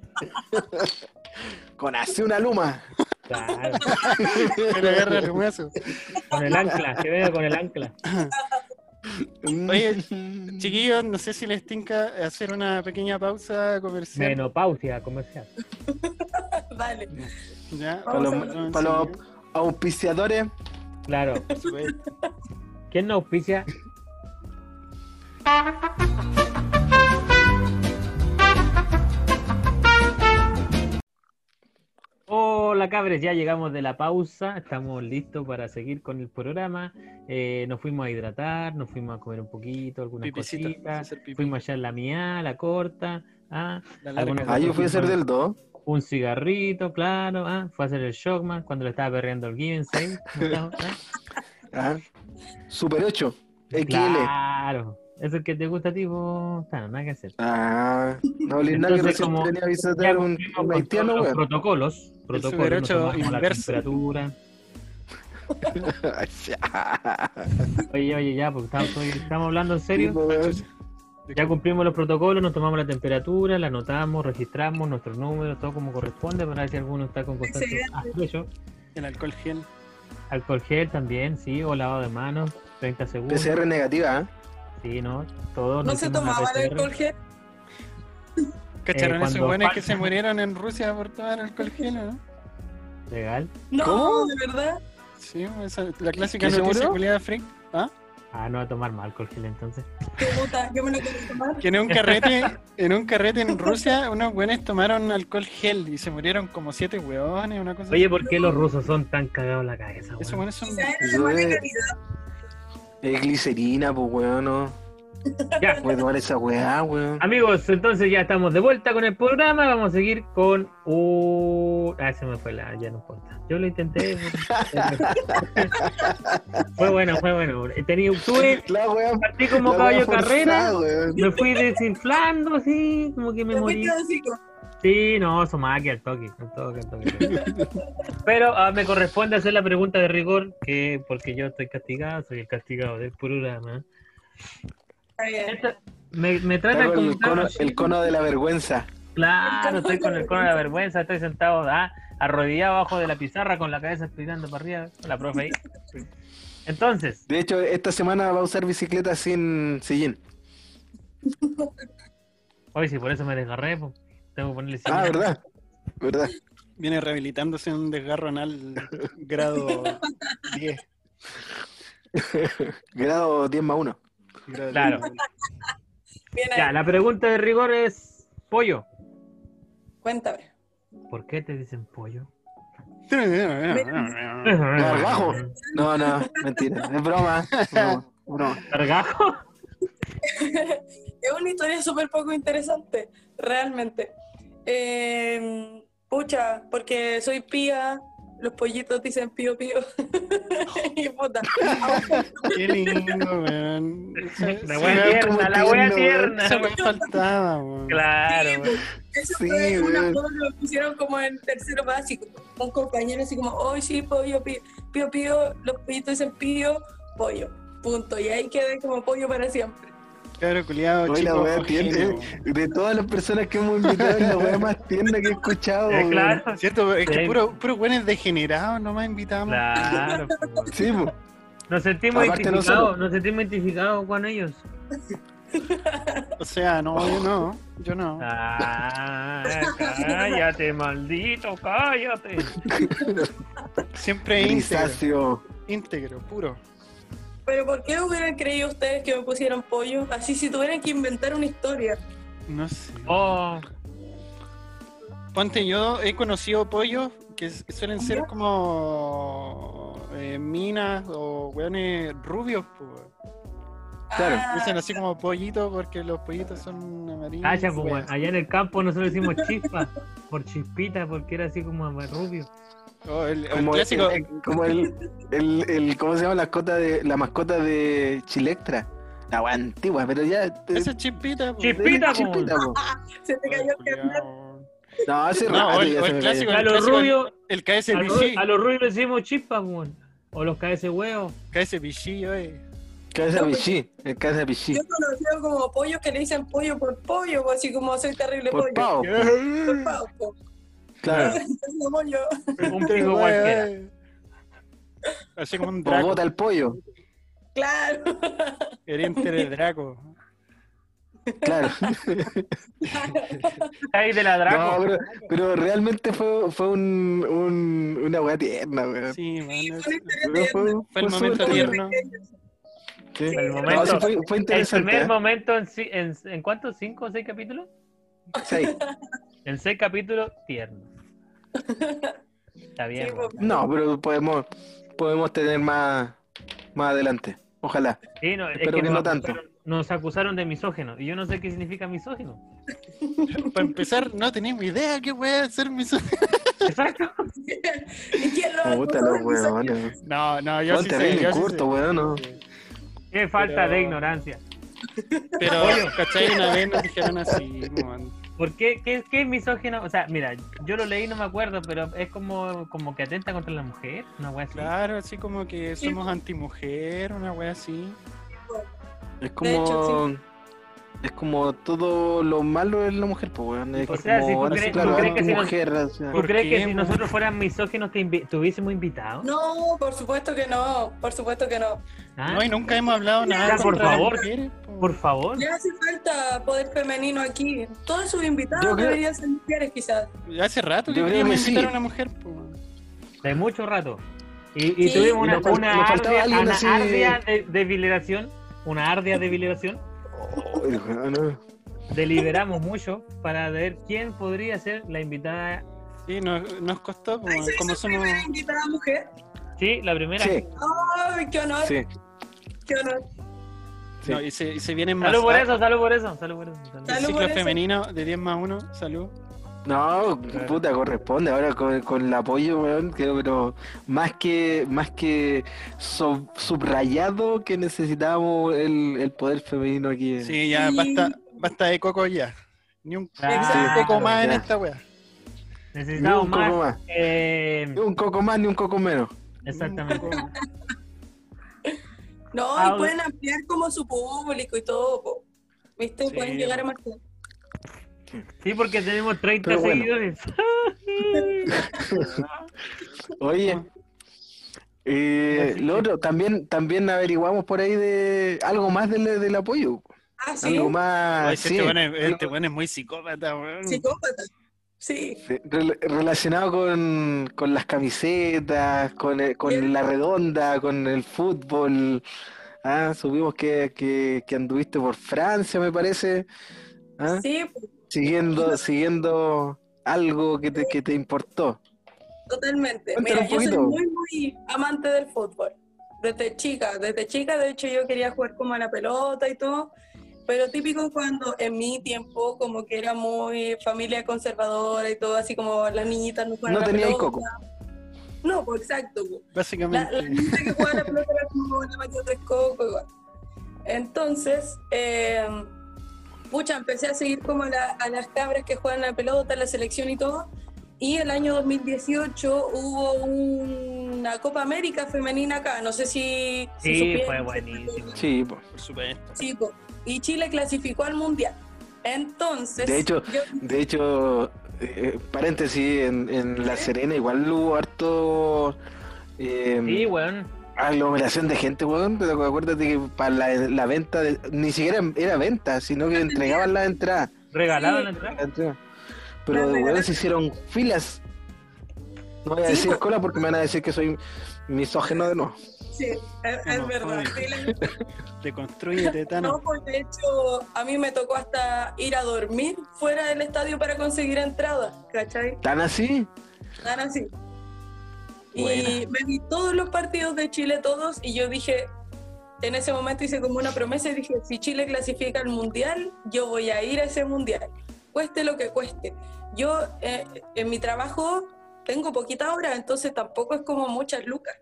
Con así una luma. claro. [laughs] El hueso. Con el ancla, que venga con el ancla. Oye, Chiquillos, no sé si les tinca hacer una pequeña pausa comercial. Menopausia comercial. [laughs] Dale. ¿Ya? Para los, los auspiciadores, Claro. por [laughs] supuesto. ¿Quién no auspicia? Hola cabres, ya llegamos de la pausa, estamos listos para seguir con el programa. Eh, nos fuimos a hidratar, nos fuimos a comer un poquito, algunas cositas. Fuimos allá en la mía, la corta, ah, ah, yo fui a hacer del 2. un cigarrito, claro, ah, fue a hacer el Shockman cuando le estaba perreando el Given [laughs] Ah, Super 8. XL. Claro, eso es que te gusta a ti, nada que hacer. Ah, no, Nagel Entonces, recién como venía a Ya visitar un, un haitiano, los protocolos, protocolos, la temperatura. [laughs] Oye, oye, ya, porque estamos, oye, estamos hablando en serio. Weón. Ya cumplimos los protocolos, nos tomamos la temperatura, la anotamos, registramos nuestros números, todo como corresponde para ver si alguno está con constante afrecho. El alcohol gel. Alcohol gel también, sí, o lavado de manos, 30 segundos. PCR negativa, ¿eh? Sí, ¿no? Todos ¿No se hicimos la tomaba el PCR. alcohol gel? [laughs] ¿Cacharon Eh, esos buenos que se murieron en Rusia por tomar alcohol gel, no? Legal. No, ¿Cómo? de verdad. Sí, esa, la clásica ¿Que se noticia culiada freak. ¿Ah? Ah, no va a tomar más alcohol gel entonces. Qué puta, yo me lo quiero tomar. Que en un carrete, [laughs] en un carrete en Rusia, unos buenos tomaron alcohol gel y se murieron como siete hueones, una cosa Oye, así. ¿por qué los rusos son tan cagados en la cabeza? Esos buenos son. Quizás de- calidad. Es glicerina, pues, weón. No [laughs] Ya, puede tomar esa weá, weón. Amigos, entonces ya estamos de vuelta con el programa. Vamos a seguir con un. Ah, se me fue la. Ya no importa. Yo lo intenté. [laughs] fue bueno, fue bueno. Tenía, tuve, La partí como la caballo carrera. Me fui desinflando así, como que me Me morí. Sí, no, somaki al toque, al toque, al toque. Pero ah, me corresponde hacer la pregunta de rigor, que porque yo estoy castigado, soy el castigado del programa. Esta- me, me tratan con como el cono, el cono de la vergüenza. Claro, estoy con el cono de la vergüenza, estoy sentado ah, arrodillado abajo de la pizarra con la cabeza explicando para arriba, con la profe ahí. Entonces, De hecho, esta semana va a usar bicicleta sin sillín. hoy sí, por eso me desgarré, pues, tengo que ponerle Ah. ¿verdad? ¿Verdad? Viene rehabilitándose en un desgarro anal [laughs] grado 10. [laughs] Grado 10 más 1. grado Claro. 10. Bien ahí. Ya, la pregunta de rigor es, pollo, Cuéntame. ¿por qué te dicen pollo? Gargajo. No, no, [laughs] mentira. Es broma. es broma, es broma. ¿Gargajo? Es una historia súper poco interesante, realmente. Eh, pucha, porque soy pía, los pollitos dicen pío pío. [laughs] y puta. Qué lindo, weón. La wea tierna, la wea tierna. Esa wea faltaba, weón. Claro, weón. Eso Sí, fue una foto, lo pusieron como en tercero básico. Un compañero así como, hoy sí, pollo, pío, pío, pío, los pollitos dicen pío, pollo. Punto. Y ahí quedé como pollo para siempre. Claro, culiado, Oye, la chico. wea weón. De todas las personas que hemos invitado, es la wea más tierna que he escuchado. Eh, claro, ¿Cierto? Es que Sí. puro, puro buenos degenerados nomás invitamos. claro. pues. Sí, po. Nos sentimos Aparte identificados, nos sentimos identificados con ellos. O sea, no, yo no. Yo no. Ah, cállate, maldito, cállate. Siempre íntegro. Íntegro, puro. Pero ¿por qué hubieran creído ustedes que me pusieron pollo? Así si tuvieran que inventar una historia. No sé. Oh, Ponte, yo he conocido pollos que suelen ser como eh, minas o weones rubios, pues. Claro. Ah, Dicen así como pollitos porque los pollitos son amarillos. cacha, pues, allá en el campo nosotros decimos chispa, por chispita, porque era así como rubio. Oh, el, el Como, clásico. el, como el, el, el- ¿cómo se llama la mascota de la mascota de Chilectra? La wea antigua, pero ya eh, Ese es chispita, po. Chispita, chispita, po. [laughs] se te cayó el carnet. No, hace No, rato el- ya o se el clásico- cayó. A los rubios, El KSBG. a los rubios le decimos chispa, weón. O los KS huevos. Cae ese pichillo, eh. Cabeza No, pues- pichí, el de pichí. Yo conocido como pollos que le dicen pollo por pollo, así como soy terrible Por pollo. pavo, Por pavo, po. Claro. [laughs] Como. Un [laughs] pico cualquiera. Así como un Draco. bota el pollo, Claro. [laughs] Oriente de Draco. claro. Ahí de la No, Draco. pero, pero realmente fue, fue un, un, una weá tierna, weón. Sí, Pero tierna. fue, Fue el momento tierno. Sí. El No, momento- sí fue, fue El interesante. primer ¿eh? momento en, en, en cuántos, cinco o seis capítulos? Sí. En seis capítulos, tierno. Está bien. Sí. No, pero podemos, podemos tener más, más adelante. Ojalá. Sí, no, es Espero que nos no tanto. acusaron- Nos acusaron de misógeno y yo no sé qué significa misógeno. [laughs] Para empezar, no teníamos idea que puede ser mi su- Exacto. [laughs] ¿Y quién lo Puta acusó los de misoginia? weones. No, no, yo Son sí sé. terrible Yo sí sé. weón, ¿no? Qué falta Pero- de ignorancia. Pero, ¿cachai? Una vez nos dijeron así, man. ¿Por qué? ¿Qué, qué es misógeno? O sea, mira, yo lo leí y no me acuerdo, pero es como, como que atenta contra la mujer, una wea así. Claro, así como que somos antimujer, una wea así. Es De hecho, como. Es como todo lo malo de la mujer, pues, weón. Es O sea, como, si tú crees- claro, tú crees que si nos- mujer, o sea. ¿Tú ¿Por crees qué, que si nosotros fuéramos misóginos te, invi- te hubiésemos invitado? No, por supuesto que no. Por supuesto que no. ¿Ah? No, y nunca hemos hablado nada Ya, por favor. mujeres, po. Por favor. Le hace falta poder femenino aquí. Todos sus invitados creo- deberían ser mujeres, quizás. Ya Hace rato que sí. invitar a una mujer, po. De mucho rato. Y, y Sí. tuvimos una, Nos una nos una así- ardua de, debilitación. Una. Ay, weón, no. Deliberamos mucho para ver quién podría ser la invitada. Sí, nos, nos costó, Ay, ¿soy como somos. primera invitada mujer? Sí, la primera. Sí, ¡Ay, qué honor! sí, ¡Qué honor! sí. No, y, se, y se vienen más. Salud por ah, eso, salud por eso, salud por eso. salud. El Salud ciclo por eso. femenino de 10 más 1, salud. No, puta, corresponde ahora con, con el apoyo, weón, que, pero más que más que sub- subrayado que necesitábamos el, el poder femenino aquí. Sí, ya Sí. basta, basta de coco ya. Ni un Exacto. coco más en esta wea. Ni Necesitamos un coco más. más. eh, Ni un coco más, ni un coco menos. exactamente. [laughs] No, Ah, y pueden ampliar como su público y todo, po. ¿viste? Sí, pueden llegar a po. Sí, porque tenemos 30 Pero bueno. seguidores. [laughs] Oye, eh, lo otro, también, también averiguamos por ahí de algo más del, del apoyo. Ah, sí, Algo más. Si sí, este weón es, algo- este weón es muy psicópata, weón. psicópata. Sí. sí, rel- relacionado con, con las camisetas, con, el- con la redonda, con el fútbol. Ah, supimos que, que, que anduviste por Francia, me parece. Ah, Sí, po, Siguiendo, siguiendo algo que te, que te importó. totalmente. Cuéntale Mira, yo soy muy, muy amante del fútbol. Desde chica, desde chica, de hecho, yo quería jugar como a la pelota y todo. Pero típico cuando en mi tiempo, como que era muy familia conservadora y todo, así como las niñitas no juegan No a la tenía coco. No, pues exacto. La, Básicamente. la niñita que jugaba a la [laughs] pelota era como la María Tres Coco igual. Entonces, eh, pucha, empecé a seguir como a, la- a las cabras que juegan la pelota, la selección y todo. Y el año 2018 hubo una Copa América femenina acá. No sé si. si Sí, supieron, fue si- buenísimo. Sí, po. Por supuesto. Sí, po. y Chile clasificó al mundial. Entonces. De hecho, yo- De hecho, eh, paréntesis, en, en La Serena igual hubo harto eh, Sí, weón. Aglomeración de gente, weón, pero acuérdate que para la, la venta, de- ni siquiera era venta, sino que entregaban la entrada. Regalado Sí. la entrada. la entrada. Pero La weón, se hicieron filas. No voy a Sí, decir po. cola porque me van a decir que soy misógeno de nuevo. sí, es, es No, verdad. Sí, la- [laughs] Deconstruyete, No, pues de hecho, a mí me tocó hasta ir a dormir fuera del estadio para conseguir entrada, ¿cachai? ¿Tan así? Tan así. Y Buena. me vi todos los partidos de Chile, todos, y yo dije, en ese momento hice como una promesa y dije, si Chile clasifica al Mundial, yo voy a ir a ese Mundial, cueste lo que cueste. Yo eh, en mi trabajo tengo poquita hora, entonces tampoco es como muchas lucas,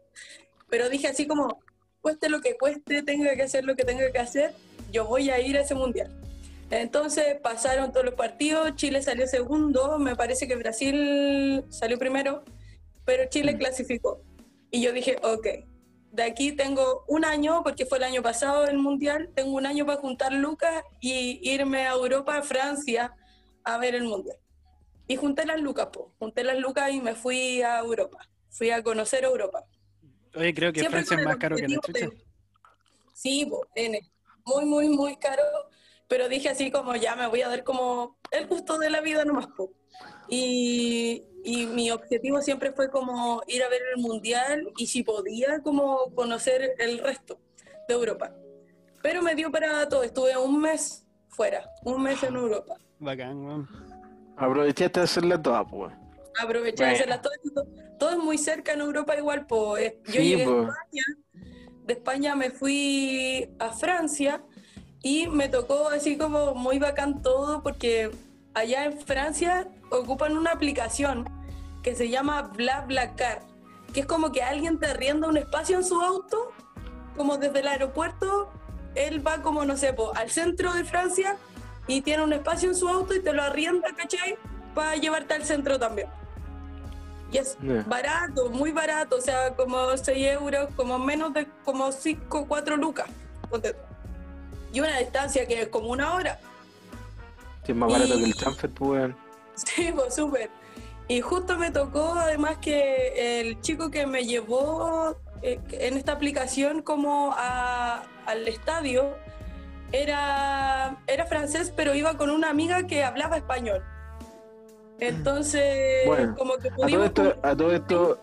pero dije así como, cueste lo que cueste, tenga que hacer lo que tenga que hacer, yo voy a ir a ese Mundial. Entonces pasaron todos los partidos, Chile salió segundo, me parece que Brasil salió primero, pero Chile clasificó. Y yo dije, ok, de aquí tengo un año, porque fue el año pasado el mundial, tengo un año para juntar lucas y irme a Europa, a Francia, a ver el mundial. Y junté las lucas, po. junté las lucas y me fui a Europa. Fui a conocer Europa. Oye, creo que Siempre Francia es más caro que la de- Sí, po, N. Muy, muy, muy caro. Pero dije así como ya me voy a dar como el gusto de la vida nomás. Po. Y, y mi objetivo siempre fue como ir a ver el mundial y si podía como conocer el resto de Europa. Pero me dio para todo. Estuve un mes fuera, un mes en Europa. Bacán, weón. Aprovechaste de hacerla toda, pues. Aproveché de Bueno. hacerlas todo, todo, todo es muy cerca en Europa igual. Po. Eh, Yo Sí, llegué po. a España, de España me fui a Francia y me tocó así como muy bacán todo porque allá en Francia ocupan una aplicación que se llama BlaBlaCar, que es como que alguien te arrienda un espacio en su auto, como desde el aeropuerto, él va como, no sé, po, al centro de Francia y tiene un espacio en su auto y te lo arrienda, ¿cachai? Para llevarte al centro también. Y es barato, muy barato, o sea, como 6 euros, como menos de como 5, 4 lucas. ponte tú. Y una distancia que es como una hora. Que es más barato que el transfer, pues, weón. [laughs] Sí, pues súper. Y justo me tocó además que el chico que me llevó eh, en esta aplicación como a- al estadio era, era francés, pero iba con una amiga que hablaba español. Entonces, Bueno, como que A todo pudimos esto, a todo esto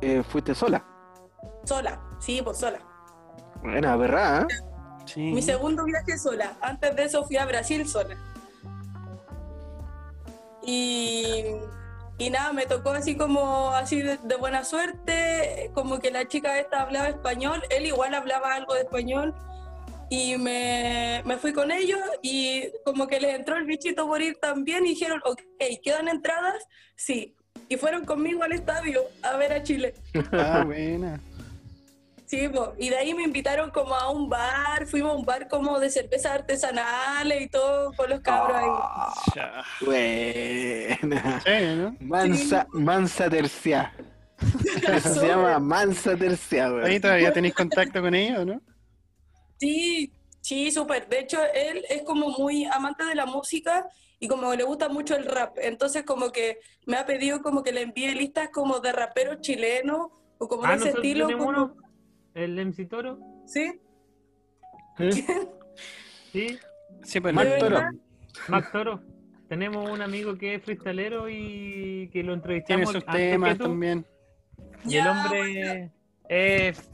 eh, fuiste sola. sola, sí, pues sola. Buena, ¿verdad? Sí. Mi segundo viaje sola. Antes de eso fui a Brasil sola. Y, y nada, me tocó así como así de, de buena suerte, como que la chica esta hablaba español, él igual hablaba algo de español y me, me fui con ellos y como que les entró el bichito por ir también y dijeron, ok, ¿quedan entradas? Sí. Y fueron conmigo al estadio a ver a Chile. Ah, buena. Sí, po. y de ahí me invitaron como a un bar, fuimos a un bar como de cervezas artesanales y todo con los cabros ahí. Ya. Buena. Sí, ¿no? Mansa, mansa tercia. Eso [laughs] se llama mansa tercia, Ahí weón. todavía tenéis contacto con ellos, ¿no? Sí, sí, súper. De hecho, él es como muy amante de la música y como le gusta mucho el rap. Entonces como que me ha pedido como que le envíe listas como de raperos chilenos o como de Ah, ese nosotros estilo. tenemos como- uno, el MC Toro. ¿Sí? Sí, Sí, pues Marc la- Toro. Max Toro. Tenemos un amigo que es freestalero y que lo Tiene entrevistamos sus antes que temas tú. también. Y el hombre es,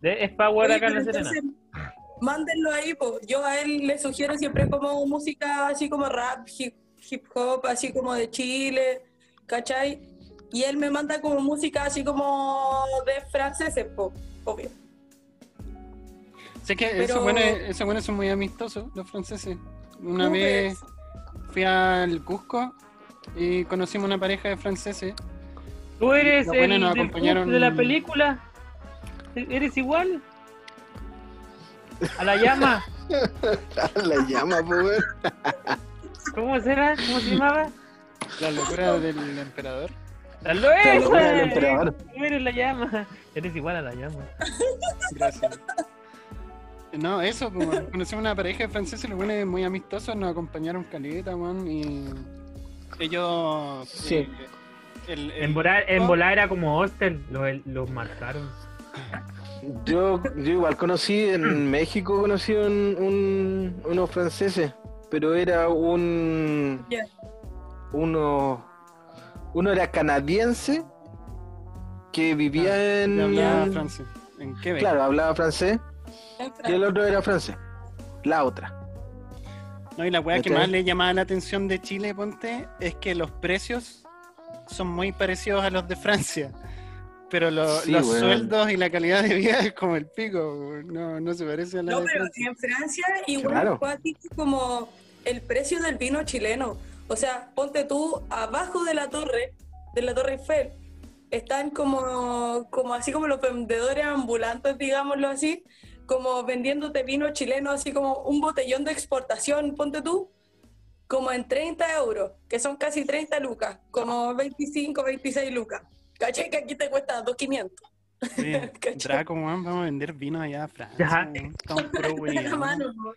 de- es Power Oye, acá en La Serena. entonces, Mándenlo ahí, pues. Yo a él le sugiero siempre como música así como rap, hip, hip hop, así como de Chile, ¿cachai? Y él me manda como música así como de franceses, po, obvio. Sé que Pero- esos buenos, esos buenos son muy amistosos, los franceses. Una ¿Cómo vez ves? fui al Cusco y conocimos una pareja de franceses. ¿Tú eres Los el nos acompañaron- de la película? ¿Eres igual? A la llama. [laughs] La llama, pues, weón. ¿Cómo será? ¿Cómo se llamaba? La locura del emperador. Tú eres la llama. Eres igual a la llama. Gracias. [laughs] No, eso, como conocimos una pareja de franceses, los buenos muy amistosos, nos acompañaron caleta, man, y ellos... Sí. eh, el- el- En volar, en volar era como hostel. Los, los marcaron. Yo, yo igual conocí en México, conocí un, un- unos franceses, pero era un. Ya. Uno. Uno era canadiense que vivía que en. hablaba francés, en Quebec. Claro, hablaba francés. Y el otro era francés. La otra. No, y la weá que más le llamaba la atención de Chile, ponte, es que los precios son muy parecidos a los de Francia. Pero lo- Sí, los sueldos y la calidad de vida es como el pico, no, no se parece a la No, de pero Francia. en Francia igual Claro. como el precio del vino chileno. O sea, ponte tú abajo de la torre, de la Torre Eiffel, están como, como así como los vendedores ambulantes, digámoslo así, como vendiéndote vino chileno, así como un botellón de exportación, ponte tú, como en 30 euros, que son casi 30 lucas, como 25, 26 lucas. ¿Cachai? Que aquí te cuesta 2.500. Oye, [laughs] ¿Cachai? Draco, weón, vamos a vender vino allá a Francia. Ya. Estamos puro [laughs] La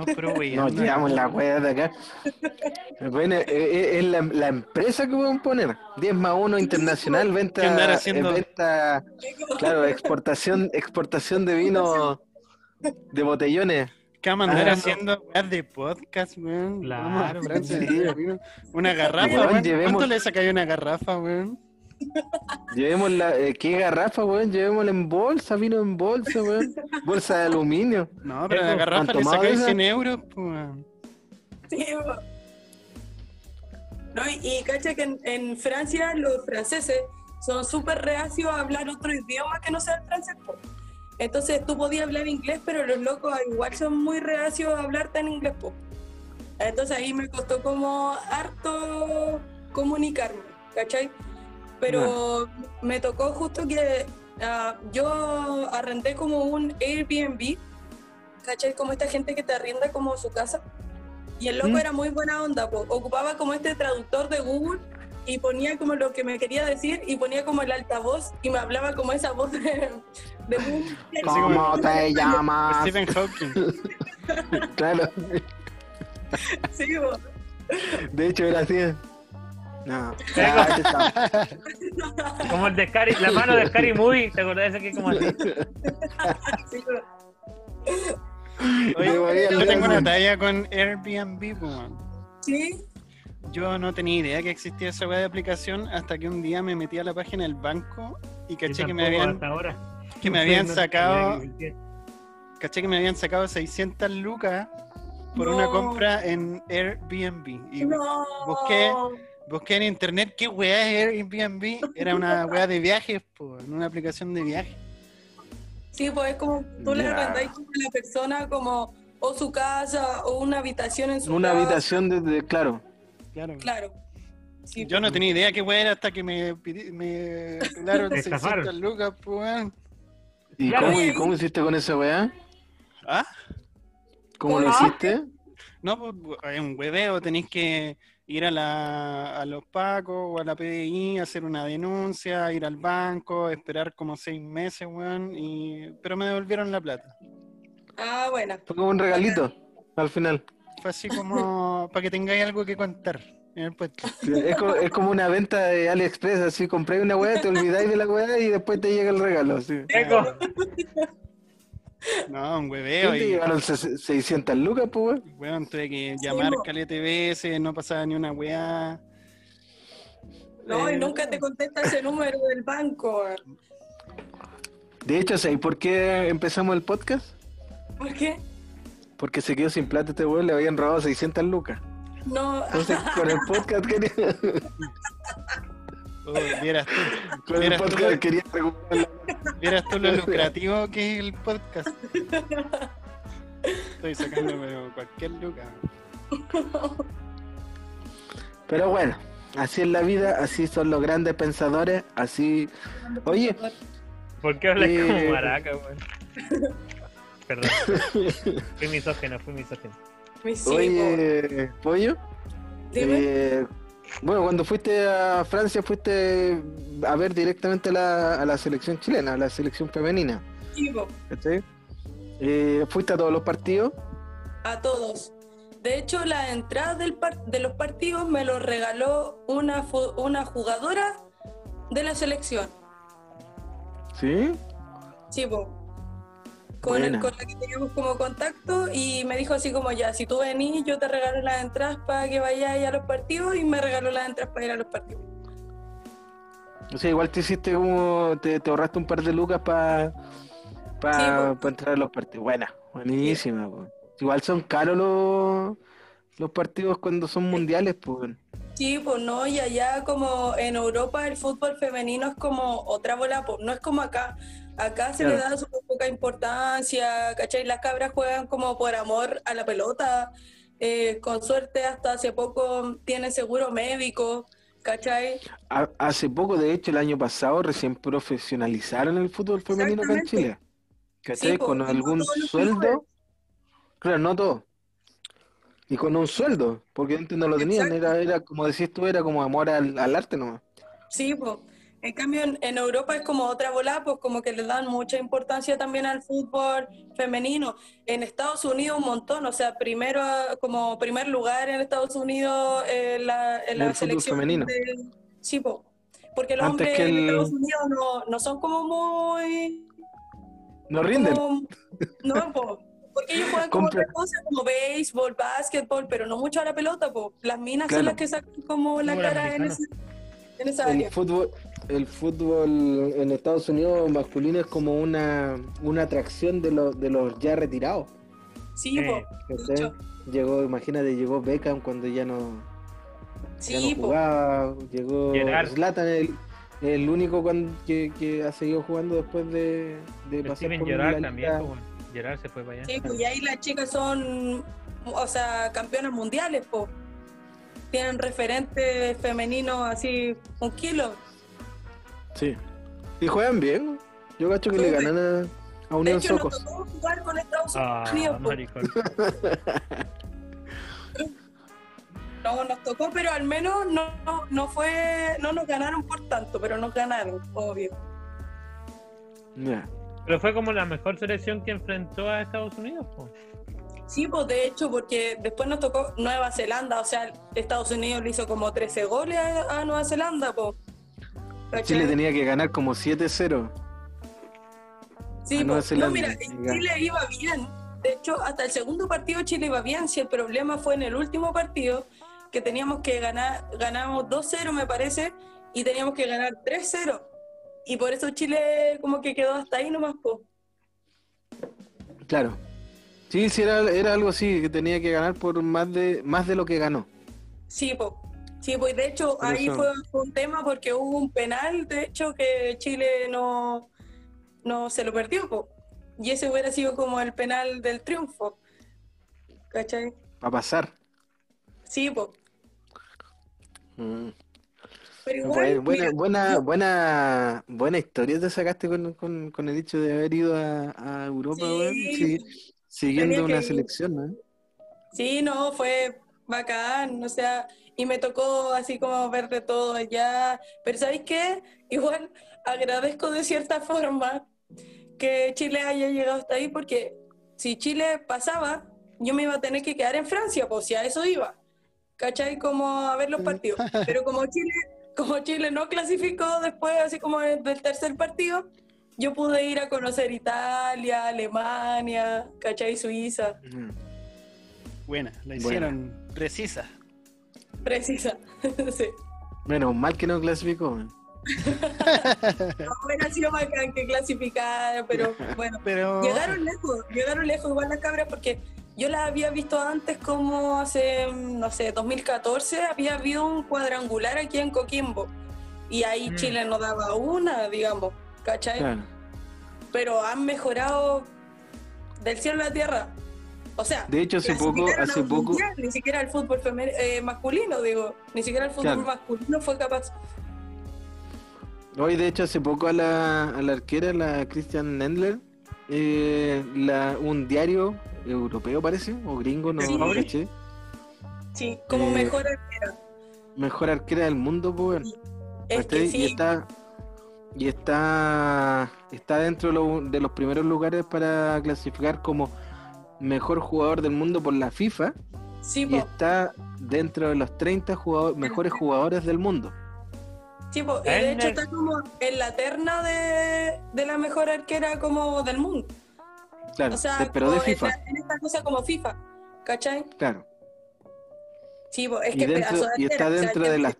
Estamos puro weyando. Nos llevamos la wea de acá. Bueno, eh, eh, es la, la empresa que pueden poner. 10 más 1 internacional, ¿Qué andar venta, haciendo? eh, venta, claro, exportación, exportación de vino de botellones. ¿Qué vamos a andar Ah, haciendo weas de podcast, weón? Claro, Francia, sí. Una garrafa, Weón, ¿Cuánto le sacáis una garrafa, weón? Llevemos la, eh, ¿qué garrafa, weón? Llevémosla en bolsa, vino en bolsa, weón. Bolsa de aluminio. No, pero la garrafa le ¿cuánto más sacáis de esa? 100 euros, pues, weón. Sí, po. No, y, y cacha que en, en Francia los franceses son súper reacios a hablar otro idioma que no sea el francés. po. Entonces tú podías hablar inglés, pero los locos igual son muy reacios a hablarte en inglés. po. Entonces ahí me costó como harto comunicarme, ¿cachai? Pero me tocó justo que ah, yo arrendé como un Airbnb, ¿cachai? Como esta gente que te arrienda como su casa. Y el loco ¿Mm? era muy buena onda, po. ocupaba como este traductor de Google y ponía como lo que me quería decir y ponía como el altavoz y me hablaba como esa voz de, de. [laughs] ¿Cómo te llamas? Stephen Hawking. [laughs] Claro, Sí, po. de hecho era así. No, está. [laughs] Como el de Scary, la mano de Scary Movie, ¿te acordás de ese que es como así? Oye, yo tengo una talla con Airbnb, weón. Sí, Yo no tenía idea que existía esa web de aplicación hasta que un día me metí a la página del banco y caché que me habían, hasta ahora. que me habían sacado, caché que me habían sacado 600 lucas por una No. compra en Airbnb. Y no. busqué- busqué en internet qué weá es Airbnb. Era una [laughs] weá de viajes, pues, en una aplicación de viajes. Sí, pues es como tú le Ya. arrendáis como a la persona como o su casa o una habitación en su Una casa. habitación desde, claro. Claro. Claro. Sí, Yo no tenía idea qué weá era hasta que me, me pelaron [laughs] Te 600 estafaron. lucas, pues, weón. ¿Y cómo, y cómo hiciste con esa weá? ¿Ah? ¿Cómo lo hiciste? No, pues es un hueveo, tenéis que ir a, la, a los pacos o a la PDI, hacer una denuncia, ir al banco, esperar como seis meses, weón, y... pero me devolvieron la plata. Ah, bueno. Fue como un regalito al final. Fue así como [laughs] para que tengáis algo que contar en el puesto. Es como, es como una venta de AliExpress, así compré una weá, te olvidáis de la weá y después te llega el regalo. Así. No, un hueveo, ¿Qué te y llegaron se- 600 lucas, pues weón? weón, tuve que llamar po. calete veces, no pasaba ni una weá. No, y Eh, nunca te contesta ese número del banco. De hecho, ¿sabes por qué empezamos el podcast? ¿Por qué? Porque se quedó sin plata este weón, le habían robado 600 lucas. No. Entonces, con el [laughs] podcast quería, Vieras tú, [laughs] Vieras tú podcast lo- quería recuperar la- vieras tú lo [laughs] lucrativo que es el podcast. Estoy sacando pero cualquier luca. Pero bueno, así es la vida, así son los grandes pensadores, así... Oye, ¿Por qué hablas Eh. como maraca, weón? Perdón. [laughs] Fui misógeno, fui misógeno. Oye, Pollo, Dime. eh, bueno, cuando fuiste a Francia fuiste a ver directamente a la, a la selección chilena, a la selección femenina, Sí. ¿cachai? Eh, ¿Fuiste a todos los partidos? A todos. De hecho, la entrada del par- de los partidos me lo regaló una, una jugadora de la selección. ¿Sí? Sí, po. Con, Buena. con la que teníamos como contacto y me dijo así como ya, si tú venís, yo te regalo las entradas para que vayas a los partidos y me regaló las entradas para ir a los partidos. O sea, igual te hiciste como, te, te ahorraste un par de lucas para pa, Sí, pa entrar a los partidos. Buena, buenísima. Igual son caros los, los partidos cuando son mundiales, pues. Sí, pues no, y allá como en Europa el fútbol femenino es como otra bola, pues no es como acá. Acá se le da súper poca importancia, ¿cachai? Las cabras juegan como por amor a la pelota, eh, con suerte hasta hace poco tiene seguro médico, ¿cachai? Ha- Hace poco, de hecho, el año pasado recién profesionalizaron el fútbol femenino acá en. Chile. ¿Cachai? Sí, po, con algún sueldo. clubes. Claro, no todo. Y con un sueldo, porque antes no lo tenían, Exacto. era, era como decís tú, era como amor al, al arte nomás. Sí, pues. En cambio, en, en Europa es como otra bola, pues como que le dan mucha importancia también al fútbol femenino. En Estados Unidos un montón, o sea, primero como primer lugar en Estados Unidos eh, la, en la El selección femenino. de- sí, po. porque los Antes hombres en el- Estados Unidos no, no son como muy... No rinden. como- no, po. Porque ellos juegan como Compra- otra cosa, como béisbol, básquetbol, pero no mucho a la pelota, po. Las minas Claro. son las que sacan como la cara en, ese- en esa El área. fútbol, el fútbol en Estados Unidos masculino es como una, una atracción de los, de los ya retirados. Sí, Eh, po. Llegó, imagínate, llegó Beckham cuando ya no, ya Sí, no po. jugaba, llegó Gerard. Zlatan, el, el único cuan- que, que ha seguido jugando después de, de pasar Steven por Gerrard la también, pues. Gerrard se fue para allá. Sí, pues y ahí las chicas son, o sea, campeonas mundiales, po. Tienen referentes femeninos así, un kilo. Sí. Y juegan bien. Yo cacho que Sí, le ganan a, a De Unión hecho, Socos. tocó jugar con Estados Ah, Unidos. [laughs] No, nos tocó, pero al menos no, no, no fue, no nos ganaron por tanto, pero nos ganaron, obvio. Pero fue como la mejor selección que enfrentó a Estados Unidos. po. Sí, pues de hecho, porque después nos tocó Nueva Zelanda, o sea, Estados Unidos le hizo como 13 goles a, a Nueva Zelanda, pues. Chile tenía que ganar como 7-0. Sí, a Nueva po. no, Zelanda, mira. Chile iba bien. De hecho, hasta el segundo partido Chile iba bien. Si el problema fue en el último partido, que teníamos que ganar, ganamos 2-0 me parece, y teníamos que ganar 3-0. Y por eso Chile como que quedó hasta ahí nomás, po. Claro. Sí, sí, era, era algo así, que tenía que ganar por más de, más de lo que ganó. Sí, po. Sí, pues de hecho ahí fue, un tema porque hubo un penal, de hecho, que Chile no, no se lo perdió, po. Y ese hubiera sido como el penal del triunfo. ¿Cachai? A pasar. Sí, po. Mm. Igual, Buena, buena, mira, buena, yo- buena, buena historia te sacaste con, con, con el hecho de haber ido a, a Europa, Sí. siguiendo Tenía una selección, ¿no? Sí, no, fue bacán, o sea, y me tocó así como ver de todo allá, pero ¿sabéis qué? [laughs] Igual agradezco de cierta forma que Chile haya llegado hasta ahí, porque si Chile pasaba, yo me iba a tener que quedar en Francia, pues si a eso iba, ¿cachai? Como a ver los partidos, [laughs] pero como Chile, como Chile no clasificó después, así como del tercer partido, yo pude ir a conocer Italia, Alemania, ¿cachai? Suiza. Buena, la Buena. hicieron precisa. Precisa. [laughs] sí. Menos mal que no clasificó. [laughs] No, hubiera sido bacán que clasificara, pero [laughs] bueno. Pero Llegaron lejos, llegaron lejos igual las cabras porque yo las había visto antes como hace, no sé, 2014, había habido un cuadrangular aquí en Coquimbo y ahí Mm. Chile no daba una, digamos, ¿cachai? Claro. Pero han mejorado del cielo a la tierra. O sea, De hecho, hace poco, hace poco, mundial, ni siquiera el fútbol femen- eh, masculino, digo, ni siquiera el fútbol Claro. masculino fue capaz. hoy de hecho hace poco a la, a la arquera, la Christian Nendler, eh, la, un diario europeo parece, o gringo, no Sí. no caché, Sí, como Eh, mejor arquera. mejor arquera del mundo, pues, Y está y está está dentro de los primeros lugares para clasificar como mejor jugador del mundo por la FIFA sí, y está dentro de los 30 jugador- mejores jugadores del mundo. Sí, po, y de hecho está como en la terna de, de la mejor arquera como del mundo. Claro, O sea, de- pero de FIFA, la- En, esta cosa como FIFA, ¿cachai? claro. Sí, po, es Y, que dentro, pedazo de y está arquera, o sea, dentro de las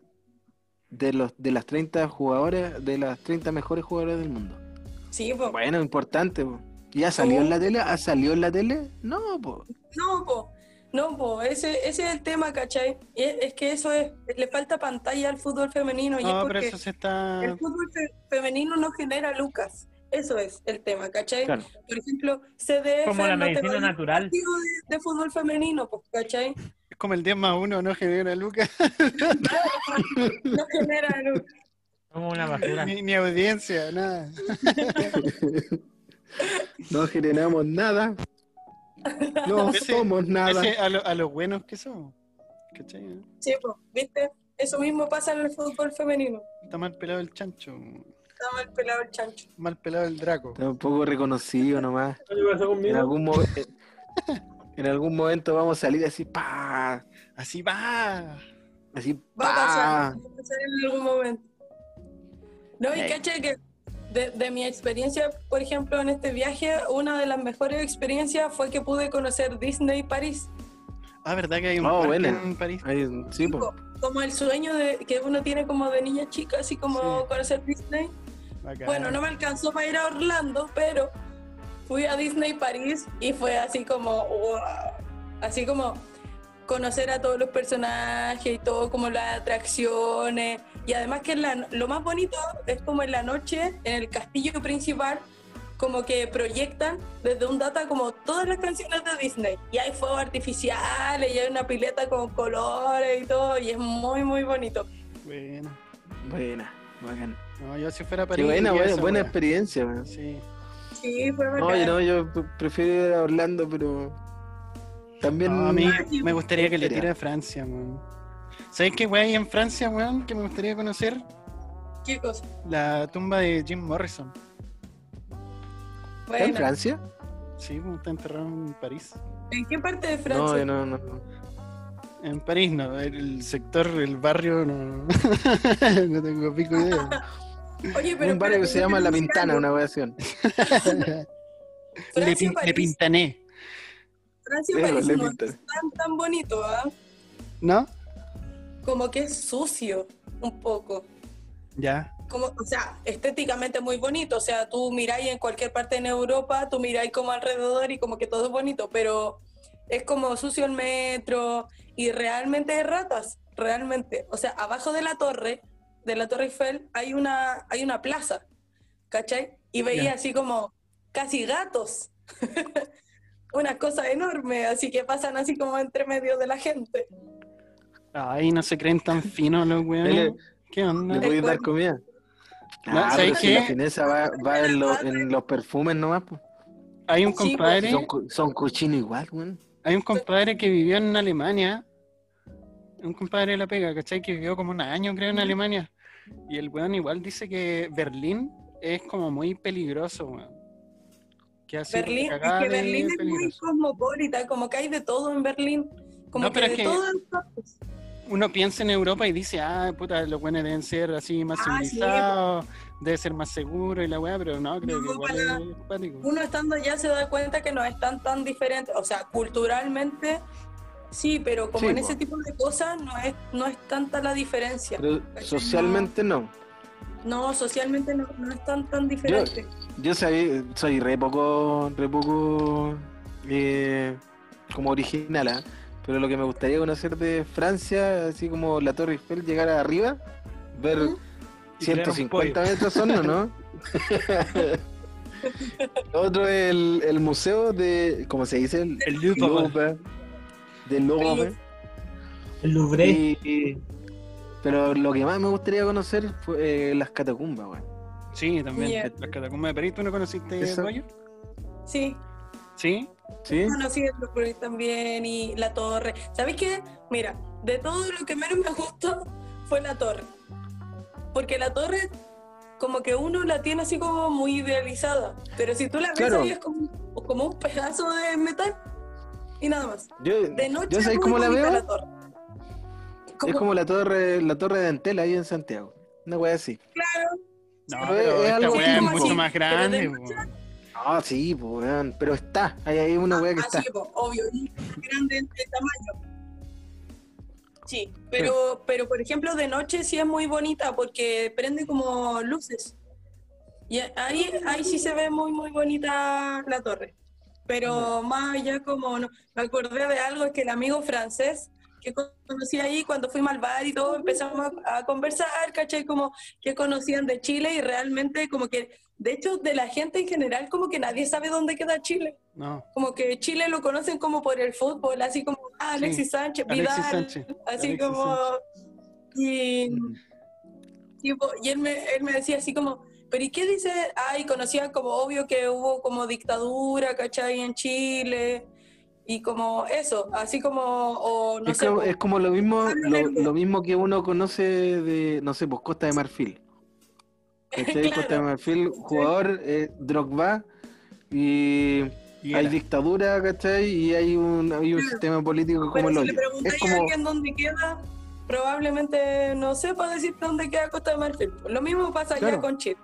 de los de las 30 jugadores, de las 30 mejores jugadores del mundo. Sí, po. Bueno, importante. po. ¿Ya salió en la tele? ¿Ha salido en la tele? No, pues. No, po. No, po. Ese, ese es el tema, ¿cachai? Y es, es que eso es, le falta pantalla al fútbol femenino y es no, pero eso se está. el fútbol fe- femenino no genera lucas. Eso es el tema, ¿cachai? Claro. Por ejemplo, CDF Como la no medicina natural. partido de, de fútbol femenino, pues, ¿cachai? Es como el 10 más 1, ¿no? Genera Lucas. [laughs] No genera lucas. Como una basura. ni, ni audiencia, nada. [laughs] No generamos nada. No [laughs] Ese- somos nada. Ese a, lo- a los buenos que somos. ¿Cachai? Sí, pues, ¿viste? eso mismo pasa en el fútbol femenino. Está mal pelado el chancho. Está mal pelado el chancho. Mal pelado el Draco. Está un poco reconocido nomás. [laughs] ¿Qué pasa En algún, mo- en algún momento vamos a salir así, pa, Así va. así, Va a pasar, pa. va a pasar en algún momento. No, y caché que de, de mi experiencia, por ejemplo, en este viaje, una de las mejores experiencias fue que pude conocer Disney París. Ah, ¿verdad que hay un Oh, parque en París? Ahí, sí, po. Como el sueño de, que uno tiene como de niña chica, así como Sí. conocer Disney. Bueno, no me alcanzó para ir a Orlando, pero fui a Disney París y fue así como, wow, así como conocer a todos los personajes y todo, como las atracciones. Y además que en la- lo más bonito es como en la noche, en el castillo principal, como que proyectan desde un data como todas las canciones de Disney. Y hay fuegos artificiales, y hay una pileta con colores y todo, y es muy, muy bonito. Bueno. Buena, bacán. No, yo si fuera a Qué París. buena, buena, esa buena experiencia, weón. Sí. Sí, fue No, bacán. yo no, yo prefiero ir a Orlando, pero también No, a mí me gustaría que le tire a Francia, weón. ¿Sabes qué weón hay en Francia, weón? Que me gustaría conocer ¿Qué cosa? la tumba de Jim Morrison. ¿Está en Francia? Sí, está enterrado en París. ¿en qué parte de No, Francia? yo no, no. En París no, el sector, el barrio no. no [laughs] tengo pico idea. [laughs] Oye, pero un barrio que se llama La Pintana, una oración. [laughs] le, pin- le pintané, Francia, Eso, París Le no es tan, tan bonito, ¿ah? ¿no? Como que es sucio, un poco. Ya. Como, o sea, estéticamente muy bonito. O sea, tú miráis en cualquier parte en Europa, tú miráis como alrededor y como que todo es bonito, pero es como sucio el metro y realmente hay ratas, realmente. O sea, abajo de la torre, de la Torre Eiffel, hay una, hay una plaza, ¿cachai? Y veía Ya. así como casi gatos. [laughs] una cosa enorme, así que pasan así como entre medio de la gente. Ay, no se creen tan finos los weones. ¿Qué onda? ¿Le podéis dar comida? No, Ah, ¿sabes pero si la fineza va, va en, lo- en los perfumes nomás, pues. Hay un compadre, Son, son cochinos igual, weón. hay un compadre que vivió en Alemania. Un compadre de la pega, ¿cachai? Que vivió como un año, creo, en Alemania. Y el weón igual dice que Berlín es como muy peligroso, weón. Que Berlín, es que Berlín es muy cosmopolita, como que hay de todo en Berlín. Como No, que pero de es que-. Uno piensa en Europa y dice, ah, puta, los buenos deben ser así más Ah, sí, civilizados, debe ser más seguro y la weá, pero no, creo No, que igual para- es cuático. Uno estando allá se da cuenta que no es tan tan diferente. O sea, culturalmente sí, pero como Sí, en po. ese tipo de cosas no es, no es tanta la diferencia. Pero socialmente no. No, socialmente no, no es tan tan diferente. Yo soy, soy re poco, re poco eh, como original, ¿ah? pero lo que me gustaría conocer de Francia, así como la Torre Eiffel, llegar arriba, ver un 150 metros son, ¿o ¿no? [laughs] Otro es el, el museo de, ¿cómo se dice? El, El Louvre. Del Louvre. El Louvre. Y- y- pero lo que más me gustaría conocer fue eh, las catacumbas, weón. Sí, también. Yeah. Las catacumbas de París, ¿tú no conociste Eso. Roger? Sí, Sí. ¿Sí? conocí el Louvre también y la torre. ¿Sabes qué? Mira, de todo lo que menos me gustó fue la torre. Porque la torre, como que uno la tiene así como muy idealizada. Pero si tú la ves Claro. ahí es como, como un pedazo de metal y nada más. Yo, De noche yo es ¿sabes muy cómo la veo? la torre. Es como la torre, la torre de Antela ahí en Santiago. Una wea así. Claro, No, Pero es- pero es esta algo weá es mucho así, más grande. Ah, sí, pues, weón. Pero está. Hay ahí una wea que está. así, po, obvio, grande de tamaño. Sí, pero, pero por ejemplo de noche sí es muy bonita porque prende como luces. Y ahí, ahí sí se ve muy, muy bonita la torre. Pero más allá como, no, me acordé de algo, es que el amigo francés que conocí ahí cuando fuimos al bar y todo, empezamos a, a conversar, ¿cachai? Como que conocían de Chile y realmente como que, de hecho, de la gente en general, como que nadie sabe dónde queda Chile. No. Como que Chile lo conocen como por el fútbol, así como ah, Alexis Sí, Sánchez, Vidal, Alexis Sánchez, así Alexis como... Y, Mm. tipo, y él, me, él me decía así como, pero ¿y qué dice? Ay, conocían como obvio que hubo como dictadura, ¿cachai? En Chile. Y como eso, así como, o no es, sé, como, es como lo mismo, lo, mismo que uno conoce de, no sé, pues Costa de Marfil. [laughs] Claro. Costa de Marfil, jugador, eh, Drogba, y Y hay era. dictadura, ¿cachai? Y hay un, hay un Claro. sistema político pero como el si hoyo. le preguntáis Es a como, alguien dónde queda, probablemente no sepa decirte dónde queda Costa de Marfil. Lo mismo pasa allá Claro. con Chile.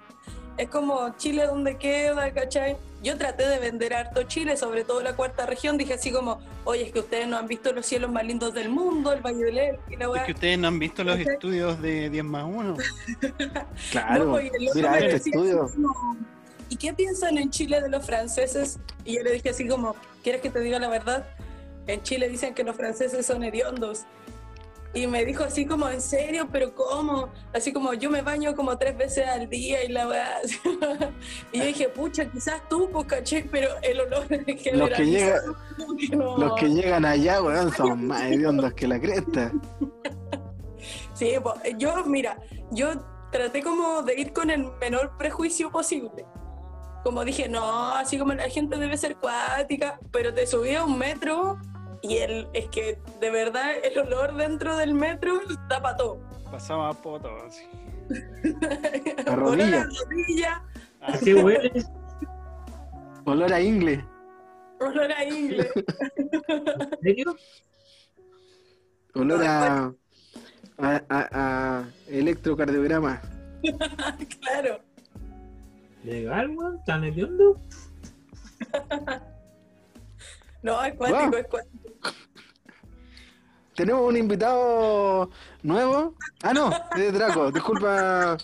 Es como Chile dónde queda, ¿cachai? Yo traté de vender harto Chile, sobre todo la cuarta región. Dije así como, oye, es que ustedes no han visto los cielos más lindos del mundo, el Valle del y la Es weá. que ustedes no han visto los ¿Cachai? estudios de 10 más 1. [laughs] claro, No, y el loco mira me este decía estudio. como, ¿Y qué piensan en Chile de los franceses? Y yo le dije así como, ¿quieres que te diga la verdad? En Chile dicen que los franceses son hediondos. Y me dijo así como, ¿en serio? ¿Pero cómo? Así como, yo me baño como tres veces al día y la weá. [laughs] y yo dije, pucha, quizás tú, pues, caché, pero el olor en generalizado, como que no. Los que llegan allá, weón, son más hediondos que la cresta. [laughs] Sí, po, yo, mira, yo traté como de ir con el menor prejuicio posible. Como dije, no, así como la gente debe ser cuática, pero te subí a un metro y el, es que de verdad el olor dentro del metro tapa todo. Pasaba a poto así. [laughs] A Olor rodilla. a rodilla, Ah, ¿Qué huele? Olor a ingle. olor a ingle. ¿En serio? Olor a, a, a- a electrocardiograma. [laughs] claro. ¿Legal, weón? ¿Tan hediondo? [laughs] No, es cuático, Wow. es cuático. Tenemos un invitado nuevo. Ah, no, es Draco. Disculpa.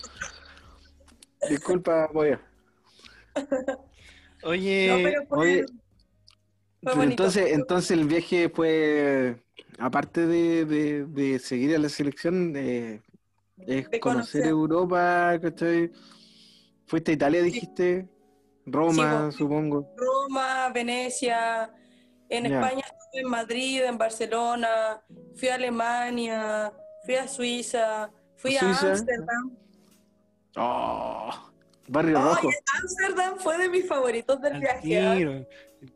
Disculpa, voy a. Oye, No, pero fue- oye, fue entonces, entonces el viaje fue, aparte de, de- de seguir a la selección, eh, es De conocer conocer. Europa, ¿cachai? Fuiste a Italia, dijiste, Roma, supongo. Roma, Venecia, en. España estuve en Madrid, en Barcelona, fui a Alemania, fui a Suiza, fui a. Ámsterdam. Oh, Barrio Rojo. Ámsterdam fue de mis favoritos del al viaje. ¿ah? tiro,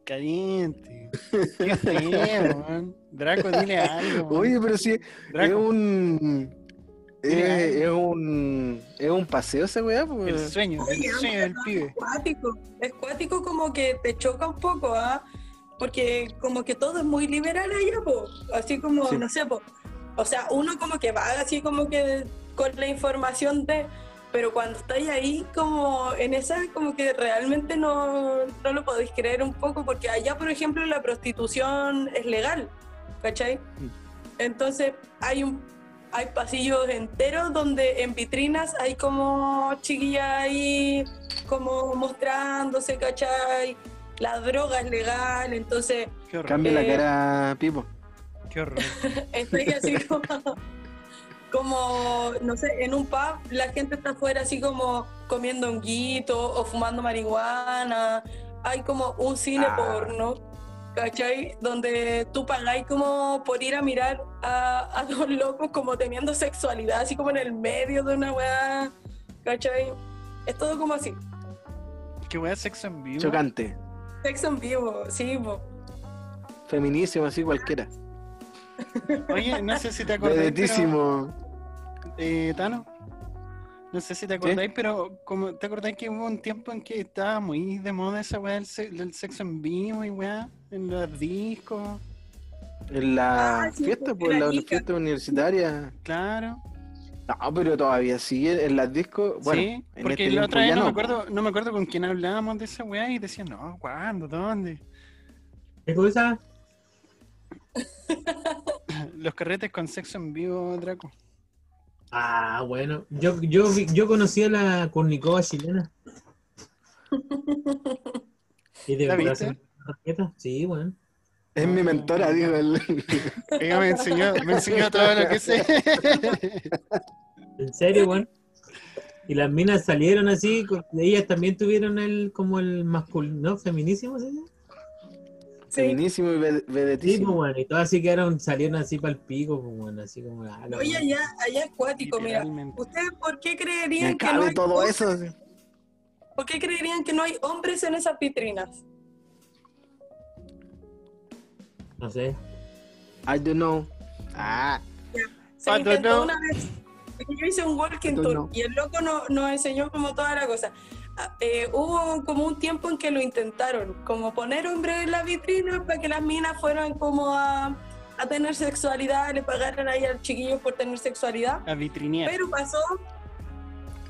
caliente. Qué [laughs] feo, man. Draco, dile algo. man. Oye, pero sí, es Draco, un... Mira. Es, es un es un paseo esa weá, el pues. sueño, el sueño del pibe. Es cuático, es cuático como que te choca un poco, ¿ah? Porque como que todo es muy liberal allá, po. Así como, Sí. no sé, po. O sea, uno como que va así como que con la información de... Pero cuando estáis ahí, como en esa, como que realmente no, no lo podéis creer un poco, porque allá, por ejemplo, la prostitución es legal, ¿cachai? Entonces hay un hay pasillos enteros donde en vitrinas hay como chiquillas ahí como mostrándose, ¿cachai? La droga es legal, entonces Qué horror, Cambia la Eh, cara, Pipo. qué horror. [laughs] estoy así [laughs] como, como, no sé, en un pub la gente está afuera así como comiendo honguito o fumando marihuana, hay como un cine Ah. porno, ¿cachai? Donde tú pagáis como por ir a mirar a, a [laughs] dos locos como teniendo sexualidad, así como en el medio de una weá, ¿cachai? Es todo como así, Qué weá sexo en vivo. Chocante. Sexo en vivo, sí, po. Feminísimo, así cualquiera. Oye, no sé si te [laughs] acordáis. pero- eh, Tano. No sé si te acordáis, pero como te acordáis que hubo un tiempo en que estaba muy de moda esa weá del, se- del sexo en vivo y weá, en los discos, En la Ah, sí, fiesta, pues la rica. fiesta universitaria. claro. No, pero todavía sigue en las discos. Bueno, sí, en porque este la otra vez no, me no. acuerdo, no me acuerdo con quién hablábamos de esa weá y decían, no, ¿cuándo? ¿Dónde? ¿Qué cosa? [laughs] Los carretes con sexo en vivo, Draco. Ah, bueno. Yo, yo, vi- yo conocí a la cornicova chilena. [laughs] ¿Y de ¿La verdad viste? Sí, bueno. Es mi mentora, dijo él. [laughs] Ella me enseñó, me enseñó todo lo que sé. En serio, bueno. Y las minas salieron así, ellas también tuvieron el como el masculino, ¿no? Feminísimo, ¿sí? Sí. Feminísimo y ved- Sí, pues, vedetísimo. bueno, y todas así quedaron, salieron así para el pico, pues, bueno, así como... ah, Oye, allá, allá es cuático, mira. ¿Ustedes por qué creerían Me que no hay todo hombres- eso. ¿Por qué creerían que no hay hombres en esas vitrinas? No sé. I don't know. Ah, Se I don't intentó know. una vez. Yo hice un walking tour know. y el loco no- nos enseñó como toda la cosa. Ah, eh, hubo como un tiempo en que lo intentaron, como poner hombres en la vitrina para que las minas fueran como a, a tener sexualidad, le pagaran ahí al chiquillo por tener sexualidad. A vitrinear. Pero pasó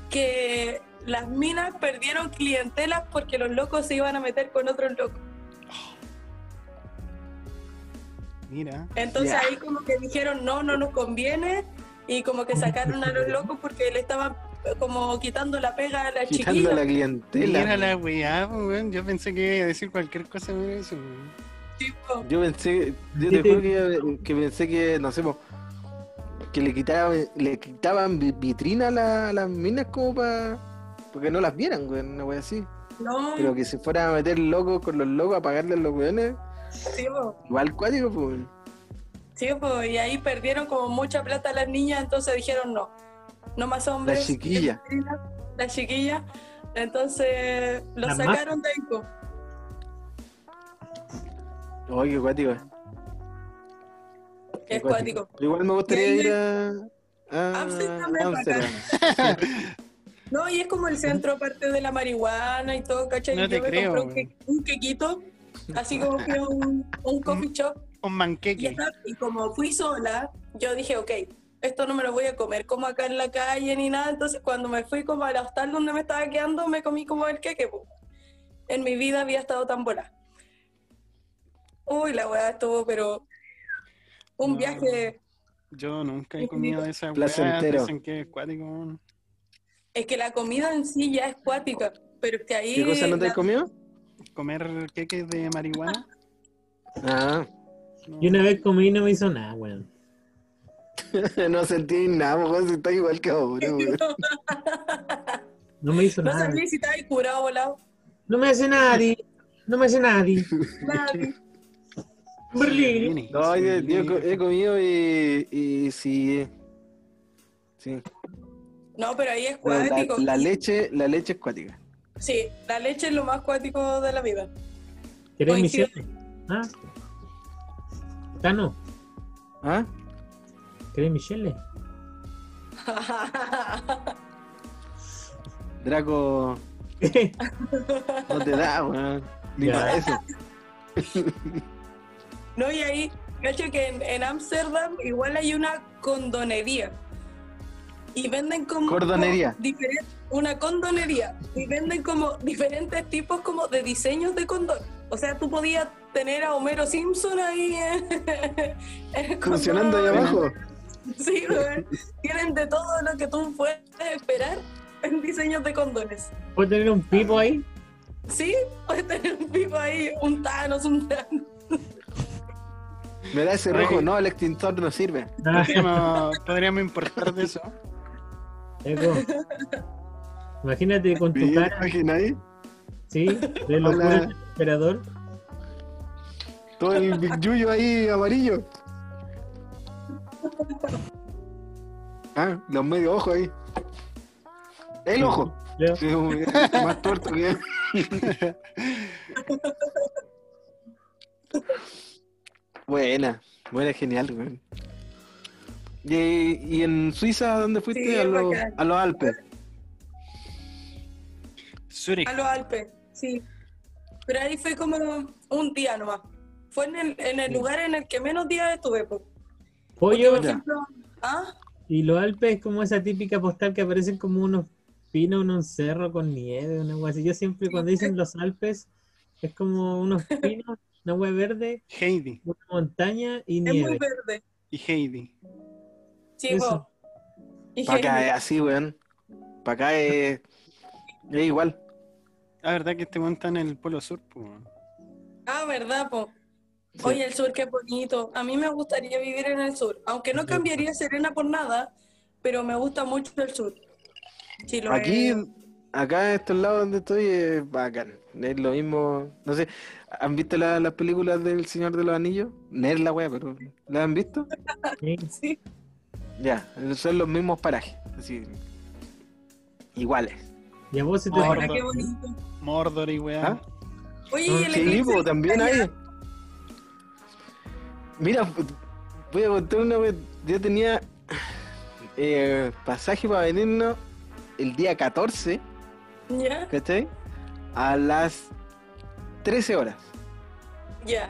que las minas perdieron clientelas porque los locos se iban a meter con otros locos. Mira. Entonces ahí como que dijeron no, no nos conviene y como que sacaron a los locos porque le estaban como quitando la pega a la quitando chiquilla. la clientela. Mira la weá, pues, weón. Yo pensé que iba a decir cualquier cosa por eso. weón. tipo, Yo pensé, yo Sí, te juro que, que pensé que, no sé, po, que le quitaban, le quitaban vi- vitrina a, la- a las minas como para porque no las vieran, güey, una wea así. no, Pero que se fueran a meter locos con los locos a pagarle a los weones, sí, po, igual cuático, pues. sí, po, y ahí perdieron como mucha plata las niñas, entonces dijeron no, no más hombres. La chiquilla. La chiquilla. Entonces los Las sacaron de ahí. po. Oye, qué cuático. Qué Es cuático. Igual me gustaría ir a. [laughs] No, y es como el centro aparte de la marihuana y todo, ¿cachai? No te Yo me creo, compré un, que- un quequito, así como fui a un, un coffee shop Un y, manqueque. y como fui sola, yo dije, ok, esto no me lo voy a comer como acá en la calle ni nada, entonces cuando me fui como al hostal donde me estaba quedando, me comí como el queque. po. En mi vida había estado tan bola. Uy, la weá estuvo, pero un No. viaje Yo nunca he [laughs] comido de esa weá. Placentero. Dicen que es cuático. weón. Es que la comida en sí ya es cuática, pero es que ahí... ¿Qué cosa no te has la- comido? Comer queques de marihuana. Ah, no. Y una vez comí y no me hizo nada, weón. [laughs] no sentí nada, mojón, si está igual que ahora, [laughs] weón. No me hizo No nada. sabía si estaba curado volado. No me hace nadie. No me hace nadie. Nadie. Berlín. No, yo, yo he co- he comido y, y sí. Sí. No, pero ahí es Pero la, cuático. la leche, la leche es cuática. Sí, la leche es lo más cuático de la vida. ¿Querés Coincido. Michelle? ¿Ah? Tano, ¿Ah? ¿querés Michelle? [laughs] Draco no te da, weón. Ni para eso. no, y ahí, cacho que en- en Ámsterdam igual hay una condonería. Y venden como... Cordonería. una condonería. Y venden como diferentes tipos como de diseños de condón. O sea, tú podías tener a Homero Simpson ahí en [laughs] Funcionando ahí abajo. Sí. Tienen de todo lo que tú puedes esperar en diseños de condones. ¿Puedo tener un pipo ahí? Sí, puedes tener un pipo ahí, un Thanos, un Thanos. Me da ese rojo, no, el extintor no sirve. Ah, Podríamos, podríamos importar de eso. Eco. Imagínate con tu ¿Te cara, imaginas ahí? sí, de locura del emperador. Todo el Big Yuyo ahí amarillo. Ah, los medio ojos ahí. El ojo. Sí, más tuerto que. [laughs] buena, buena, genial, weón. ¿Y, y en Suiza dónde fuiste? Sí, a, los, a los Alpes. Zurich. A los Alpes, sí. Pero ahí fue como un día nomás. Fue en el, en el lugar en el que menos días estuve. po. Porque, Pollo por ejemplo, ¿ah? y los Alpes es como esa típica postal que aparecen como unos pinos en un cerro con nieve, una agua así. Yo siempre cuando dicen los Alpes es como unos pinos, una agua verde, Heidi. una montaña y es muy nieve. verde. Y Heidi. Sí, Para acá [laughs] es así, weón. Para acá es, es igual. La verdad que este monta en el Polo Sur. pues. Ah, ¿verdad, po? Sí. Oye, el sur, qué bonito. A mí me gustaría vivir en el sur, aunque no cambiaría Serena por nada, pero me gusta mucho el sur. Lo Aquí, es. acá en estos lados donde estoy es bacán. Es lo mismo. No sé, ¿han visto la- las películas del Señor de los Anillos? No es la wea, pero ¿las han visto? [laughs] Sí. Ya, son los mismos parajes. Así. Iguales. Y a vos se te Mordor. Ahora, qué bonito. Mordor y weá. ¿Ah? Oye, y el Sí, eclipse po, también hay. Mira, voy a contar una vez. Yo tenía eh, pasaje para venirnos el día 14, Ya, ¿cachai? A las 13 horas. ya.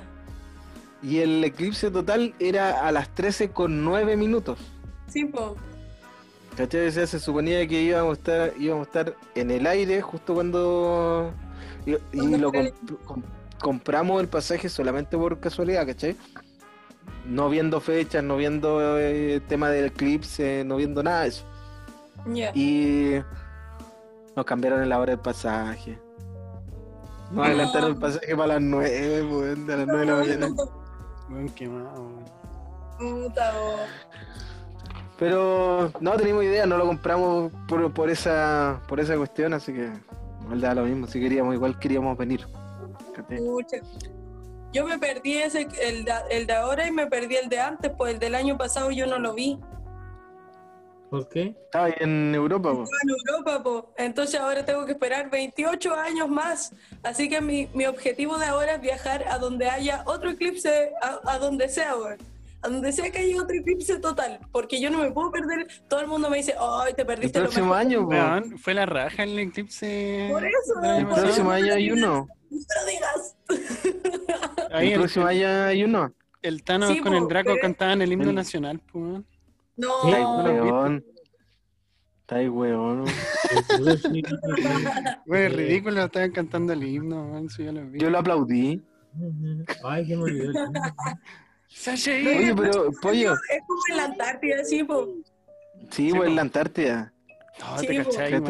Y el eclipse total era a las 13 con 9 minutos. Sí, po. ¿Cachai? O sea, se suponía que íbamos a estar, íbamos a estar en el aire justo cuando. Y, lo comp- compramos el pasaje solamente por casualidad, ¿cachai? No viendo fechas, no viendo eh, tema del eclipse, no viendo nada de eso. Y nos cambiaron la hora del pasaje. Nos adelantaron el pasaje para las 9, weón, de las 9 de la mañana. Weón, quemado. Puta. Pero no teníamos idea, no lo compramos por, por esa por esa cuestión, así que igual da lo mismo, si queríamos, igual queríamos venir. Pucha. Yo me perdí ese, el de, el de ahora y me perdí el de antes, pues el del año pasado yo no lo vi. ¿Por qué? Estaba ahí en Europa, po. Estaba en Europa, po. entonces ahora tengo que esperar 28 años más. Así que mi, mi objetivo de ahora es viajar a donde haya otro eclipse, a, a donde sea, weón. A donde sea que haya otro eclipse total, porque yo no me puedo perder. Todo el mundo me dice, ay, te el perdiste lo próximo mejor". año. Weón, fue la raja el eclipse. Por eso, el por pasado. próximo año hay uno. No te lo digas. Ahí El el, próximo año hay uno. el Thanos Sí, con po, el Draco pero- cantaban el himno El- nacional, pues. weón. No, lo weón. Está ahí, weón. Güey, es ridículo, estaban cantando el himno, weón, eso ya lo vi. Yo lo aplaudí. Ay, que me olvidó. Sashay. Oye, pero, pollo, es como en la Antártida, sí, po. sí, Sí, pues po. en la Antártida. No, Sí, te cachai.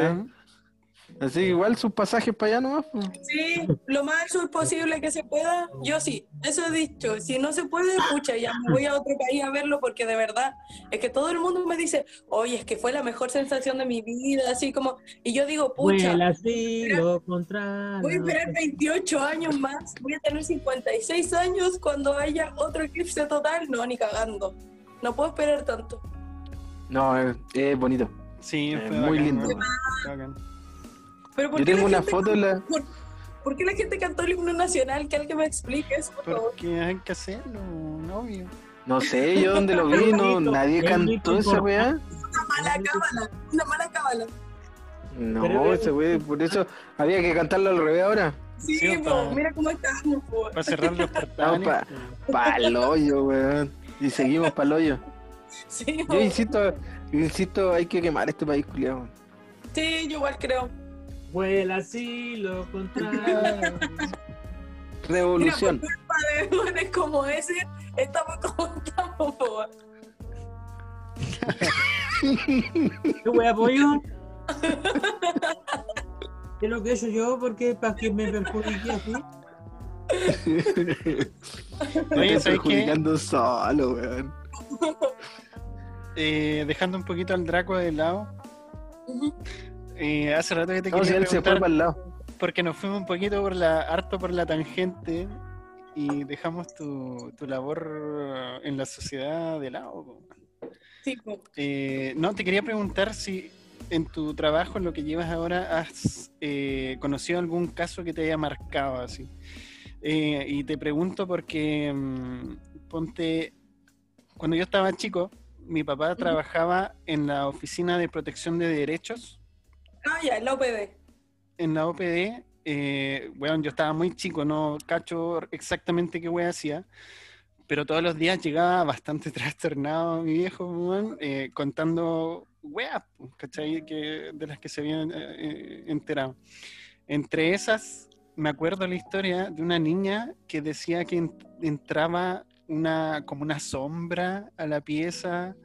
Así que igual sus pasajes para allá nomás, pues. Sí, lo más al sur posible que se pueda, yo sí, eso he dicho. Si no se puede, pucha, ya me voy a otro país a verlo porque de verdad es que todo el mundo me dice, oye, es que fue la mejor sensación de mi vida, así como, y yo digo, pucha, así, lo contrario. voy a esperar 28 años más, voy a tener 56 años cuando haya otro eclipse total, no, ni cagando. No puedo esperar tanto. No, es, bonito. Sí, Eh, muy bacán, lindo. Bacán. Pero ¿por Yo qué la tengo una gente- foto la. ¿por, por qué la gente cantó el himno nacional? Que alguien me explique eso, por favor. Porque hay que hacerlo, novio. No sé, yo donde lo [laughs] vi, no, nadie cantó esa weá. Una mala cábala, una mala cábala. No, Pero- ese wey, por eso había que cantarlo al revés ahora. Sí, Sí, po, mira cómo estamos, po. Para cerrar los [laughs] portales. pa- pues. Pa'l hoyo, weón. Y seguimos pa'l hoyo. Sí. Yo insisto, insisto, hay que quemar este país, culiao. Sí, yo igual creo. Vuela así, lo [laughs] contrario. Revolución. Mira, por culpa de buenos como ese, estamos como estamos. ¿Qué wea apoyo? ¿Qué es lo que he hecho yo? ¿Por qué? ¿Para que me perjudique así? Me Oye, estoy perjudicando solo, weón. Eh, dejando un poquito al Draco de lado. Ujú. Eh, hace rato que te No, si quería él se fue preguntar, para el lado. porque nos fuimos un poquito por la, harto por la tangente y dejamos tu, tu labor en la sociedad de lado. Sí. Eh, no, te quería preguntar si en tu trabajo, en lo que llevas ahora, has eh, conocido algún caso que te haya marcado así. Eh, y te pregunto porque, mm, ponte, cuando yo estaba chico, mi papá trabajaba en la Oficina de Protección de Derechos, Ah, ya, el OPD. en la OPD. Eh, bueno, yo estaba muy chico, no cacho exactamente qué wea hacía, pero todos los días llegaba bastante [laughs] trastornado mi viejo, weón, eh, contando weas, pues, ¿cachai? Que, de las que se habían eh, eh, enterado. Entre esas, me acuerdo la historia de una niña que decía que en- entraba una, como una sombra a la pieza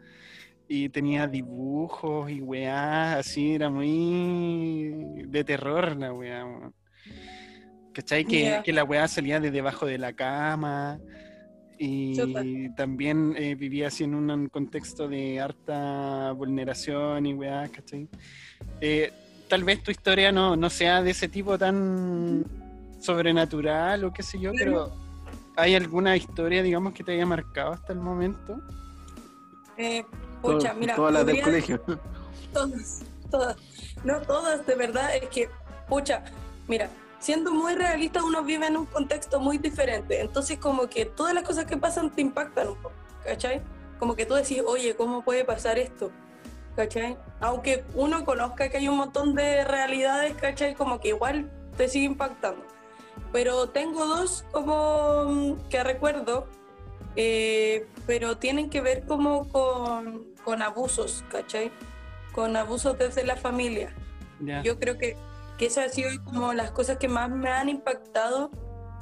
y tenía dibujos y weá, así, era muy de terror la weá, weón. ¿Cachai? Que, que la weá salía de debajo de la cama y Chuta. también eh, vivía así en un contexto de harta vulneración y weá, ¿cachai? Eh, tal vez tu historia no, no sea de ese tipo tan sobrenatural o qué sé yo, pero ¿hay alguna historia, digamos, que te haya marcado hasta el momento? Eh, pucha, mira, todas las del colegio. [laughs] Todas, todas. No todas, de verdad, es que, pucha, mira, siendo muy realista, uno vive en un contexto muy diferente. Entonces, como que todas las cosas que pasan te impactan un poco, ¿cachai? Como que tú decís, oye, ¿cómo puede pasar esto? ¿Cachai? Aunque uno conozca que hay un montón de realidades, ¿cachai? Como que igual te sigue impactando. Pero tengo dos como mm, que recuerdo, eh, pero tienen que ver como con, con abusos, ¿cachai? Con abusos desde la familia. Yo creo que, que eso ha sido como las cosas que más me han impactado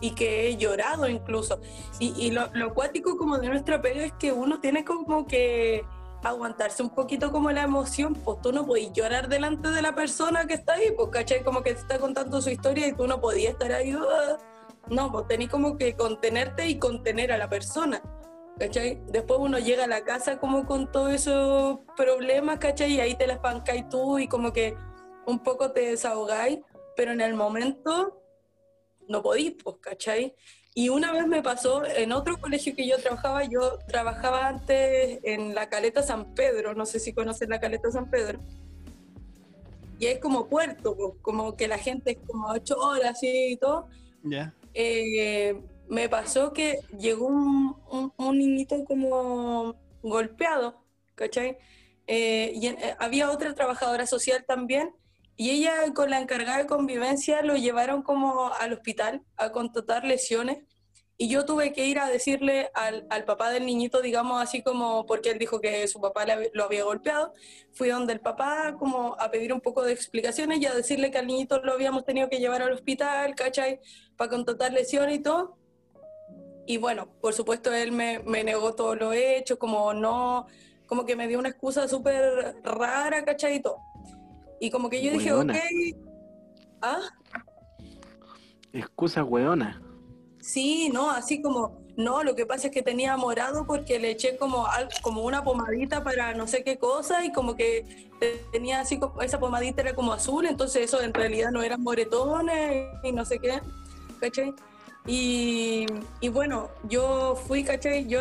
y que he llorado incluso. Y, y lo, lo acuático como de nuestra pega es que uno tiene como que aguantarse un poquito como la emoción, pues tú no podías llorar delante de la persona que está ahí, pues cachai, como que te está contando su historia y tú no podías estar ahí, "Ah". no, pues tenés como que contenerte y contener a la persona. ¿Cachai? Después uno llega a la casa como con todos esos problemas, ¿cachai? Y ahí te las pancáis tú y como que un poco te desahogáis, pero en el momento no podís, pues, ¿cachai? Y una vez me pasó en otro colegio que yo trabajaba, yo trabajaba antes en la Caleta San Pedro, no sé si conocen la Caleta San Pedro. Y es como puerto, pues, como que la gente es como ocho horas y todo. Ya. Eh, me pasó que llegó un, un- niñito como golpeado, ¿cachai? Eh, y eh, había otra trabajadora social también, y ella con la encargada de convivencia lo llevaron como al hospital a constatar lesiones, y yo tuve que ir a decirle al, al papá del niñito, digamos así como, porque él dijo que su papá le lo había golpeado, fui donde el papá como a pedir un poco de explicaciones y a decirle que al niñito lo habíamos tenido que llevar al hospital, ¿cachai? Para contratar lesiones y todo. Y bueno, por supuesto él me, me negó todo lo hecho, como no, como que me dio una excusa súper rara, ¿cachai? Y como que yo dije, Weona. ok, ah, Excusa weona. sí, no, así como, no, lo que pasa es que tenía morado porque le eché como, al- como una pomadita para no sé qué cosa y como que te- tenía así, como- esa pomadita era como azul, entonces eso en realidad no eran moretones y no sé qué, ¿cachai? Y, y bueno, yo fui, ¿cachai? Yo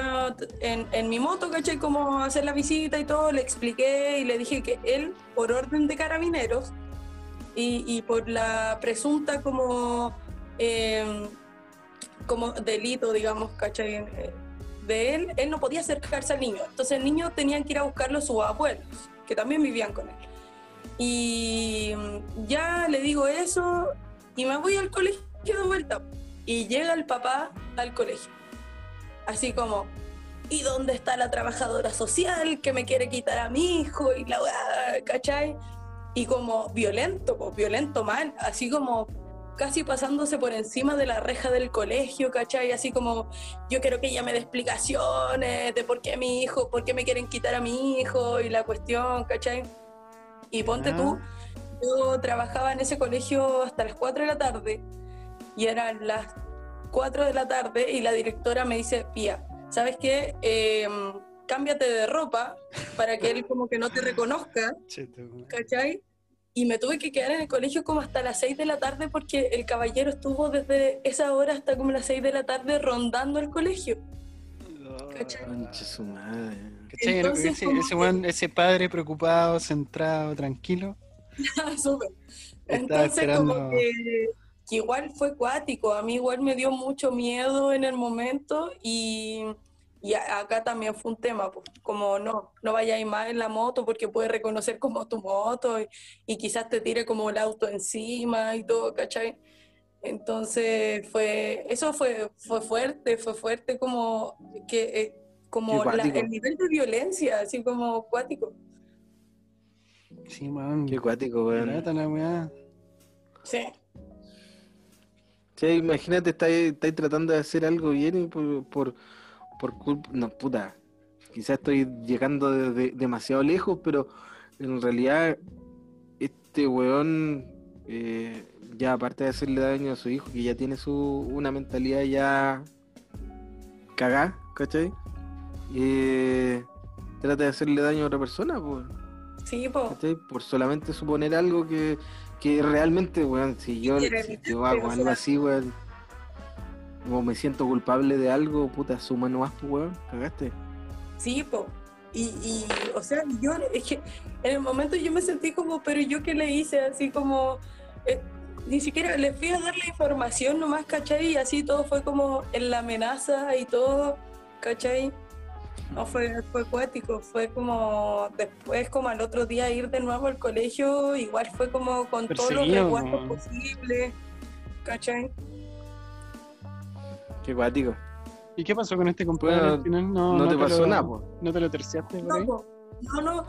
en, en mi moto, ¿cachai? Como hacer la visita y todo, le expliqué y le dije que él, por orden de carabineros y, y por la presunta como, eh, como delito, digamos, ¿cachai? Eh, De él, él no podía acercarse al niño. Entonces el niño tenían que ir a buscarlo sus abuelos, que también vivían con él. Y ya le digo eso y me voy al colegio de vuelta. Y llega el papá al colegio. Así como, ¿y dónde está la trabajadora social que me quiere quitar a mi hijo? Y la ¿cachai? Y como violento, pues violento mal, así como casi pasándose por encima de la reja del colegio, ¿cachai? Así como, yo quiero que ella me dé explicaciones de por qué mi hijo, por qué me quieren quitar a mi hijo y la cuestión, ¿cachai? Y ponte tú, yo trabajaba en ese colegio hasta las 4 de la tarde y eran las 4 de la tarde y la directora me dice, Pía, ¿sabes qué? Eh, cámbiate de ropa para que él como que no te reconozca. ¿cachai? Y me tuve que quedar en el colegio como hasta las 6 de la tarde porque el caballero estuvo desde esa hora hasta como las 6 de la tarde rondando el colegio. ¿Cachai? ¿Cachai? Entonces, ese, como ese ese padre preocupado, centrado, tranquilo. [laughs] Súper. Entonces, esperando. como que, que igual fue cuático, a mí igual me dio mucho miedo en el momento y, y a- acá también fue un tema, pues, como no, no vayáis más en la moto porque puede reconocer como tu moto y, y quizás te tire como el auto encima y todo, ¿cachai? Entonces fue, eso fue, fue fuerte, fue fuerte como que eh, como la- el nivel de violencia, así como cuático. Sí, weón. Qué cuático, weón. Sí. Sí, imagínate, estáis estáis tratando de hacer algo bien y por, por, por culpa. No, puta. Quizás estoy llegando de- de- demasiado lejos, pero en realidad, este weón, eh, ya aparte de hacerle daño a su hijo, que ya tiene su una mentalidad ya cagada, ¿cachai? Eh, trata de hacerle daño a otra persona, pues. Sí, po. ¿cachai? Por solamente suponer algo que, que realmente, weón, si yo, si yo hago o algo así, weón, como me siento culpable de algo, puta, suma nomás, pues, weón, cagaste. Sí, po. Y, y, o sea, yo, es que en el momento yo me sentí como, pero yo qué le hice, así como, eh, ni siquiera les fui a dar la información nomás, ¿cachai? Y así todo fue como en la amenaza y todo, ¿cachai? No, fue, fue acuático, fue como después, como al otro día ir de nuevo al colegio, igual fue como con todos los resguardos ¿no? posibles, ¿cachai? Qué guático. ¿Y qué pasó con este compadre Bueno, al final? No, No, te lo- pasó nada, po. ¿No te lo terciaste por ahí? No, no, no,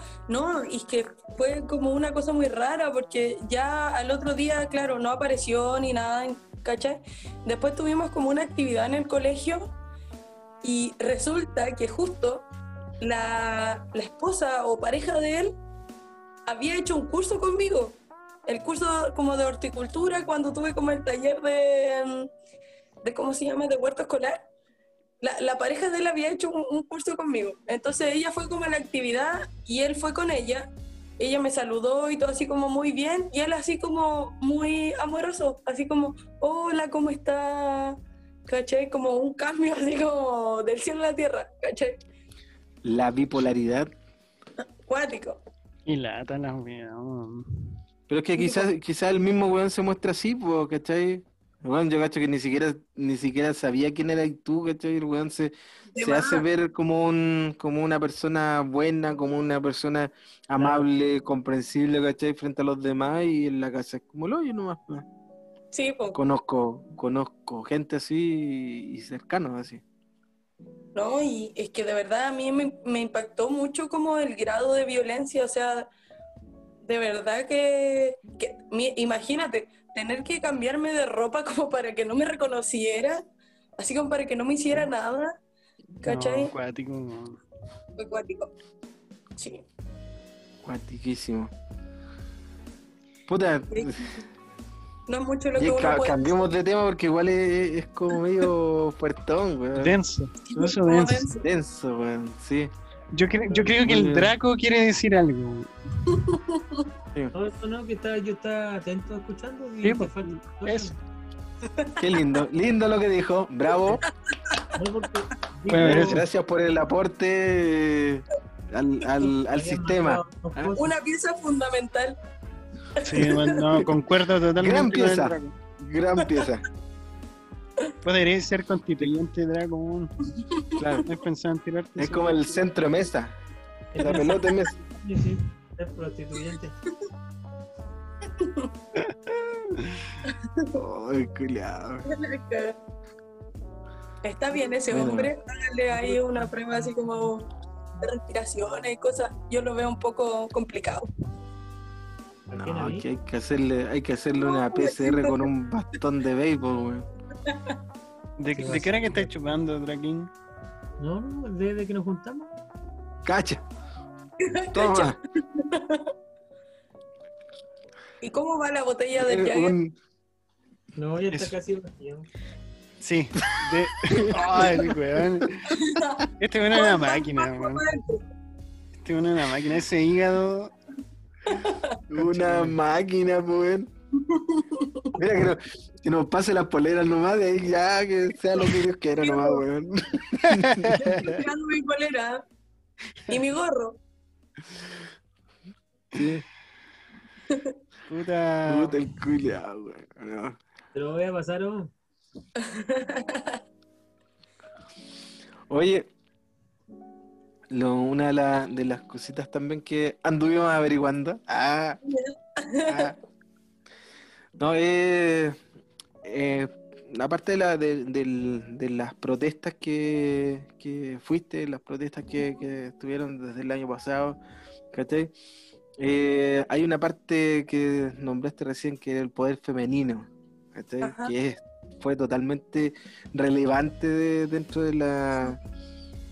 no, y es que fue como una cosa muy rara porque ya al otro día, claro, no apareció ni nada, ¿cachai? Después tuvimos como una actividad en el colegio y resulta que justo la, la esposa o pareja de él había hecho un curso conmigo, el curso como de horticultura cuando tuve como el taller de, de ¿cómo se llama?, de huerto escolar la, la pareja de él había hecho un, un curso conmigo. Entonces ella fue como a la actividad y él fue con ella. Ella me saludó y todo así como muy bien. Y él así como muy amoroso. Así como, hola, ¿cómo está? ¿Cachai? Como un cambio [laughs] así como del cielo a la tierra. ¿Cachai? La bipolaridad. Cuático. Y lata la weón. Pero es que quizás quizás el mismo weón se muestra así, pues, ¿cachai? Weón, yo cacho que ni siquiera, ni siquiera sabía quién eras tú, ¿cachai? El weón se, se hace ver como un, como una persona buena, como una persona amable, comprensible, ¿cachai? Frente a los demás y en la casa es como lo yo nomás. pues. Sí, po. Conozco, conozco gente así y cercanos así. No, y es que de verdad a mí me, me impactó mucho como el grado de violencia, o sea, de verdad que, que mi- imagínate, tener que cambiarme de ropa [laughs] como para que no me reconociera, así como para que no me hiciera nada, ¿cachai? No, cuático. Fue acuático. Sí. Cuantiquísimo. Puta, No es mucho lo que uno ca- puede cambiemos de tema porque igual es, es como medio [laughs] fuertón, weón. Denso. denso. denso. Denso, weón, sí. Yo, cre- yo creo que el Draco quiere decir algo. No, eso no, que estaba, yo estaba atento escuchando y Sí, pues, eso. Qué lindo, lindo lo que dijo, bravo. No, Bueno. Gracias por el aporte al, al, sistema. ¿Ah? Una pieza fundamental. Sí, weón, no, concuerdo totalmente Gran pieza. Gran pieza. Podría ser constituyente, Draco. weón. Claro. No he pensado en tirarte. Es como el centro mesa. La pelota en mesa. Sí, sí, ser prostituyente. Ay, culiao. Está bien ese Bueno. hombre, háganle ahí una prueba así como de respiraciones y cosas. Yo lo veo un poco complicado. ¿A quién, a No, hay que hacerle, hay que hacerle una PCR con un bastón de béisbol, weón. ¿De, de qué hora que estás chupando, Draquín? No, no, desde que nos juntamos. Cacha. [laughs] Toma. ¿Y cómo va la botella del Jagger? Un- No, ya está Eso. casi vacío. Sí. De... [laughs] Ay, weón. Este weón es una máquina, weón. Este weón es una máquina. Ese hígado. Una máquina, pues, weón. Mira que, no- que nos pase las poleras nomás, de ahí ya que sea lo que Dios quiera nomás, weón. Mi polera y mi gorro. Sí, Puta. puta el culiao, weón. No. Te lo voy a pasar, oh. Oye, lo, una de, la- de las cositas también que anduvimos averiguando. Ah, ah. No, eh, eh, aparte de, la, de, de las protestas que, que fuiste, las protestas que, que estuvieron desde el año pasado, ¿cachai? Eh, hay una parte que nombraste recién que era el poder femenino, ¿cachai? Que es- fue totalmente relevante de- dentro de la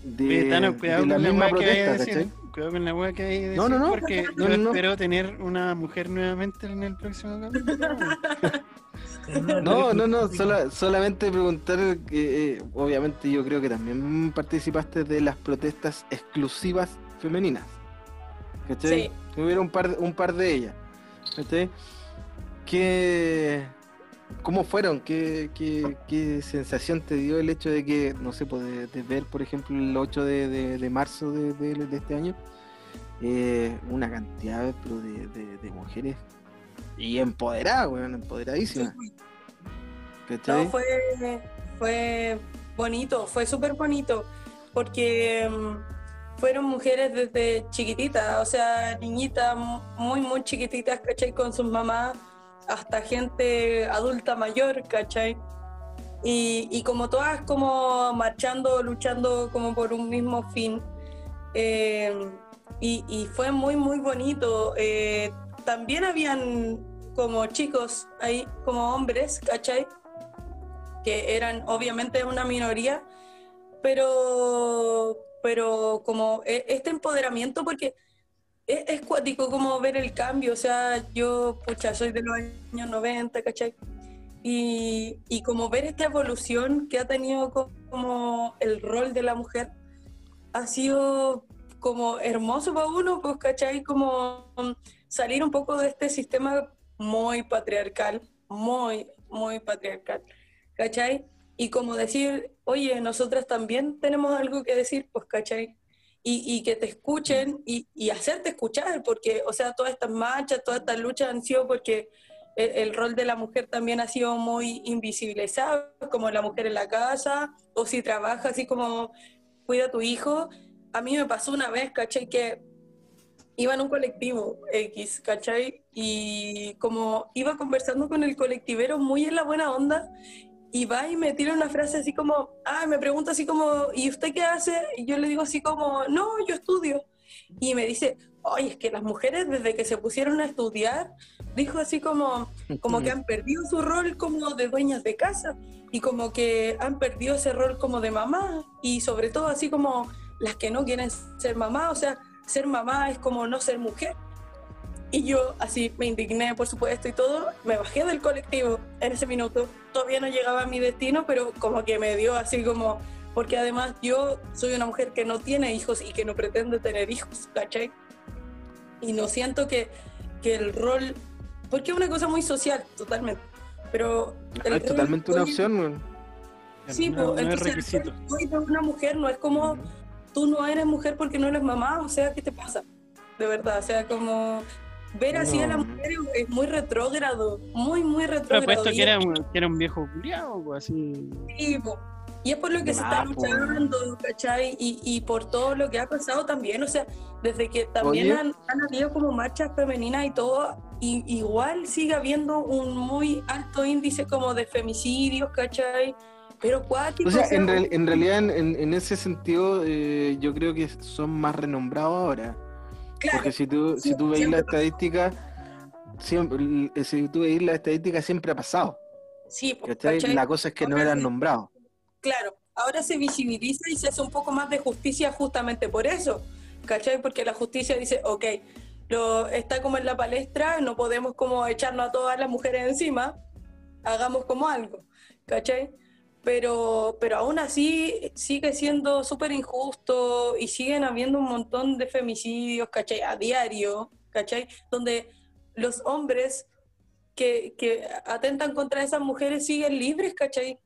de, Oye, Thanos, cuidado de la con la misma que protesta, decir. ¿cachai? Cuidado con la weá que a decir. No, no, no. Porque No, yo no, no. espero tener una mujer nuevamente en el próximo capítulo. [laughs] No, no, no, sola- solamente preguntar que eh, obviamente yo creo que también participaste de las protestas exclusivas femeninas. ¿Cachai? Sí. Que Hubiera un par, un par de ellas. ¿Cachai? ¿Qué, ¿Cómo fueron? ¿Qué, qué, qué sensación te dio el hecho de que, no sé, pues, de, de ver, por ejemplo, el 8 de, de- de marzo de, este año, eh, una cantidad pero de, mujeres Y empoderada, weón, empoderadísima. ¿Cachai? No, fue, fue bonito, fue súper bonito, porque mm, fueron mujeres desde chiquititas, o sea, niñitas muy, muy chiquititas, ¿cachai? Con sus mamás, hasta gente adulta mayor, ¿cachai? Y, y como todas como marchando, luchando como por un mismo fin. Eh, y, y fue muy, muy bonito. Eh, también habían como chicos ahí, como hombres, ¿cachai? Que eran obviamente una minoría, pero, pero como e- este empoderamiento, porque es, es cuático como ver el cambio, o sea, yo, pucha, soy de los años 90, ¿cachai? Y, y como ver esta evolución que ha tenido co- como el rol de la mujer, ha sido como hermoso para uno, pues, ¿cachai? Como mm, salir un poco de este sistema muy patriarcal, muy, muy patriarcal, ¿cachai? Y como decir, oye, nosotras también tenemos algo que decir, pues, ¿cachai? Y, y que te escuchen y, y hacerte escuchar, porque, o sea, todas estas marchas, todas estas luchas han sido porque el, el rol de la mujer también ha sido muy invisibilizado, como la mujer en la casa, o si trabaja así como cuida a tu hijo. A mí me pasó una vez, ¿cachai? Que iba en un colectivo X, ¿cachai? Y como iba conversando con el colectivero muy en la buena onda, y va y me tira una frase así como, ah, me pregunta así como, ¿y usted qué hace? Y yo le digo así como, no, yo estudio. Y me dice, oye, es que las mujeres desde que se pusieron a estudiar, dijo así como, como que han perdido su rol como de dueñas de casa y como que han perdido ese rol como de mamá y sobre todo así como las que no quieren ser mamá, o sea, ser mamá es como no ser mujer. Y yo así me indigné, por supuesto, y todo, me bajé del colectivo en ese minuto. Todavía no llegaba a mi destino, pero como que me dio así como, porque además yo soy una mujer que no tiene hijos y que no pretende tener hijos, ¿cachai? Y no siento que, que el rol, porque es una cosa muy social, totalmente. Pero el es rol totalmente una opción, weón. Sí, no, pues, no es entonces, requisito. hoy de una mujer no es como tú no eres mujer porque no eres mamá, o sea, ¿qué te pasa? De verdad, o sea, como ver así a la mujer es- muy retrógrado, muy, muy Pero retrógrado. puesto y, que era, un- que era un viejo culiado, así. sí, po. Y es por lo que se está luchando, ¿cachai? Y, y por todo lo que ha pasado también, o sea, desde que también han, han habido como marchas femeninas y todo, y, igual sigue habiendo un muy alto índice como de femicidios, ¿cachai? Pero cuático, O sea, o sea, en, real- en realidad, en, en- en ese sentido, eh, yo creo que son más renombrados ahora. Claro, Porque si tú, si tú veis la estadística, siempre, si tú veis la estadística, siempre ha pasado. sí, po, ¿cachai? ¿cachai? La cosa es que no eran nombrados. Claro, ahora se visibiliza y se hace un poco más de justicia justamente por eso, ¿cachai? Porque la justicia dice, ok, lo, está como en la palestra, no podemos como echarnos a todas las mujeres encima, hagamos como algo, ¿cachai? Pero, pero aún así sigue siendo súper injusto y siguen habiendo un montón de femicidios, ¿cachai? A diario, ¿cachai? Donde los hombres que, que atentan contra esas mujeres siguen libres, ¿cachai?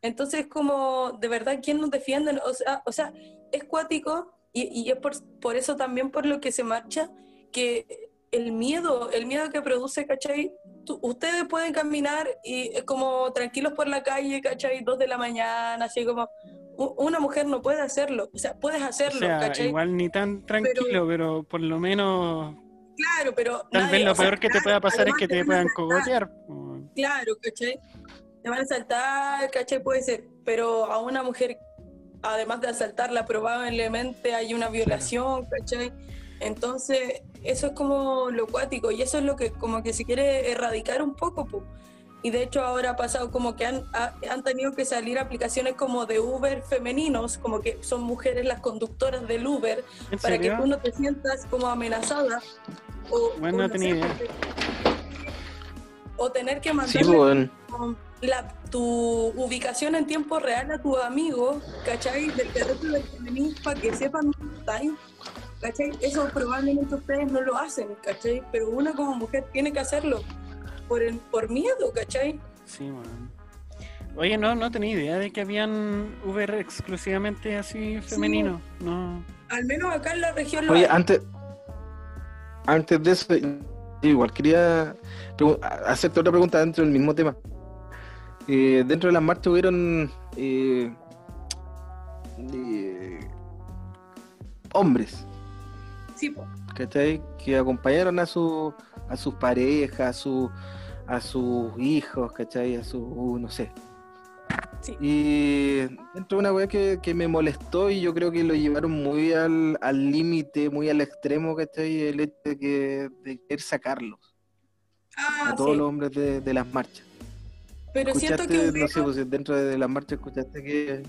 Entonces, como, de verdad, ¿quién nos defiende? O sea, o sea es cuático y, es por, por eso también por lo que se marcha, que el miedo, el miedo que produce, ¿cachai? Tú- ustedes pueden caminar y eh, como tranquilos por la calle, ¿cachai? Dos de la mañana, así como... Una mujer no puede hacerlo, o sea, puedes O hacerlo, sea, ¿cachai? igual ni tan tranquilo, pero, por lo menos, Claro, pero... tal nadie- vez lo sea, peor que te pueda pasar es que te puedan cogotear. Claro, ¿cachai? Te van a asaltar, ¿cachai? Puede ser, pero a una mujer, además de asaltarla, probablemente hay una violación, ¿cachai? Entonces, eso es como lo cuático y eso es lo que como que se quiere erradicar un poco, po. Y de hecho ahora ha pasado como que han, ha- han tenido que salir aplicaciones como de Uber femeninos, como que son mujeres las conductoras del Uber, ¿En para que tú no te sientas como amenazada. O, Bueno, o no tenía sé, idea. O tener que Sí, la, tu ubicación en tiempo real a tus amigos, ¿cachai? Del terreno del feminismo para que sepan dónde estáis, ¿cachai? Eso probablemente ustedes no lo hacen, ¿cachai? Pero una como mujer tiene que hacerlo por, el, por miedo, ¿cachai? Sí, man. Oye, no, no tenía idea de que habían Uber exclusivamente así femenino. No. Al menos acá en la región Oye, antes, antes de eso, igual quería hacerte otra pregunta dentro del mismo tema. Eh, dentro de las marchas hubieron eh, eh, hombres, Sí, po. ¿cachai? Que acompañaron a su a sus parejas, a su a sus hijos, ¿cachai? A su no sé. Sí. Y dentro de una weá que, que me molestó y yo creo que lo llevaron muy al al límite, muy al extremo, ¿cachai? El hecho de que de querer sacarlos Ah, a todos sí. los hombres de, de las marchas. Pero siento Escuchaste, que no sé, pues dentro de las marchas escuchaste que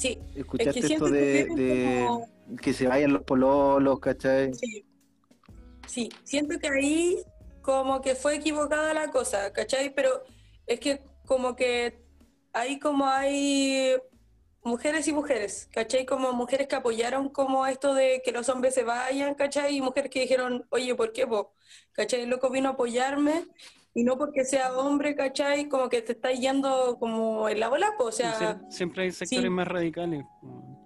sí, escuchaste esto que de, hubieron de como- que se vayan los pololos, ¿cachai? Sí. Sí, siento que ahí como que fue equivocada la cosa, ¿cachai? Pero es que como que ahí como hay mujeres y mujeres, ¿cachai? Como mujeres que apoyaron como esto de que los hombres se vayan, ¿cachai? Y mujeres que dijeron, oye, ¿por qué vos? ¿Cachai? El loco vino a apoyarme y no porque sea hombre, ¿cachai? Como que te está yendo como en la bola, po, o sea... Sie- siempre hay sectores sí. más radicales.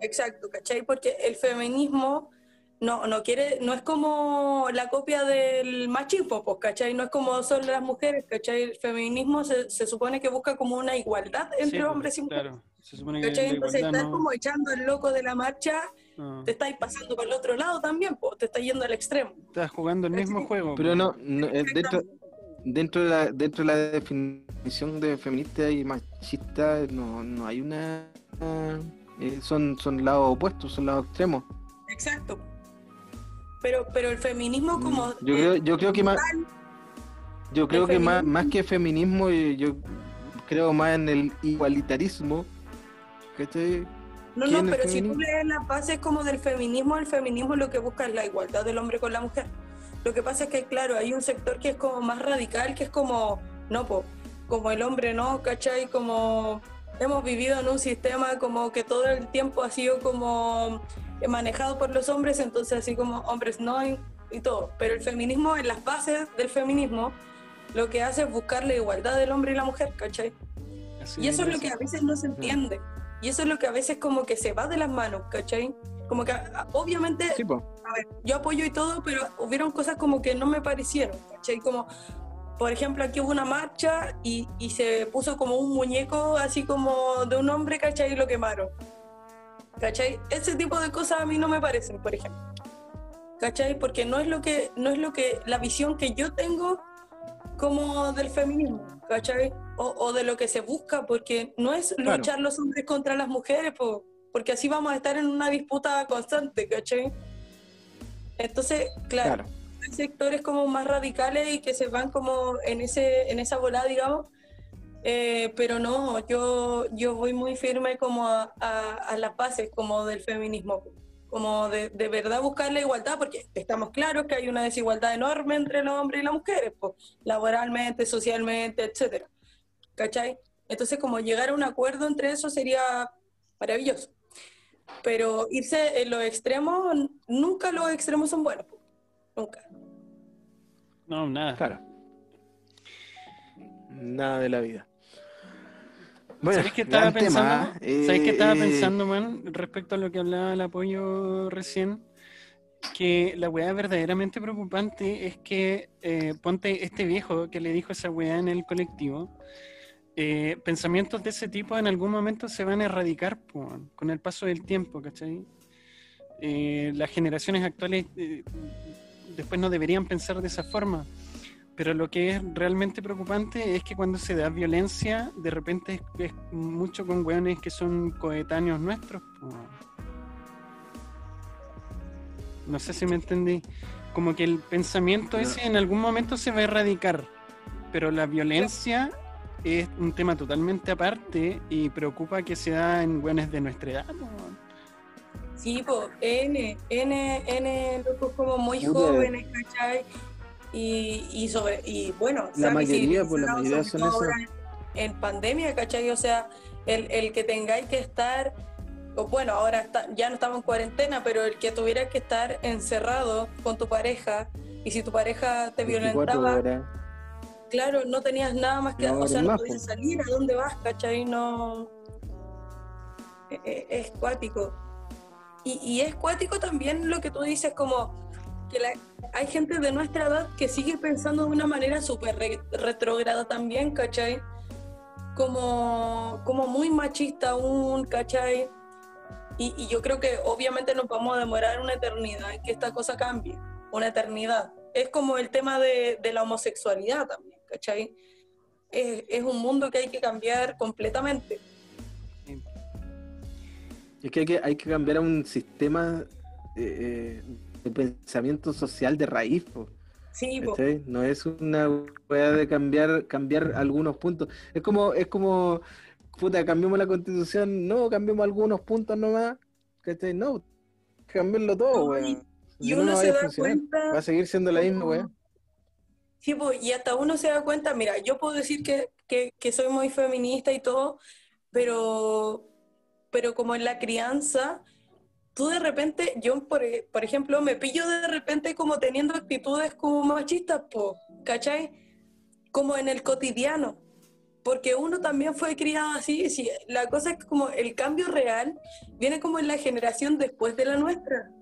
Exacto, ¿cachai? Porque el feminismo no, no quiere, no es como la copia del machismo, pues, ¿cachai? No es como son las mujeres, ¿cachai? El feminismo se, se supone que busca como una igualdad entre Sí, hombres y mujeres. Claro, se supone que ¿Cachai? Entonces igualdad estás no- como echando al loco de la marcha, no. te estáis pasando por el otro lado también, pues, te estás yendo al extremo. Estás jugando el mismo ¿Cachai? juego. Pero no, no, eh, dentro, dentro de la dentro de la definición de feminista y machista no, no hay una eh, son son lados opuestos, son lados extremos. Exacto. Pero, pero el feminismo como... Mm, Yo creo, yo creo que más yo creo que más, feminismo- más que feminismo eh, yo creo más en el igualitarismo. ¿cachai? No, ¿Quién no, es pero si tú lees las bases como del feminismo, el feminismo lo que busca es la igualdad del hombre con la mujer. Lo que pasa es que, claro, hay un sector que es como más radical, que es como, no, po, como el hombre no, ¿cachai? Como hemos vivido en un sistema como que todo el tiempo ha sido como manejado por los hombres, entonces así como hombres no y, y todo. Pero el feminismo, en las bases del feminismo, lo que hace es buscar la igualdad del hombre y la mujer, ¿cachai? Así Y eso es lo que a veces no se entiende. Y eso es lo que a veces como que se va de las manos, ¿cachai? Como que obviamente, Sí, po. a ver, yo apoyo y todo, pero hubieron cosas como que no me parecieron, ¿cachai? Como, por ejemplo, aquí hubo una marcha y, y se puso como un muñeco así como de un hombre, ¿cachai? Y lo quemaron. ¿Cachai? Ese tipo de cosas a mí no me parecen, por ejemplo. ¿Cachai? Porque no es lo que, no es lo que, la visión que yo tengo como del feminismo, ¿cachai? O, o de lo que se busca, porque no es Claro. luchar los hombres contra las mujeres, po, porque así vamos a estar en una disputa constante, ¿cachai? Entonces, claro, Claro. hay sectores como más radicales y que se van como en ese en esa volada, digamos. Eh, pero no, yo, yo voy muy firme como a, a- a las bases como del feminismo, como de, de verdad buscar la igualdad, porque estamos claros que hay una desigualdad enorme entre los hombres y las mujeres, pues, laboralmente, socialmente, etcétera. ¿Cachai? Entonces, como llegar a un acuerdo entre eso sería maravilloso. Pero irse en los extremos, nunca los extremos son buenos, nunca. No, nada. Claro. Nada de la vida. Bueno, ¿Sabes qué estaba pensando? tema, ¿eh? ¿Sabes qué estaba Eh, pensando, man? Respecto a lo que hablaba el apoyo recién. Que la weá verdaderamente preocupante es que, eh, ponte este viejo que le dijo esa weá en el colectivo, eh, pensamientos de ese tipo en algún momento se van a erradicar con el paso del tiempo, ¿cachai? Eh, las generaciones actuales eh, después no deberían pensar de esa forma. Pero lo que es realmente preocupante es que cuando se da violencia, de repente es, es mucho con weones que son coetáneos nuestros. No sé si me entendí. Como que el pensamiento No. ese en algún momento se va a erradicar, pero la violencia es un tema totalmente aparte y preocupa que se da en weones de nuestra edad. Sí, pues, N, N, N, locos como muy Puta. jóvenes, ¿cachai? Y, y sobre, y bueno, La ha mayoría, pues, la mayoría son eso. En, pandemia, ¿cachai? O sea, el, el que tengáis que estar, o bueno, ahora está, ya no estamos en cuarentena, pero el que tuviera que estar encerrado con tu pareja, y si tu pareja te 24 violentaba, horas. Claro, no tenías nada más que, No, o sea, no podías po. salir, ¿a dónde vas, cachai? No... e- e- Es cuático. Y, y es cuático también lo que tú dices, como que la- hay gente de nuestra edad que sigue pensando de una manera súper re- retrógrada también, ¿cachai? Como, como muy machista aún, ¿cachai? Y, y yo creo que obviamente nos vamos a demorar una eternidad en que esta cosa cambie, una eternidad. Es como el tema de, de la homosexualidad también, ¿cachai? Es, es un mundo que hay que cambiar completamente. Es que hay que, hay que cambiar a un sistema eh, eh, de pensamiento social de raíz, po, Sí. No es una weá de cambiar, cambiar algunos puntos. Es como, es como, puta, cambiamos la constitución, no, cambiamos algunos puntos nomás, ¿cachai? No, cambiarlo todo, y- uno no se da funcionar. cuenta- Va a seguir siendo la misma weá. Sí, pues, y hasta uno se da cuenta, mira, yo puedo decir que, que, soy muy feminista y todo, pero, pero como en la crianza, tú de repente, yo por, e- por ejemplo, me pillo de repente como teniendo actitudes como machistas, po, ¿cachai? Como en el cotidiano, porque uno también fue criado así, sí, la cosa es como el cambio real viene como en la generación después de la nuestra.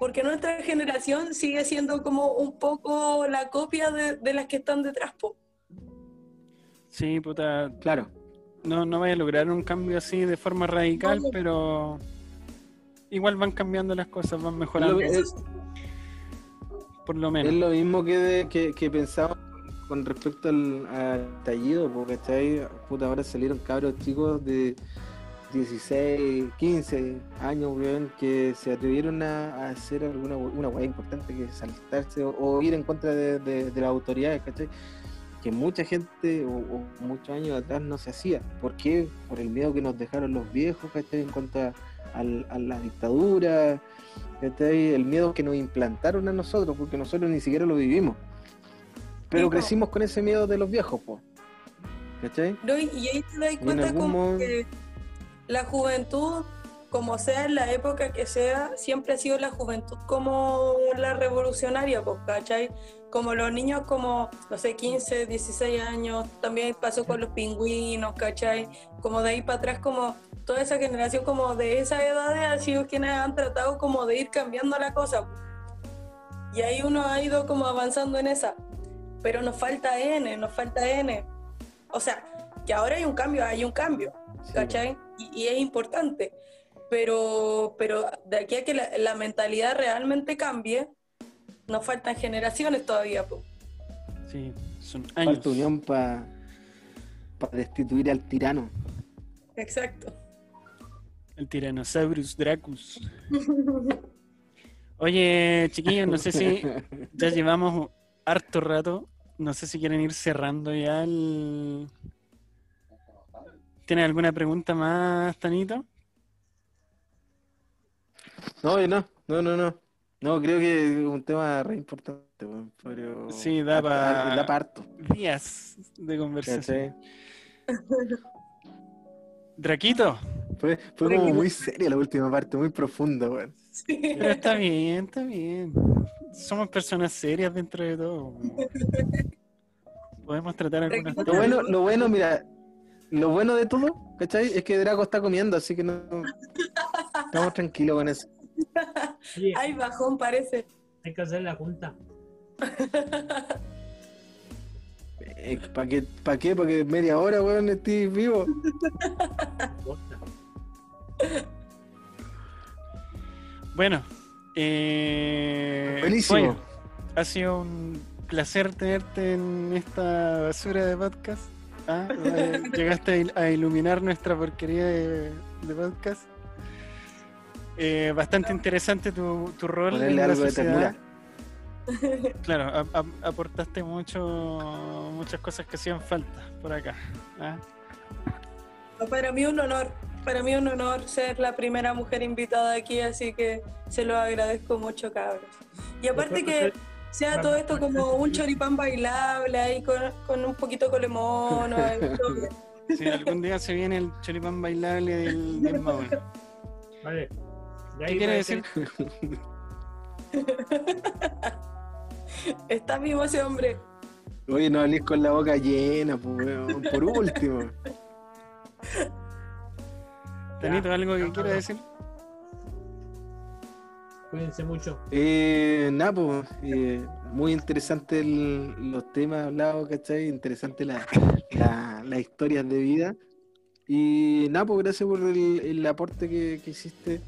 Porque nuestra generación sigue siendo como un poco la copia de, de las que están detrás, po. Sí, puta, Claro. no, no vaya a lograr un cambio así de forma radical, No. pero igual van cambiando las cosas, van mejorando, Es, Eso por lo es menos. lo mismo que, de- que, que pensaba con respecto al, al tallido, porque ¿cachai? Puta, ahora salieron cabros chicos de 16, 15 años, weón, que se atrevieron a, a hacer alguna una weá importante que saltarse o, o ir en contra de, de- de las autoridades, ¿cachai? Que mucha gente o, o muchos años atrás no se hacía. ¿Por qué? Por el miedo que nos dejaron los viejos, ¿cachai? En contra al- a la dictadura, ¿cachai? El miedo que nos implantaron a nosotros, porque nosotros ni siquiera lo vivimos. Pero crecimos con ese miedo de los viejos, po. ¿cachai? No, y, ahí te das en cuenta como modo- que la juventud, como sea en la época que sea, siempre ha sido la juventud como la revolucionaria, pues, ¿cachai? Como los niños como, no sé, 15, 16 años, también pasó con los pingüinos, ¿cachai? Como de ahí para atrás, como toda esa generación como de esa edad ha sido quienes han tratado como de ir cambiando la cosa. po. Y ahí uno ha ido como avanzando en esa. Pero nos falta N, nos falta N. O sea, que ahora hay un cambio, hay un cambio, Sí, ¿cachai? Y, y es importante. Pero, pero de aquí a que la, la mentalidad realmente cambie, nos faltan generaciones todavía. po. Sí, son años. Falta unión para destituir al tirano. Exacto. El Tyrannosaurus Dracus. [laughs] Oye, chiquillos, no sé si [laughs] ya llevamos harto rato. No sé si quieren ir cerrando ya el. ¿Tienen alguna pregunta más, Tanito? No, no, no, no, no. No, creo que es un tema re importante, weón, pero... Sí, da harto- pa- da pa' harto, Días de conversación. Draquito, Fue, fue como muy seria la última parte, muy profunda, weón. pero está bien, está bien. Somos personas serias dentro de todo. [laughs] Podemos tratar algunas Lo bueno, lo bueno, mira, lo bueno de todo, ¿cachai? Es que Draco está comiendo, así que no... Estamos tranquilos con eso. Oye, Ay, bajón parece. hay que hacer la junta. ¿Para qué? ¿Para qué? ¿Para que media hora, weón, estés vivo? Bueno, eh, Buenísimo. Goyo, ha sido un placer tenerte en esta basura de podcast. Ah, eh, Llegaste a il- a iluminar nuestra porquería de, de podcast. Eh, bastante interesante tu, tu rol en la algo de sociedad. ternura. [laughs] Claro, a- a- aportaste mucho, muchas cosas que hacían falta por acá. ¿ah? Para mí un honor, para mí un honor ser la primera mujer invitada aquí, así que se lo agradezco mucho, cabros. Y aparte que sea todo esto como un choripán bailable ahí con, con un poquito de colemono. [laughs] bien. Sí, algún día se viene el choripán bailable del, del [laughs] Mauro. Vale. De ¿Qué quiere decir? ser- [laughs] Está vivo ese hombre. Oye, no hables con la boca llena, pues, weón, por último. Tanito, ¿algo que quieras decir? Cuídense mucho. Eh, nada, pues, eh, muy interesante el- los temas hablados, ¿cachai? Interesante la, la- las historias de vida. Y nada, pues gracias por el, el aporte que, que hiciste,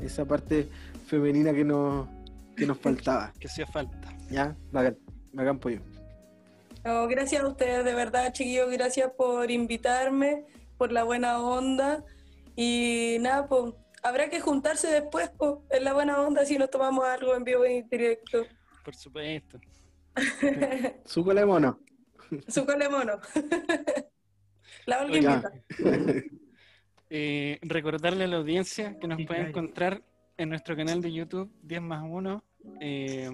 esa parte femenina que nos, que nos faltaba. [laughs] Que hacía falta. Ya, bacán, bacán pollo. No, gracias a ustedes, de verdad, chiquillos, gracias por invitarme, por la buena onda. Y nada, pues, habrá que juntarse después, pues, en la buena onda, si nos tomamos algo en vivo y en directo. Por supuesto. [laughs] Su de mono. Su cole mono. [laughs] la Olga invita. [laughs] Eh, recordarle a la audiencia que nos Sí, puede encontrar en nuestro canal de YouTube 10 más 1. Eh,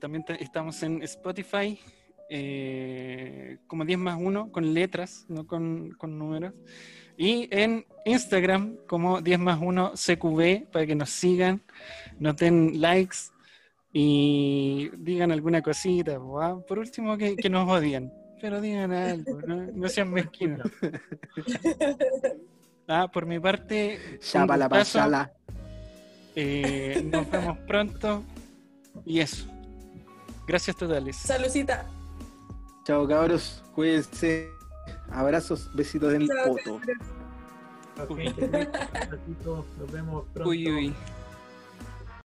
también estamos en Spotify eh, como 10 más 1 con letras, no con, con números. Y en Instagram como 10 más 1 CQB para que nos sigan, nos den likes y digan alguna cosita. ¿ah? Por último, que, que nos odian. Pero digan algo, no, no sean mezquinos. [laughs] Ah, por mi parte, la pasala. eh, nos vemos pronto. Y eso. Gracias totales. Salucita. Chao cabros, cuídense. Abrazos, besitos en el poto. cabros. Ok, un ratito, Nos vemos pronto. Uy, uy.